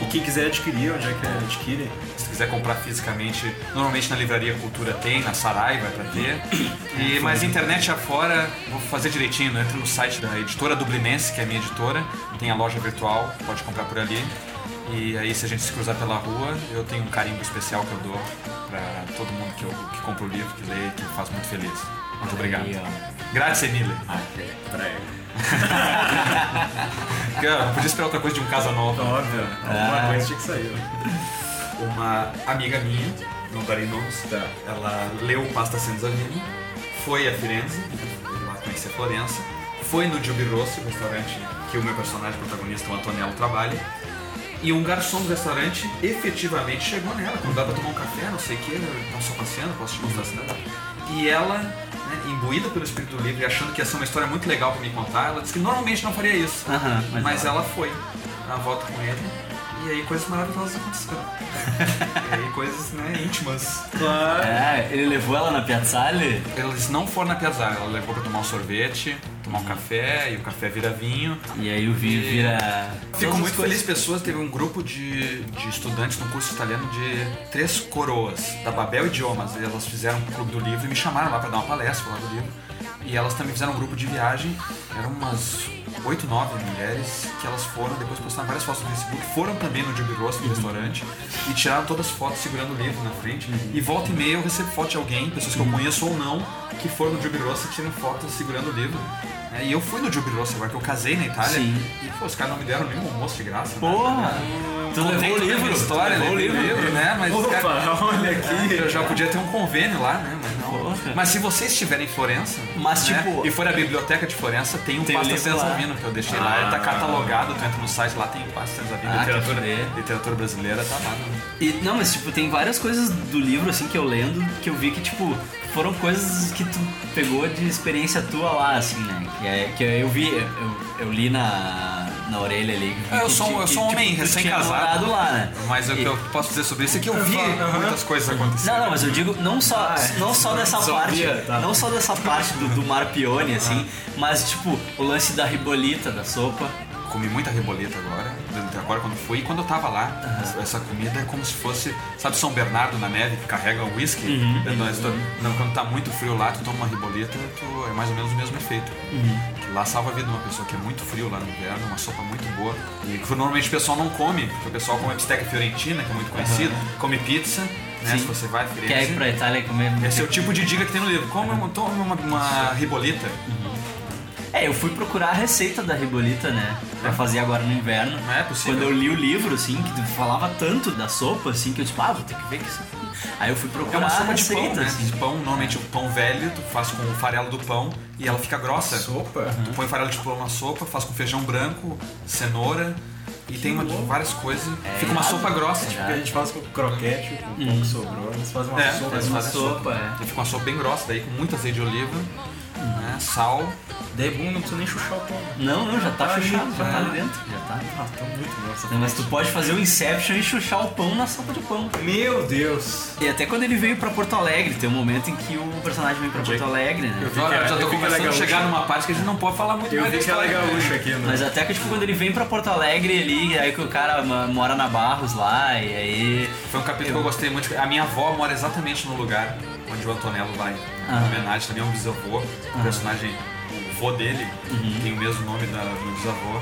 E quem quiser adquirir, onde é que adquire? Se quiser comprar fisicamente, normalmente na Livraria Cultura tem, na Saraiva pra ter. E, mas internet afora, vou fazer direitinho, né? entra no site da editora Dublinense, que é a minha editora, tem a loja virtual, pode comprar por ali. E aí se a gente se cruzar pela rua, eu tenho um carimbo especial que eu dou pra todo mundo que, eu, que compra o livro, que lê, que me faz muito feliz. Muito obrigado. Grazie mille. Pra ele. Cara, não podia esperar outra coisa de um Casa Nova. Óbvio. Alguma Ah. coisa tinha que sair. né? uma amiga minha, não darei nomes, ela leu Pasta Senzavino, foi a Firenze, lá conhecer Florença, foi no Giubi Rossi, restaurante que o meu personagem protagonista, o Antonello, trabalha, E um garçom do restaurante efetivamente chegou nela, quando pra tomar um café, não sei o que, tá só passeando, posso te mostrar a cidade. E ela, né, imbuída pelo espírito livre, achando que ia ser uma história muito legal pra me contar, ela disse que normalmente não faria isso. Mas mas ela- ela foi na volta com ele. E aí coisas maravilhosas aconteceram. e aí coisas né, íntimas. É, ele levou ela na Piazzale? Eles não foram na Piazzale, ela levou pra tomar um sorvete, tomar um café, e o café vira vinho. E aí o vinho E- vira. Fico todas muito feliz, pessoas. Teve um grupo de, de estudantes no curso italiano de três coroas, da Babel Idiomas. E elas fizeram um clube do livro e me chamaram lá pra dar uma palestra falar do livro. E elas também fizeram um grupo de viagem. Eram umas oito, nove mulheres que elas foram, depois postaram várias fotos no Facebook, foram também no Jubi Rosso, no restaurante, e tiraram todas as fotos segurando o livro na frente. E volta e meia eu recebo foto de alguém, pessoas que eu conheço ou não, que foram no Jubi Rosso e tiram fotos segurando o livro. É, e eu fui no Jubi Rosso agora, que eu casei na Itália, Sim. e pô, os caras não me deram nenhum almoço de graça. Porra! Nada. Tu levou o livro? História, Levou o livro? né? Mas Opa, caras- olha aqui. Eu já podia ter um convênio lá, né? Mas. Porra. Mas se vocês estiverem em Florença, Mas, né, tipo- e for à biblioteca de Florença, tem um Tem o Pasta livro lá. Sensavino que eu deixei lá. Ele tá catalogado, tu entra no site lá, tem Pasta Sensavino, Ah, literatura, quer ver? literatura brasileira, tá lá. Né? E, não, mas tipo, tem várias coisas do livro assim que eu lendo que eu vi que, tipo, foram coisas que tu pegou de experiência tua lá, assim, né? Que, é, que eu vi, eu, eu li na, na orelha ali. É, eu que sou, ti- eu que, sou um tipo, homem tinha recém-casado. lá, né? Mas o que eu posso dizer sobre isso é que eu vi muitas coisas acontecerem. Não, não, mas eu digo não só, não só dessa parte, via, tá. não só dessa parte do, do Mar Pione, assim, mas tipo, o lance da ribolita, da sopa. Comi muita reboleta agora, agora quando fui. E quando eu tava lá, essa comida é como se fosse, sabe, São Bernardo na neve que carrega o whisky? Uhum. Então, nós to- não, quando tá muito frio lá, tu toma uma riboleta, tu, é mais ou menos o mesmo efeito. Uhum. Que lá salva a vida de uma pessoa que é muito frio lá no inverno, uma sopa muito boa. E que normalmente o pessoal não come, porque o pessoal come bisteca fiorentina, que é muito conhecido, come pizza, né? Se você vai a Firenze. Quer ir pra Itália comer. Esse é o tipo de dica que tem no livro. Come uma, toma uma, uma riboleta. É, eu fui procurar a receita da ribolita, né? Pra fazer agora no inverno. Não é possível. Quando eu li o livro, assim, que falava tanto da sopa, assim, que eu tipo, ah, vou ter que ver que isso. Aí eu fui É procurar uma sopa a de receita, pão, né? assim. De pão, normalmente o pão velho, tu faz com o farelo do pão e ela fica grossa. Sopa? Tu põe farelo de pão na sopa, faz com feijão branco, cenoura e tem uma, várias coisas. fica uma sopa grossa. Tipo, que a gente faz com croquete, com o pão que sobrou, eles fazem uma É, sopa. eles uma fazem sopa, é. E fica uma sopa bem grossa, daí com muito azeite de oliva, né, sal. Daí bom, não precisa nem chuchar o pão. Não, não, já tá Tá chuchado, já né? tá ali dentro. Já tá. Ah, tá muito bom essa Não, mas tu pode fazer o Inception e chuchar o pão na sopa de pão. Meu Deus! E até quando ele veio pra Porto Alegre, tem um momento em que o personagem vem pra Porto Alegre, né? Eu vi Olha, eu já eu tô vi é começando a chegar numa parte que a gente não pode falar muito Eu mais vi da que ela é né? gaúcha aqui, né? Mas até que tipo, quando ele vem pra Porto Alegre ali, aí que o cara mora na Barros lá, e aí. Foi um capítulo que eu gostei muito. A minha avó mora exatamente no lugar onde o Antonello vai. Ah. Em homenagem também a um bisavô. O personagem, o vô dele, Uhum. tem o mesmo nome da, do bisavô.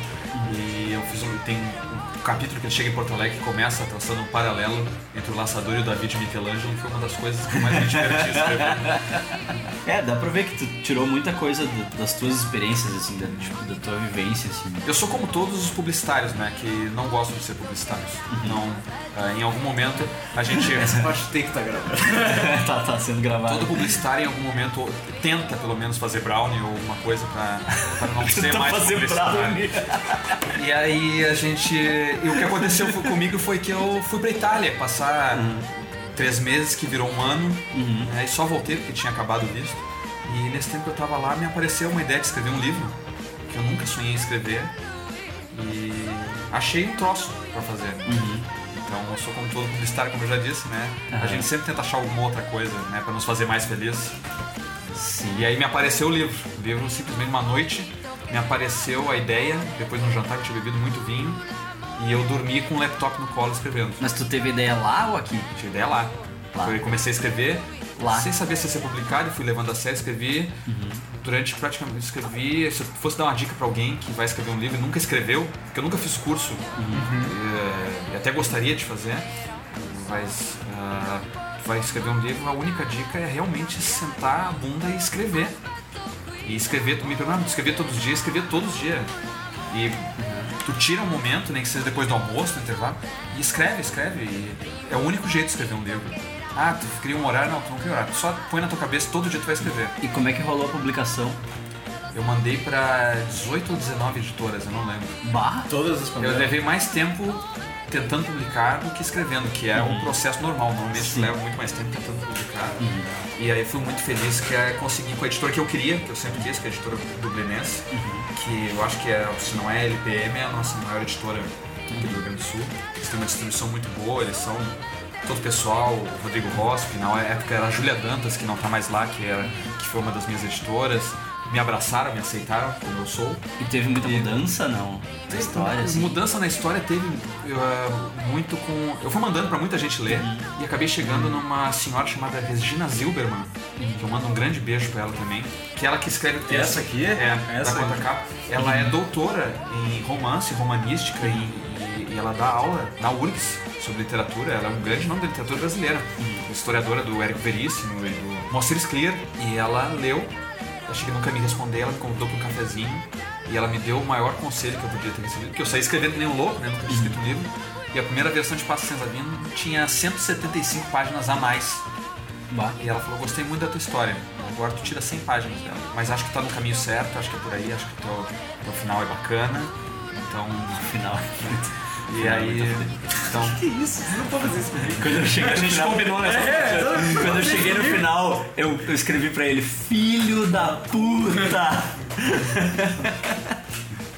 E eu fiz um. Tem capítulo que ele chega em Porto Alegre que começa traçando um paralelo entre o Laçador e o David Michelangelo. Foi uma das coisas que eu mais me diverti escrevendo. É, dá pra ver que tu tirou muita coisa do- das tuas experiências, assim, da, tipo, da tua vivência, assim. Eu sou como todos os publicitários, né? Que não gostam de ser publicitários. Não, ah, em algum momento a gente. Essa parte tem que estar gravada. tá, tá sendo gravado. Todo publicitário em algum momento tenta pelo menos fazer brownie ou alguma coisa pra, pra não ser mais fazer publicitário. brownie. E aí a gente. E o que aconteceu comigo foi que eu fui pra Itália passar três meses, que virou um ano, né, e só voltei porque tinha acabado o visto. E nesse tempo que eu tava lá me apareceu uma ideia de escrever um livro que eu nunca sonhei em escrever. E achei um troço pra fazer. Então eu sou como todo publicitário, como eu já disse, né? A gente sempre tenta achar alguma outra coisa, né, pra nos fazer mais felizes. Sim. E aí me apareceu o livro. O livro, simplesmente uma noite, me apareceu a ideia, depois de um jantar que eu tinha bebido muito vinho, e eu dormi com o laptop no colo escrevendo. Mas tu teve ideia lá ou aqui? Tive ideia lá. Lá. Eu comecei a escrever, Lá. sem saber se ia ser publicado, fui levando a sério, escrevi. Durante praticamente escrevi. Se eu fosse dar uma dica pra alguém que vai escrever um livro e nunca escreveu, porque eu nunca fiz curso, eh, e até gostaria de fazer, mas ah, vai escrever um livro, a única dica é realmente sentar a bunda e escrever. E escrever, tu me pergunta, "Ah, escrever todos os dias, escrever todos os dias. E tu tira um momento, nem que seja depois do almoço, no intervalo, e escreve, escreve. E é o único jeito de escrever um livro. Ah, tu cria um horário? Não, tu não cria horário. Tu só põe na tua cabeça, todo dia tu vai escrever. E como é que rolou a publicação? Eu mandei pra 18 ou 19 editoras, eu não lembro. Bah! Todas as Eu levei mais tempo tentando publicar do que escrevendo, que é um processo normal. Normalmente tu leva muito mais tempo tentando publicar. E aí fui muito feliz que é conseguir com a editora que eu queria, que eu sempre quis, que é a editora Dublinense, que eu acho que é, se não é LPM, é a nossa maior editora aqui do Rio Grande do Sul. Eles têm uma distribuição muito boa, eles são todo o pessoal, o Rodrigo Rosp, na época era a Júlia Dantas, que não tá mais lá, que, era, que foi uma das minhas editoras. Me abraçaram, me aceitaram como eu sou. E teve muita mudança, não? Na história, assim? Mudança na história teve uh, muito com. Eu fui mandando pra muita gente ler e acabei chegando numa senhora chamada Regina Zilberman, que eu mando um grande beijo pra ela também, que é ela que escreve texto. Essa aqui? É, Essa da conta capa. Ela é doutora em romance, romanística e, e- e ela dá aula na URGS sobre literatura. Ela é um grande nome da literatura brasileira. Historiadora do Érico Veríssimo e do Moacir Scliar. E ela leu Achei que nunca me responder, ela me convidou para um cafezinho e ela me deu o maior conselho que eu podia ter recebido, porque eu saí escrevendo que nem um louco, né? Nunca tinha escrito um livro. E a primeira versão de Passo Sem Zavino tinha 175 páginas a mais. E ela falou, gostei muito da tua história, agora tu tira 100 páginas dela. Mas acho que tá no caminho certo, acho que é por aí, acho que o teu, teu final é bacana. Então, o final é muito... E aí, então... Que isso? Você não pode fazer isso comigo. Quando eu cheguei A gente final, combinou nessa É, parte. Quando eu cheguei no final, eu, eu escrevi pra ele, filho da puta!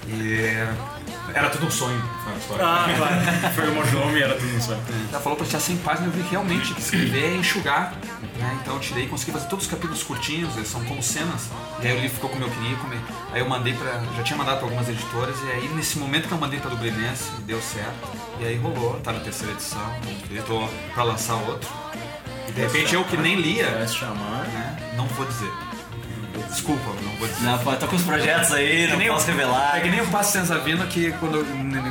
E era tudo um sonho. Foi uma história. Ah, claro. Foi o nome era tudo um sonho. Ela falou pra tirar 100 páginas, eu vi realmente que escrever é enxugar. Né? Então eu tirei e consegui fazer todos os capítulos curtinhos, eles são como cenas. E aí o livro ficou como eu queria. Como... Aí eu mandei pra. Já tinha mandado pra algumas editoras, e aí nesse momento que eu mandei pra Dublinense, deu certo. E aí rolou, tá na terceira edição, eu tô pra lançar outro. E de repente eu que nem lia, né? Não vou dizer. Desculpa, não vou dizer. Não, tô com os projetos aí, não nem posso o- revelar. É que nem o Passo Senzavino que quando eu-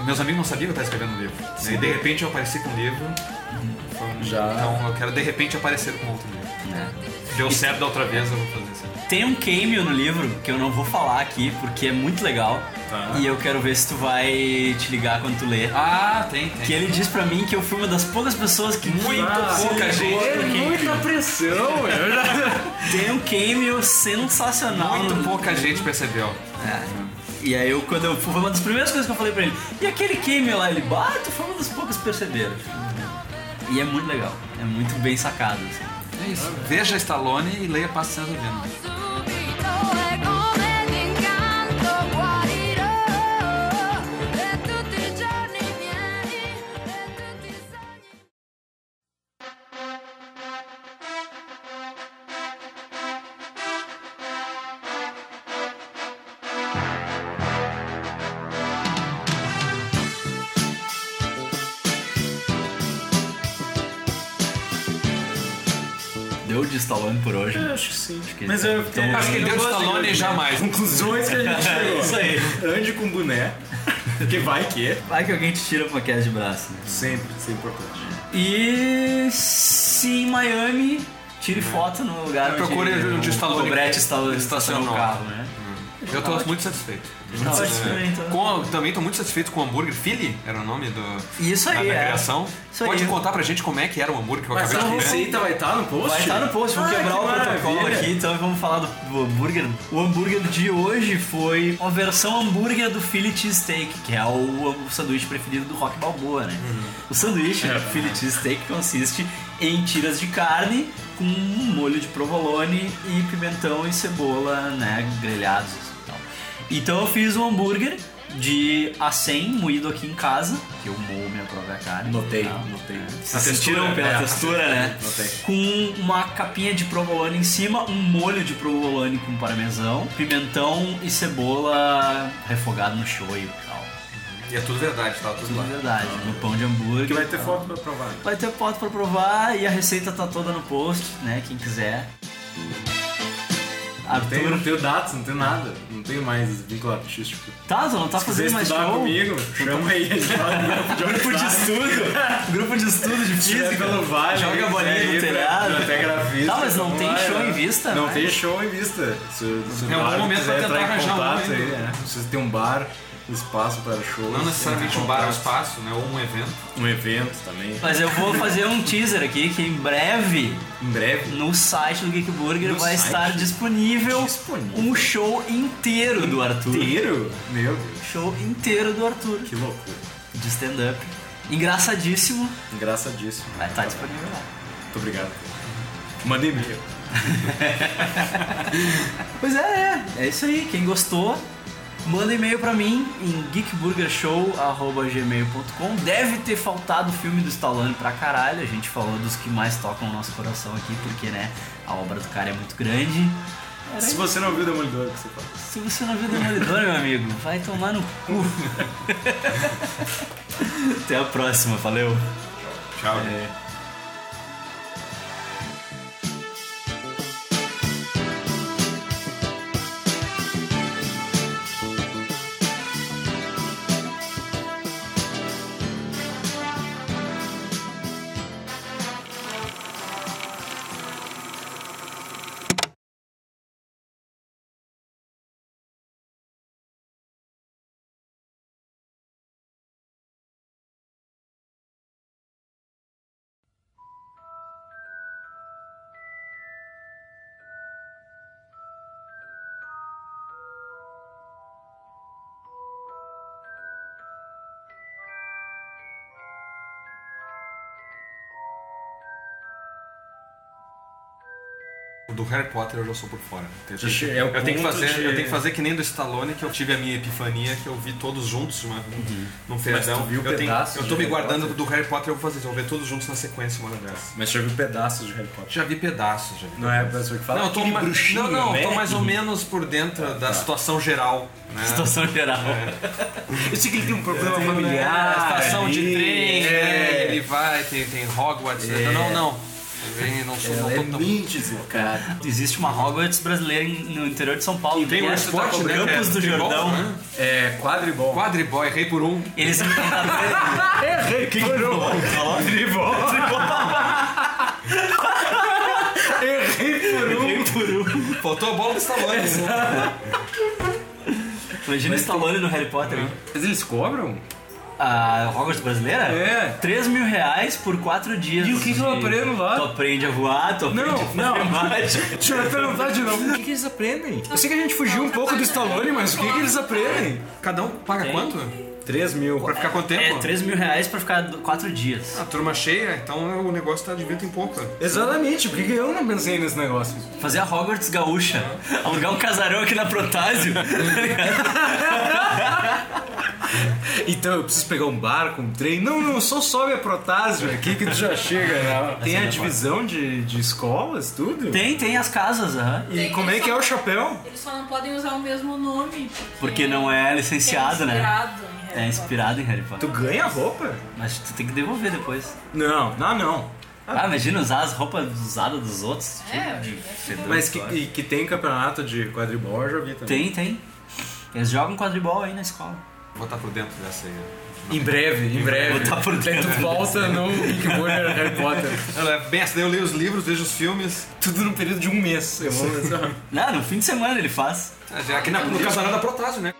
meus amigos não sabiam que eu estava escrevendo um livro. Sim. E de repente eu apareci com um livro. Foi um- Já. Então eu quero de repente aparecer com outro livro. É. Deu certo da outra vez, eu vou fazer isso. Tem um cameo no livro que eu não vou falar aqui porque é muito legal. Tá. E eu quero ver se tu vai te ligar quando tu ler. Ah, tem, tem. Que ele diz pra mim que eu fui uma das poucas pessoas que Muito Ah, pouca gente. cameo. Muita pressão, eu já. Tem um cameo sensacional. Muito no- pouca gente percebeu. É. E aí eu, quando eu foi uma das primeiras coisas que eu falei pra ele, e aquele cameo lá, ele, bah, tu foi uma das poucas que perceberam. E é muito legal, é muito bem sacado. assim. É isso. Veja Stallone e leia Passo Senzavino. Deu acho que Mas eu então- Acho que deu Stallone jamais. Conclusões que a gente chegou. Isso aí. Ande com boné. Porque vai que. Vai que alguém te tira uma queda de braço. né? Sempre, isso é importante. E se em Miami, tire foto no lugar Procure onde o Stallone o Brett está estacionou estacionou. o carro, né? Eu tô muito satisfeito. Tá ótimo também, então. Com, também tô muito satisfeito com o hambúrguer. Philly era o nome do, Isso aí, da, da é. criação. Isso Pode aí. contar pra gente como é que era o hambúrguer que eu Mas acabei a de comer? receita vai estar no post? Vai estar no post, vamos Ah, quebrar que o protocolo aqui, então vamos falar do, do hambúrguer. O hambúrguer de hoje foi uma versão hambúrguer do Philly Cheesesteak, que é o, o sanduíche preferido do Rock Balboa, né? Uhum. O sanduíche É. Philly Cheesesteak consiste em tiras de carne com um molho de provolone e pimentão e cebola, né, grelhados. Então eu fiz um hambúrguer de A100 moído aqui em casa, que eu moo minha própria carne. Notei, Tá? notei. Vocês sentiram pela é. textura, né? Notei. Com uma capinha de provolone em cima, um molho de provolone com parmesão, pimentão e cebola refogado no shoyu e tal. E é tudo verdade, tá? Tudo Tudo lá. verdade, no pão de hambúrguer. Que vai ter foto pra provar. Vai ter foto pra provar e a receita tá toda no post, né? Quem quiser. Não tenho, não Arthur. tenho dados, não tenho nada. Não tenho mais vínculo artístico. Tá, tu não tá Se fazendo mais show? comigo, chama aí. Grupo de estudo, grupo de estudo de física. pelo Vale, Joga bolinha no pra- telhado. Até gravista. Tá, mas não tem lá, show né? em vista, Não vai. tem show em vista. Se, se o algum bar momento vai tentar entrar em arranjar um contato aí. aí, é. Se você tem um bar, espaço para show. Não necessariamente um bar ou espaço, né? Ou um evento. Um evento também. Mas eu vou fazer um teaser aqui que em breve Em breve. no site do Geek Burger No vai site? estar disponível, Disponível. um show inteiro do Arthur. Inteiro? Meu Deus. Show inteiro do Arthur. Que loucura. De stand-up. Engraçadíssimo. Engraçadíssimo. Vai estar disponível lá. Muito obrigado. Manda e-mail. Pois é, é, é isso aí. Quem gostou, manda e-mail pra mim em geekburgershow.gmail.com. Deve ter faltado o filme do Stallone pra caralho. A gente falou dos que mais tocam o nosso coração aqui, porque né, a obra do cara é muito grande. Era Se isso. você não viu o Demolidor, o que você fala? Se você não viu Demolidor, meu amigo, vai tomar no cu. Até a próxima, valeu. Tchau. É. do Harry Potter eu já sou por fora. Eu, tenho que- É eu tenho que fazer, de- eu tenho que fazer que nem do Stallone, que eu tive a minha epifania, que eu vi todos juntos uma, num feriadão. tu viu eu, tenho, pedaços eu tô me guardando Potter? do Harry Potter, eu vou fazer, eu vou ver todos juntos na sequência uma hora dessas. Mas já viu pedaços de Harry Potter. Já vi pedaços, já vi Não é a pessoa que fala Não, eu tô, não, não, né? tô mais ou menos por dentro da situação geral. Né? Situação geral. Eu sei que ele tem um problema Tem, familiar. né, estação de trem, É. né, ele vai, tem, tem Hogwarts. né? É. Não, não. Eu não sou Ela é tão- míntese, cara. Existe uma Hogwarts brasileira no interior de São Paulo. E tem um esporte, né, Campos é do Jordão. né? É quadribol. Quadribol, errei por um. Eles. Errei que por um. Quadribol. Errei por um. Errei por um. Faltou a bola do Stallone. Imagina o Stallone no Harry Potter. hein? Mas eles cobram? A Hogwarts brasileira? É. 3 mil reais por 4 dias. E o que que eu aprendo lá? Tu aprende a voar, tu aprende Não, a fazer não. mágica. Deixa eu perguntar de novo. O que, que eles aprendem? Eu sei que a gente fugiu um pouco do Stallone, mas o que, que eles aprendem? Cada um paga Tem. quanto? 3 mil. Pra ficar quanto tempo? É 3 mil reais pra ficar 4 dias. A turma cheia, então o negócio tá de vento em pouco. Exatamente, por que que eu não pensei nesse negócio? Fazer a Hogwarts gaúcha. Alugar um casarão aqui na Protásio. Então eu preciso pegar um barco, um trem. Não, não, só sobe a Protásio aqui que tu já chega. Né? Tem a divisão de, de escolas, tudo? tem, tem as casas, aham. E como é que é o chapéu? Eles só não podem usar o mesmo nome. Porque não é licenciado, é né? inspirado em Harry É inspirado em Harry Potter. Tu ganha roupa? Mas tu tem que devolver depois. Não, não, não. Ah, imagina usar as roupas usadas dos outros. É, de é fedor Mas que, e que tem campeonato de quadribol, eu já vi também. Tem, tem. Eles jogam quadribol aí na escola. Vou estar por dentro dessa aí. Em breve, em breve. Botar por Daí dentro. tu volta no Big Burger Harry Potter. Ela é bem, essa daí eu leio os livros, vejo os filmes. Tudo no período de um mês. Eu vou... Não, no fim de semana ele faz. É, já Aqui na, no casarão da Protásio, né?